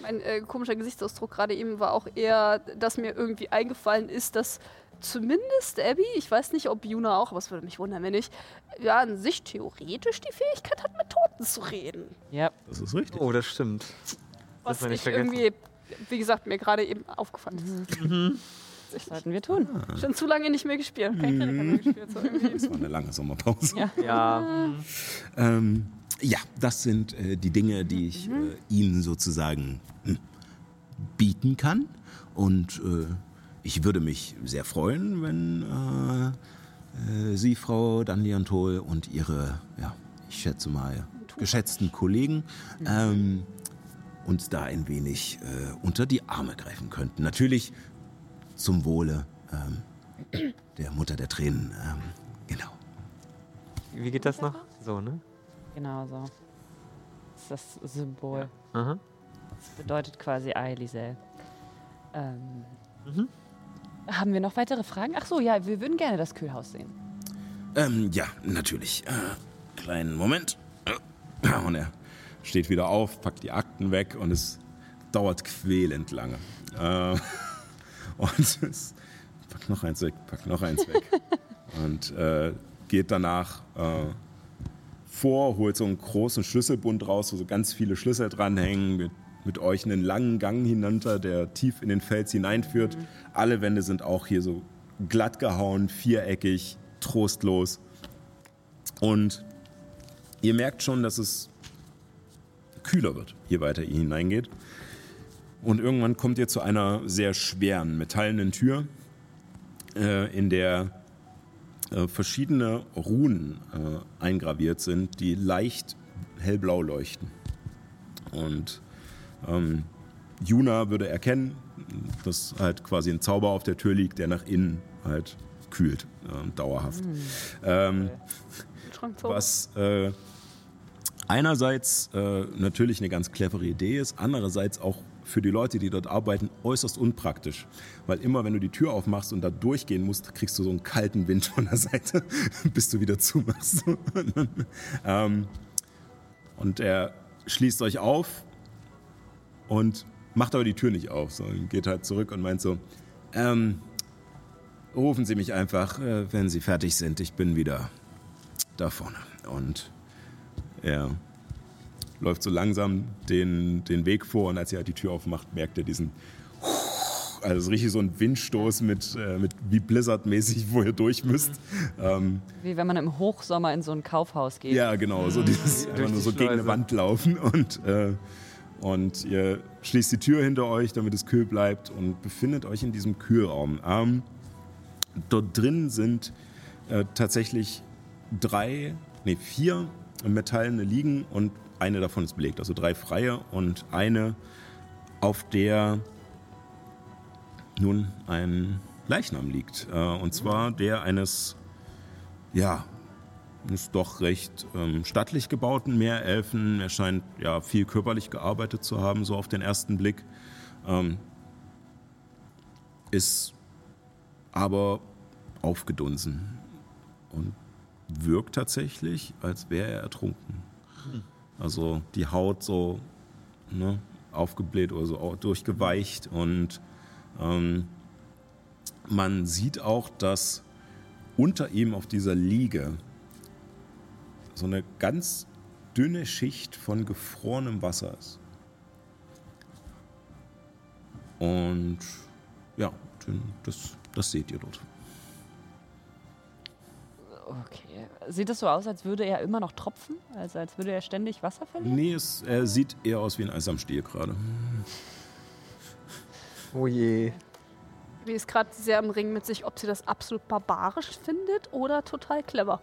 Mein äh, komischer Gesichtsausdruck gerade eben war auch eher, dass mir irgendwie eingefallen ist, dass zumindest Abby, ich weiß nicht, ob Juna auch, aber es würde mich wundern, wenn nicht, ja, an sich theoretisch die Fähigkeit hat, mit Toten zu reden. Ja. Das ist richtig. Oh, das stimmt. Was nicht ich vergessen. irgendwie, wie gesagt, mir gerade eben aufgefallen ist. Das sollten wir tun. Schon zu lange nicht mehr gespielt. Kein Kleriker mehr gespielt. So irgendwie. Das war eine lange Sommerpause. Ja. Ja, Ähm, ja, das sind äh, die Dinge, die ich äh, Ihnen sozusagen hm, bieten kann. Und äh, ich würde mich sehr freuen, wenn äh, äh, Sie, Frau Danliantol, und Ihre, ja, ich schätze mal, geschätzten Kollegen ähm, uns da ein wenig äh, unter die Arme greifen könnten. Natürlich zum Wohle ähm, der Mutter der Tränen. Ähm, genau. wie geht das noch? So, ne? Genau so. Das ist das Symbol. Aha. Das bedeutet quasi Eilisel. Ähm, Haben wir noch weitere Fragen? Ach so, ja, wir würden gerne das Kühlhaus sehen. Ähm, ja, natürlich. Äh, kleinen Moment. *clears throat* Und er steht wieder auf, packt die Akten weg und es dauert quälend lange. Äh, *laughs* und *laughs* es pack noch eins weg, pack noch eins weg. *laughs* und äh, geht danach äh, vor, holt so einen großen Schlüsselbund raus, wo so ganz viele Schlüssel dranhängen, mit, mit euch einen langen Gang hinunter, der tief in den Fels hineinführt. Mhm. Alle Wände sind auch hier so glatt gehauen, viereckig, trostlos. Und ihr merkt schon, dass es kühler wird, je weiter ihr hineingeht. Und irgendwann kommt ihr zu einer sehr schweren metallenen Tür, äh, in der äh, verschiedene Runen äh, eingraviert sind, die leicht hellblau leuchten. Und ähm, Juna würde erkennen, dass halt quasi ein Zauber auf der Tür liegt, der nach innen halt kühlt, äh, dauerhaft. Mhm. Ähm, was äh, einerseits äh, natürlich eine ganz clevere Idee ist, andererseits auch für die Leute, die dort arbeiten, äußerst unpraktisch. Weil immer, wenn du die Tür aufmachst und da durchgehen musst, kriegst du so einen kalten Wind von der Seite, *laughs* bis du wieder zumachst. *laughs* ähm, und er schließt euch auf und macht aber die Tür nicht auf, sondern geht halt zurück und meint so, ähm, rufen Sie mich einfach, äh, wenn Sie fertig sind. Ich bin wieder da vorne. Und er läuft so langsam den, den Weg vor und als er halt die Tür aufmacht, merkt er diesen also richtig so ein Windstoß mit, äh, mit wie Blizzard-mäßig, wo ihr durch müsst. Ähm, wie wenn man im Hochsommer in so ein Kaufhaus geht. Ja, genau, so dieses einfach nur so gegen eine Wand laufen und, äh, und ihr schließt die Tür hinter euch, damit es kühl bleibt und befindet euch in diesem Kühlraum. Ähm, dort drin sind äh, tatsächlich drei, nee, vier metallene Liegen und eine davon ist belegt, also drei freie und eine, auf der nun ein Leichnam liegt. Äh, und zwar der eines, ja, ist doch recht ähm, stattlich gebauten Meerelfen. Er scheint ja viel körperlich gearbeitet zu haben, so auf den ersten Blick. Ähm, ist aber aufgedunsen und wirkt tatsächlich, als wäre er ertrunken. Hm. Also die Haut so ne, aufgebläht oder so durchgeweicht und ähm, man sieht auch, dass unter ihm auf dieser Liege so eine ganz dünne Schicht von gefrorenem Wasser ist. Und ja, das, das seht ihr dort. Okay. Sieht es so aus, als würde er immer noch tropfen? Also als würde er ständig Wasser verlieren? Nee, es, er sieht eher aus wie ein Eis am Stiel gerade. Oh je. Wie ist gerade sehr im Ring mit sich, ob sie das absolut barbarisch findet oder total clever.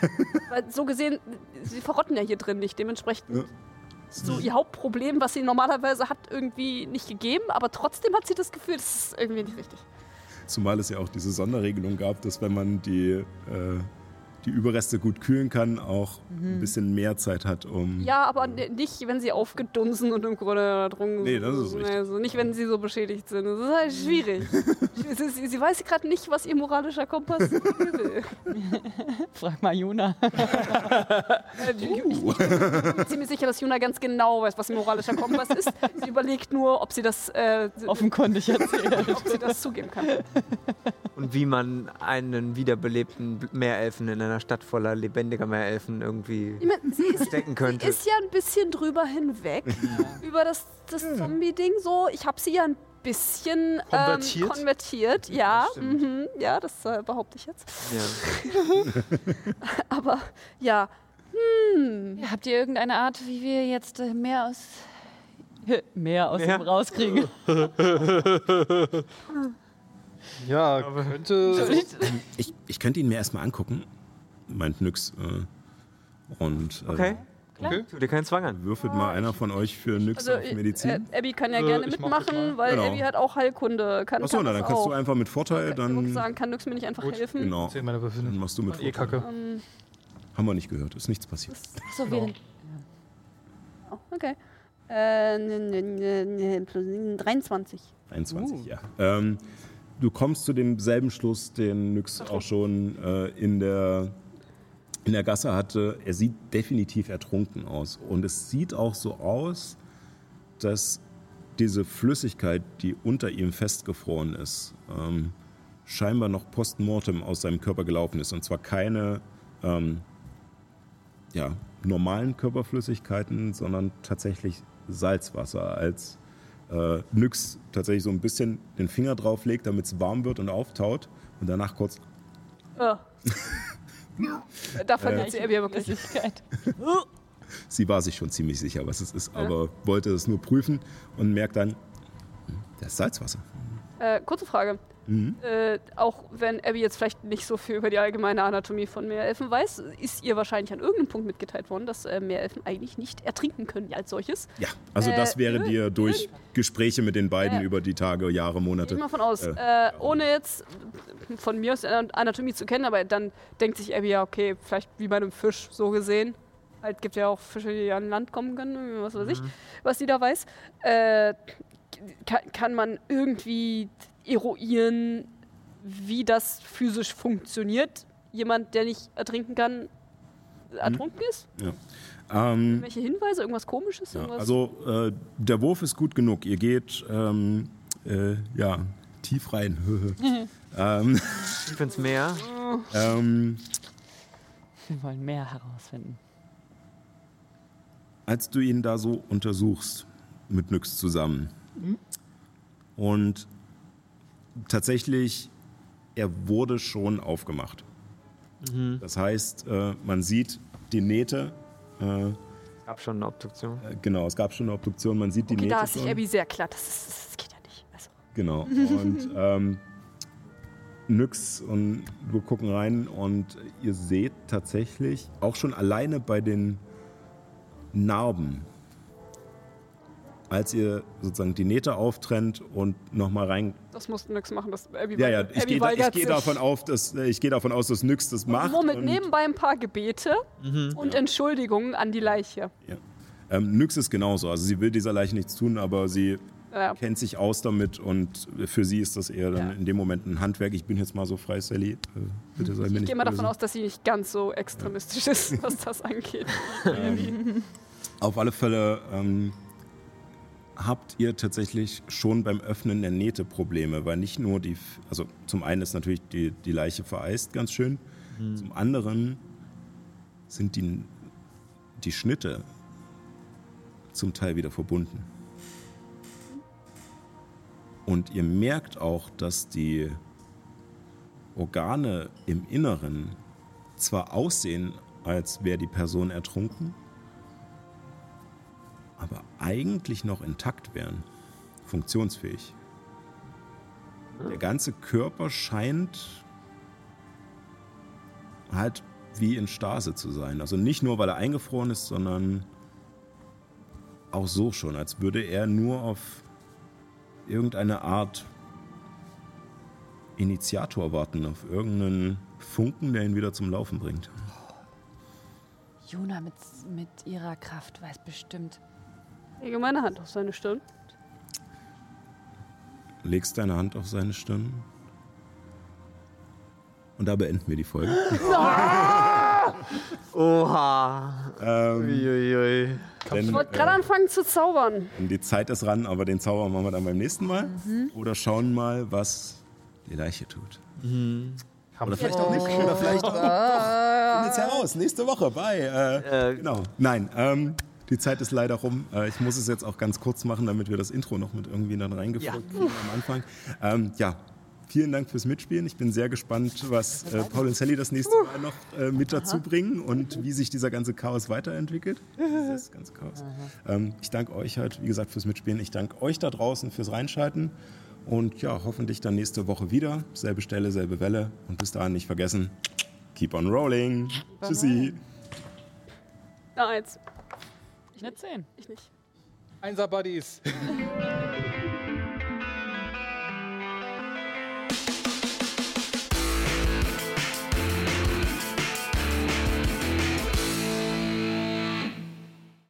*laughs* Weil so gesehen, sie verrotten ja hier drin nicht. Dementsprechend ja. so ihr Hauptproblem, was sie normalerweise hat, irgendwie nicht gegeben. Aber trotzdem hat sie das Gefühl, das ist irgendwie nicht richtig. Zumal es ja auch diese Sonderregelung gab, dass wenn man die äh, die Überreste gut kühlen kann, auch mhm. ein bisschen mehr Zeit hat, um. Ja, aber nicht, wenn sie aufgedunsen und im Grunde drungen Nee, das ist richtig. Also nicht, wenn sie so beschädigt sind. Das ist halt schwierig. *laughs* sie, sie, weiß gerade nicht, was ihr moralischer Kompass will. *laughs* Frag mal Juna. *laughs* uh. Ich bin ziemlich sicher, dass Juna ganz genau weiß, was ihr moralischer Kompass ist. Sie überlegt nur, ob sie das. Äh, Offenkundig erzählt. ob sie das zugeben kann. Und wie man einen wiederbelebten Meerelfen in einer Stadt voller lebendiger Meerelfen irgendwie ich mein, stecken könnte. Sie ist ja ein bisschen drüber hinweg über das, das Zombie-Ding so. Ich habe sie ja ein bisschen konvertiert, ähm, konvertiert. ja, mhm, ja, das äh, behaupte ich jetzt. Ja. *laughs* Aber ja. Hm. ja. Habt ihr irgendeine Art, wie wir jetzt äh, mehr aus *laughs* mehr aus mehr? ihm rauskriegen? *laughs* ja, könnte. Ich, ich könnte ihn mir erstmal angucken meint Nyx. Äh, und, äh, okay. Okay. Tu dir keinen Zwang an. Würfelt mal einer von euch für Nyx also, auf Medizin. Äh, Abby kann ja gerne äh, mitmachen, weil genau. Abby hat auch Heilkunde. Kann, Achso, na, dann kannst auch. du einfach mit Vorteil dann. Ich sagen, kann Nyx mir nicht einfach Gut. helfen? Genau. Meine dann machst du mit eh Vorteil. Kacke. Um, Haben wir nicht gehört, ist nichts passiert. Achso, genau. während. Oh, okay. Äh, 23. 23, uh. ja. Ähm, du kommst zu demselben Schluss, den Nyx auch schon äh, in der in der Gasse hatte, er sieht definitiv ertrunken aus. Und es sieht auch so aus, dass diese Flüssigkeit, die unter ihm festgefroren ist, ähm, scheinbar noch postmortem aus seinem Körper gelaufen ist. Und zwar keine ähm, ja, normalen Körperflüssigkeiten, sondern tatsächlich Salzwasser, als äh, Nyx tatsächlich so ein bisschen den Finger drauflegt, damit es warm wird und auftaut und danach kurz. Oh. *laughs* *laughs* da verliert sie ja wirklich. *laughs* sie war sich schon ziemlich sicher, was es ist, aber wollte es nur prüfen und merkt dann, hm, das ist Salzwasser. Äh, kurze Frage. Mhm. Äh, auch wenn Abby jetzt vielleicht nicht so viel über die allgemeine Anatomie von Meerelfen weiß, ist ihr wahrscheinlich an irgendeinem Punkt mitgeteilt worden, dass äh, Meerelfen eigentlich nicht ertrinken können als solches. Ja, also das äh, wäre dir durch Gespräche mit den beiden über die Tage, Jahre, Monate. Ich mal von aus. Äh, äh, ohne jetzt von mir aus Anatomie zu kennen, aber dann denkt sich Abby ja, okay, vielleicht wie bei einem Fisch so gesehen. Halt gibt ja auch Fische, die an Land kommen können, was weiß ich, mhm. was die da weiß. Äh, kann, kann man irgendwie eruieren, wie das physisch funktioniert. Jemand, der nicht ertrinken kann, ertrunken ist? Ja. Ähm, Welche Hinweise? Irgendwas komisches? Ja, also äh, der Wurf ist gut genug. Ihr geht ähm, äh, ja, tief rein. *laughs* ähm, tief ins Meer. ähm, Wir wollen mehr herausfinden. Als du ihn da so untersuchst, mit Nyx zusammen, mhm. und tatsächlich, er wurde schon aufgemacht. Mhm. Das heißt, äh, man sieht die Nähte. Äh, es gab schon eine Obduktion. Äh, genau, es gab schon eine Obduktion. Man sieht die okay, Nähte. Da ist sich Abby sehr klar. Das, ist, das geht ja nicht. Also. Genau. *laughs* Und ähm, Nyx und wir gucken rein und ihr seht tatsächlich auch schon alleine bei den Narben, als ihr sozusagen die Nähte auftrennt und nochmal rein. Das musst du nix machen, das Abby Ja, ja, ich gehe geh davon, auf, dass, äh, ich geh davon aus, dass Nyx das macht. Nur mit nebenbei ein paar Gebete mhm. und ja. Entschuldigungen an die Leiche. Ja. Ähm, Nyx ist genauso. Also sie will dieser Leiche nichts tun, aber sie ja. kennt sich aus damit und für sie ist das eher dann in dem Moment ein Handwerk. Ich bin jetzt mal so frei, Sally. Äh, bitte sei mir Ich gehe mal davon aus, dass sie nicht ganz so extremistisch ist, was das angeht. *laughs* ähm, auf alle Fälle. Ähm, habt ihr tatsächlich schon beim Öffnen der Nähte Probleme, weil nicht nur die, also zum einen ist natürlich die, die Leiche vereist ganz schön, mhm. zum anderen sind die, die Schnitte zum Teil wieder verbunden. Und ihr merkt auch, dass die Organe im Inneren zwar aussehen, als wäre die Person ertrunken, aber eigentlich noch intakt wären, funktionsfähig. Der ganze Körper scheint halt wie in Stase zu sein. Also nicht nur, weil er eingefroren ist, sondern auch so schon, als würde er nur auf irgendeine Art Initiator warten, auf irgendeinen Funken, der ihn wieder zum Laufen bringt. Juna mit, mit ihrer Kraft weiß bestimmt, Lege meine Hand auf seine Stirn. Legst deine Hand auf seine Stirn. Und da beenden wir die Folge. *laughs* Oha. Ähm, Uiuiui. ich wollte gerade äh, anfangen zu zaubern. Die Zeit ist ran, aber den Zauber machen wir dann beim nächsten Mal. Mhm. Oder schauen mal, was die Leiche tut. Mhm. Oder vielleicht auch nicht. Oder vielleicht auch. Doch. Heraus. Nächste Woche bei. Äh, äh, genau. Nein. Ähm, die Zeit ist leider rum. Äh, ich muss es jetzt auch ganz kurz machen, damit wir das Intro noch mit irgendwie dann reingefolgt ja. am Anfang. Ähm, ja, vielen Dank fürs Mitspielen. Ich bin sehr gespannt, was äh, Paul und Sally das nächste Mal noch äh, mit dazu bringen und wie sich dieser ganze Chaos weiterentwickelt. Dieses ganze Chaos. Ähm, ich danke euch halt, wie gesagt, fürs Mitspielen. Ich danke euch da draußen fürs Reinschalten. Und ja, hoffentlich dann nächste Woche wieder. Selbe Stelle, selbe Welle. Und bis dahin nicht vergessen, keep on rolling. Tschüssi. Eins. Ich nicht 10. Ich nicht. Einser Buddies. *laughs*